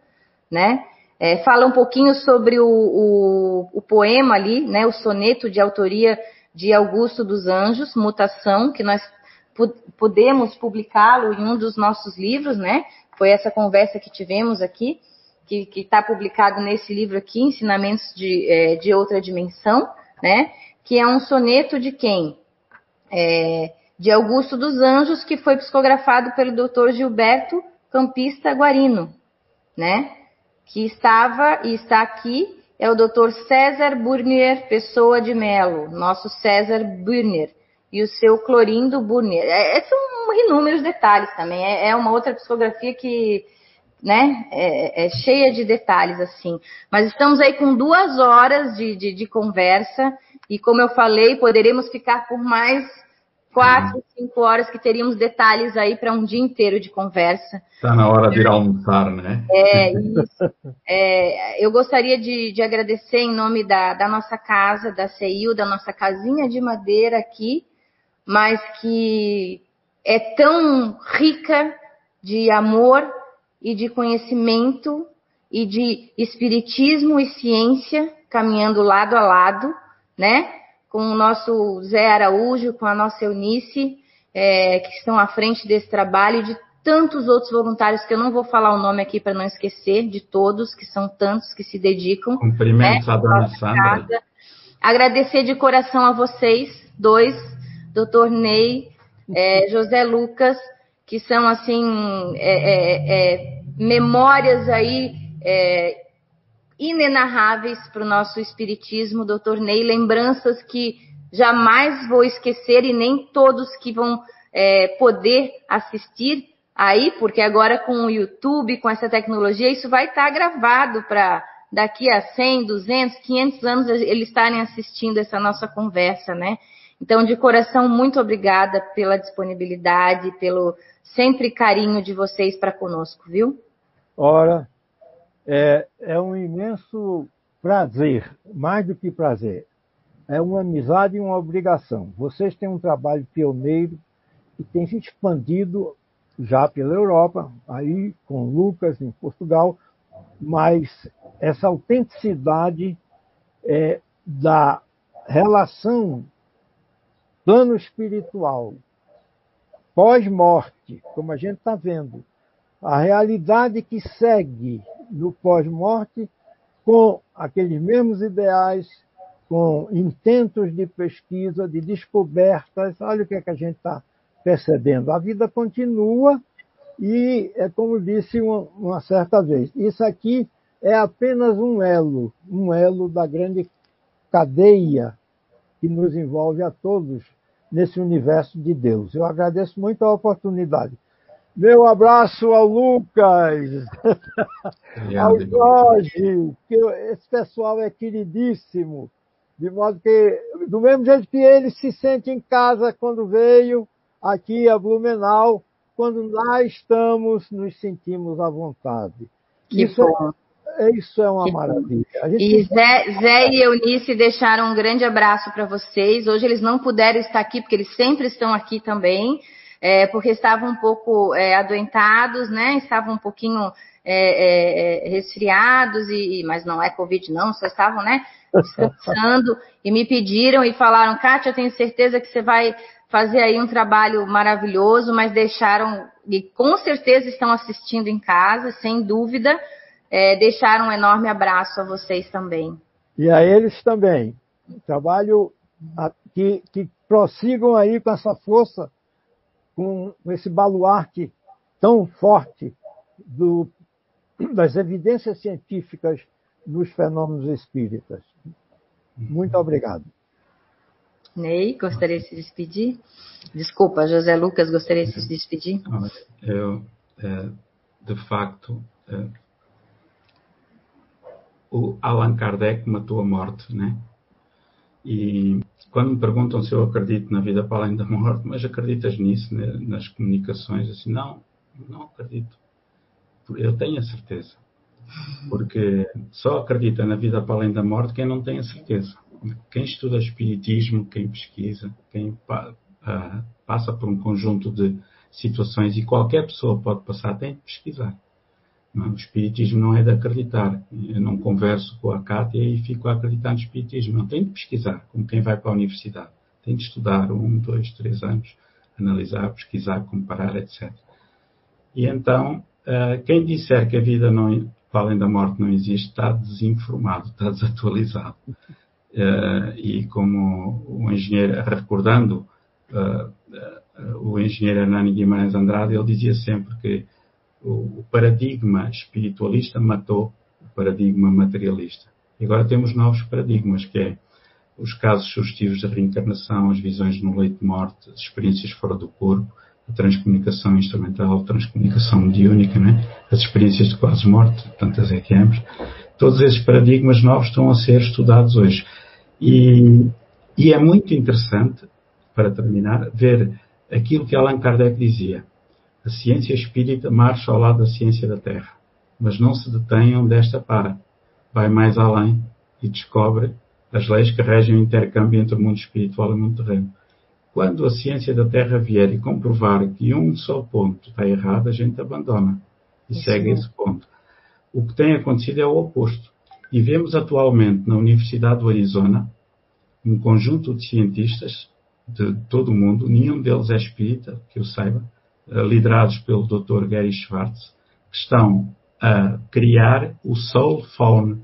Speaker 1: né? É, fala um pouquinho sobre o, o, o, poema ali, né? O soneto de autoria de Augusto dos Anjos, Mutação, que nós podemos publicá-lo em um dos nossos livros, né? Foi essa conversa que tivemos aqui, que está publicado nesse livro aqui, Ensinamentos de, é, de Outra Dimensão, né? Que é um soneto de quem? É, de Augusto dos Anjos, que foi psicografado pelo Dr. Gilberto Campista Guarino, né? Que estava e está aqui é o Dr. César Burnier Pessoa de Melo, nosso César Burnier, e o seu Clorindo Burnier. É, é, são inúmeros detalhes também. É, é uma outra psicografia que, né, é, é, cheia de detalhes, assim. Mas estamos aí com duas horas de, de, de conversa, e como eu falei, poderemos ficar por mais quatro, cinco horas que teríamos detalhes aí para um dia inteiro de conversa.
Speaker 3: Está na hora de ir almoçar, né?
Speaker 1: É, isso. É, eu gostaria de, de, agradecer em nome da, da nossa casa, da CEIU, da nossa casinha de madeira aqui, mas que é tão rica de amor e de conhecimento e de espiritismo e ciência caminhando lado a lado, né? Com o nosso Zé Araújo, com a nossa Eunice, é, que estão à frente desse trabalho, e de tantos outros voluntários que eu não vou falar o nome aqui para não esquecer, de todos, que são tantos que se dedicam.
Speaker 3: Cumprimentos né, a dona Sandra.
Speaker 1: Agradecer de coração a vocês dois, doutor Ney, é, José Lucas, que são assim é, é, é memórias aí é, inenarráveis para o nosso espiritismo, doutor Ney, lembranças que jamais vou esquecer e nem todos que vão é, poder assistir aí, porque agora com o YouTube, com essa tecnologia, isso vai estar gravado para daqui a 100, 200, 500 anos eles estarem assistindo essa nossa conversa, né? Então, de coração, muito obrigada pela disponibilidade, pelo sempre carinho de vocês para conosco, viu?
Speaker 2: Ora, é, é um imenso prazer, mais do que prazer. É uma amizade e uma obrigação. Vocês têm um trabalho pioneiro e têm se expandido já pela Europa, aí com Lucas em Portugal, mas essa autenticidade é, da relação plano espiritual, pós-morte, como a gente está vendo, a realidade que segue no pós-morte com aqueles mesmos ideais, com intentos de pesquisa, de descobertas. Olha o que, é que a gente está percebendo. A vida continua e é como disse uma, uma certa vez, isso aqui é apenas um elo, um elo da grande cadeia que nos envolve a todos nesse universo de Deus. Eu agradeço muito a oportunidade. Meu abraço ao Lucas, ao Jorge, que esse pessoal é queridíssimo, de modo que, do mesmo jeito que ele se sente em casa quando veio aqui a Blumenau, quando lá estamos, nos sentimos à vontade.
Speaker 1: Que Isso bom.
Speaker 2: É isso é uma maravilha.
Speaker 1: Gente... E Zé, Zé, e Eunice deixaram um grande abraço para vocês. Hoje eles não puderam estar aqui, porque eles sempre estão aqui também, é, porque estavam um pouco é, adoentados, né? Estavam um pouquinho é, é, é resfriados, e, mas não é Covid não, só estavam, né? Descansando e me pediram e falaram, Kátia, eu tenho certeza que você vai fazer aí um trabalho maravilhoso, mas deixaram, e com certeza estão assistindo em casa, sem dúvida, é, deixar um enorme abraço a vocês também.
Speaker 2: E a eles também. Trabalho que, que prossigam aí com essa força, com esse baluarte tão forte do, das evidências científicas nos fenômenos espíritas. Muito obrigado.
Speaker 1: Ney, gostaria de se despedir? Desculpa, José Lucas, gostaria de se despedir?
Speaker 3: Eu, é, de facto, é, o Allan Kardec matou a morte, né? E quando me perguntam se eu acredito na vida para além da morte, mas acreditas nisso, né? nas comunicações? Assim, não, não acredito. Eu tenho a certeza. Porque só acredita na vida para além da morte quem não tem a certeza. Quem estuda espiritismo, quem pesquisa, quem pa, uh, passa por um conjunto de situações e qualquer pessoa pode passar, tem de pesquisar. O espiritismo não é de acreditar. Eu não converso com a Cátia e fico a acreditar no espiritismo. Não tem de pesquisar, como quem vai para a universidade. Tem de estudar um, dois, três anos, analisar, pesquisar, comparar, etc. E então, eh, quem disser que a vida não, além da morte não existe, está desinformado, está desatualizado. Eh, e como o engenheiro, recordando eh, o engenheiro Hernani Guimarães Andrade, ele dizia sempre que o paradigma espiritualista matou o paradigma materialista. E agora temos novos paradigmas, que é os casos sugestivos da reencarnação, as visões no leito de morte, as experiências fora do corpo, a transcomunicação instrumental, a transcomunicação mediúnica, né? as experiências de quase morte, tantas é que ambos. Todos esses paradigmas novos estão a ser estudados hoje. E, e é muito interessante, para terminar, ver aquilo que Allan Kardec dizia. A ciência espírita marcha ao lado da ciência da Terra, mas não se detenham desta para. Vai mais além e descobre as leis que regem o intercâmbio entre o mundo espiritual e o mundo terreno. Quando a ciência da Terra vier e comprovar que um só ponto está errado, a gente abandona e Isso segue é. esse ponto. O que tem acontecido é o oposto. E vemos atualmente na Universidade do Arizona um conjunto de cientistas de todo o mundo, nenhum deles é espírita, que eu saiba, liderados pelo Dr. Gary Schwartz, que estão a criar o Soul Phone,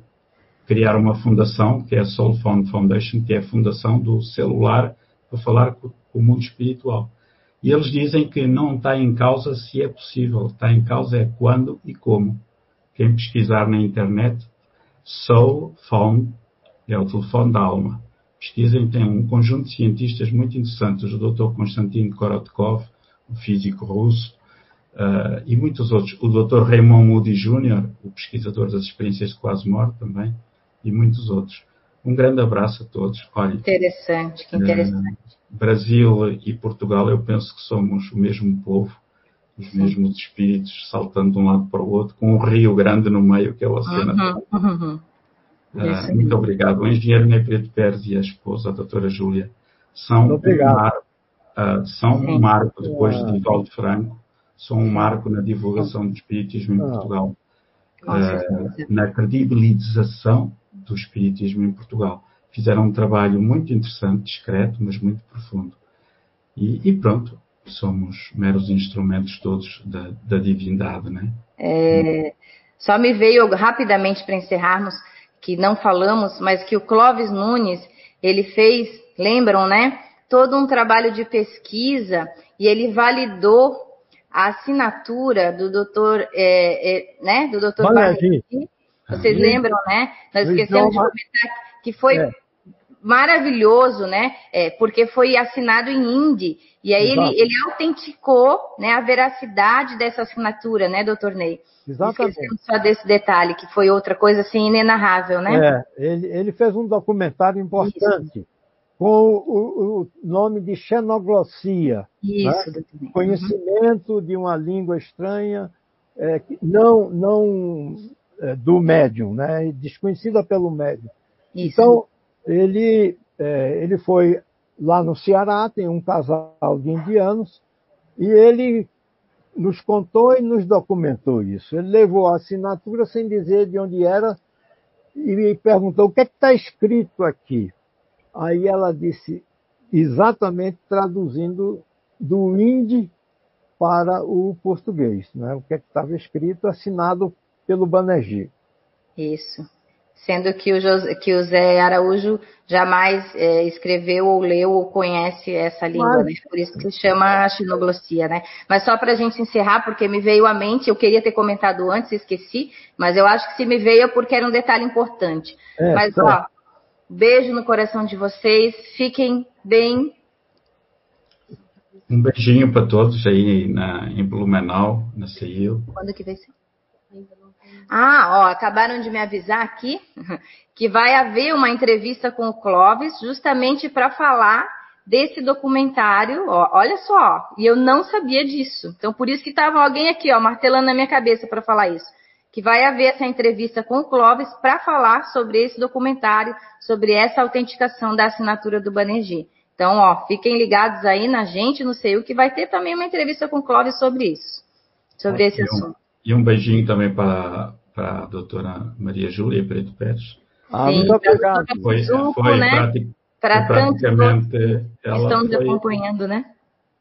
Speaker 3: criar uma fundação, que é a Soul Phone Foundation, que é a fundação do celular para falar com o mundo espiritual. E eles dizem que não está em causa se é possível, está em causa é quando e como. Quem pesquisar na internet, Soul Phone, é o telefone da alma. Pesquisem, tem um conjunto de cientistas muito interessantes, o Dr. Konstantin Korotkov, o físico russo, uh, e muitos outros. O Dr. Raymond Moody Jr., o pesquisador das experiências de quase morte também, e muitos outros. Um grande abraço a todos.
Speaker 1: Olha, interessante, que interessante. Uh,
Speaker 3: Brasil e Portugal, eu penso que somos o mesmo povo, os Sim. mesmos espíritos saltando de um lado para o outro, com um rio grande no meio, que é o oceano. Uhum, uhum. Uh, muito obrigado. O engenheiro Ney Preto Pérez e a esposa, a doutora Júlia, são, um, mar, uh, são um marco, depois de Divaldo Franco, são um marco na divulgação do espiritismo em ah. Portugal, uh, na credibilização do espiritismo em Portugal. Fizeram um trabalho muito interessante, discreto, mas muito profundo. E, e pronto, somos meros instrumentos todos da, da divindade, né?
Speaker 1: É, só me veio rapidamente para encerrarmos que não falamos, mas que o Clóvis Nunes ele fez, lembram, né? Todo um trabalho de pesquisa e ele validou a assinatura do doutor, é, é, né? Do doutor Vocês lembram, né? Nós esquecemos de comentar que foi é. maravilhoso, né? É, porque foi assinado em Hindi. E aí ele, ele, autenticou né, a veracidade dessa assinatura, né, doutor Ney? Exatamente. Esquecemos só desse detalhe, que foi outra coisa assim inenarrável, né?
Speaker 2: É, ele, ele fez um documentário importante. Isso com o, o, nome de xenoglossia. Isso, né? Conhecimento de uma língua estranha, é, não, não é, do médium, né? desconhecida pelo médium. Isso. Então, ele, é, ele foi lá no Ceará, tem um casal de indianos, e ele nos contou e nos documentou isso. Ele levou a assinatura sem dizer de onde era e me perguntou o que é está escrito aqui. Aí ela disse, exatamente traduzindo do hindi para o português, né? o que é estava escrito, assinado pelo Banerjee.
Speaker 1: Isso sendo que o, José, que o Zé Araújo jamais é, escreveu ou leu ou conhece essa língua, né? Por isso que se chama xenoglossia, né? Mas só para a gente encerrar, porque me veio à mente, eu queria ter comentado antes, esqueci, mas eu acho que se me veio é porque era um detalhe importante. É, mas, tá. ó, beijo no coração de vocês, fiquem bem.
Speaker 3: Um beijinho para todos aí na, em Blumenau, na CEIU.
Speaker 1: Quando que vai ser? Ah, ó, acabaram de me avisar aqui que vai haver uma entrevista com o Clóvis justamente para falar desse documentário. Ó, olha só, e eu não sabia disso. Então por isso que estava alguém aqui, ó, martelando na minha cabeça para falar isso. Que vai haver essa entrevista com o Clóvis para falar sobre esse documentário, sobre essa autenticação da assinatura do Banerjee. Então, ó, fiquem ligados aí na gente, não sei o que vai ter também uma entrevista com o Clóvis sobre isso, sobre esse assunto.
Speaker 3: E um beijinho também para, a doutora Maria Júlia Preto Pérez.
Speaker 2: Ah, Sim, muito obrigado.
Speaker 3: Foi, foi, né?
Speaker 1: para praticamente. Ela estão nos acompanhando, né?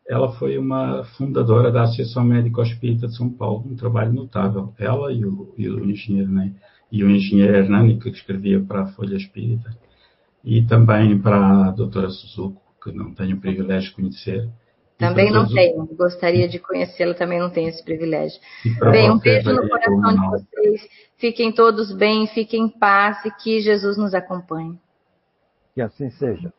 Speaker 3: Ela foi uma fundadora da Associação Médico Espírita de São Paulo, um trabalho notável. Ela e o, e o engenheiro, né? E o engenheiro Hernani, que escrevia para a Folha Espírita. E também para a doutora Suzuko, que não tenho o privilégio de conhecer
Speaker 1: também não tenho, gostaria de conhecê-lo, também não tenho esse privilégio. Bem, um beijo no coração de vocês, fiquem todos bem, fiquem em paz e que Jesus nos acompanhe.
Speaker 2: Que assim seja.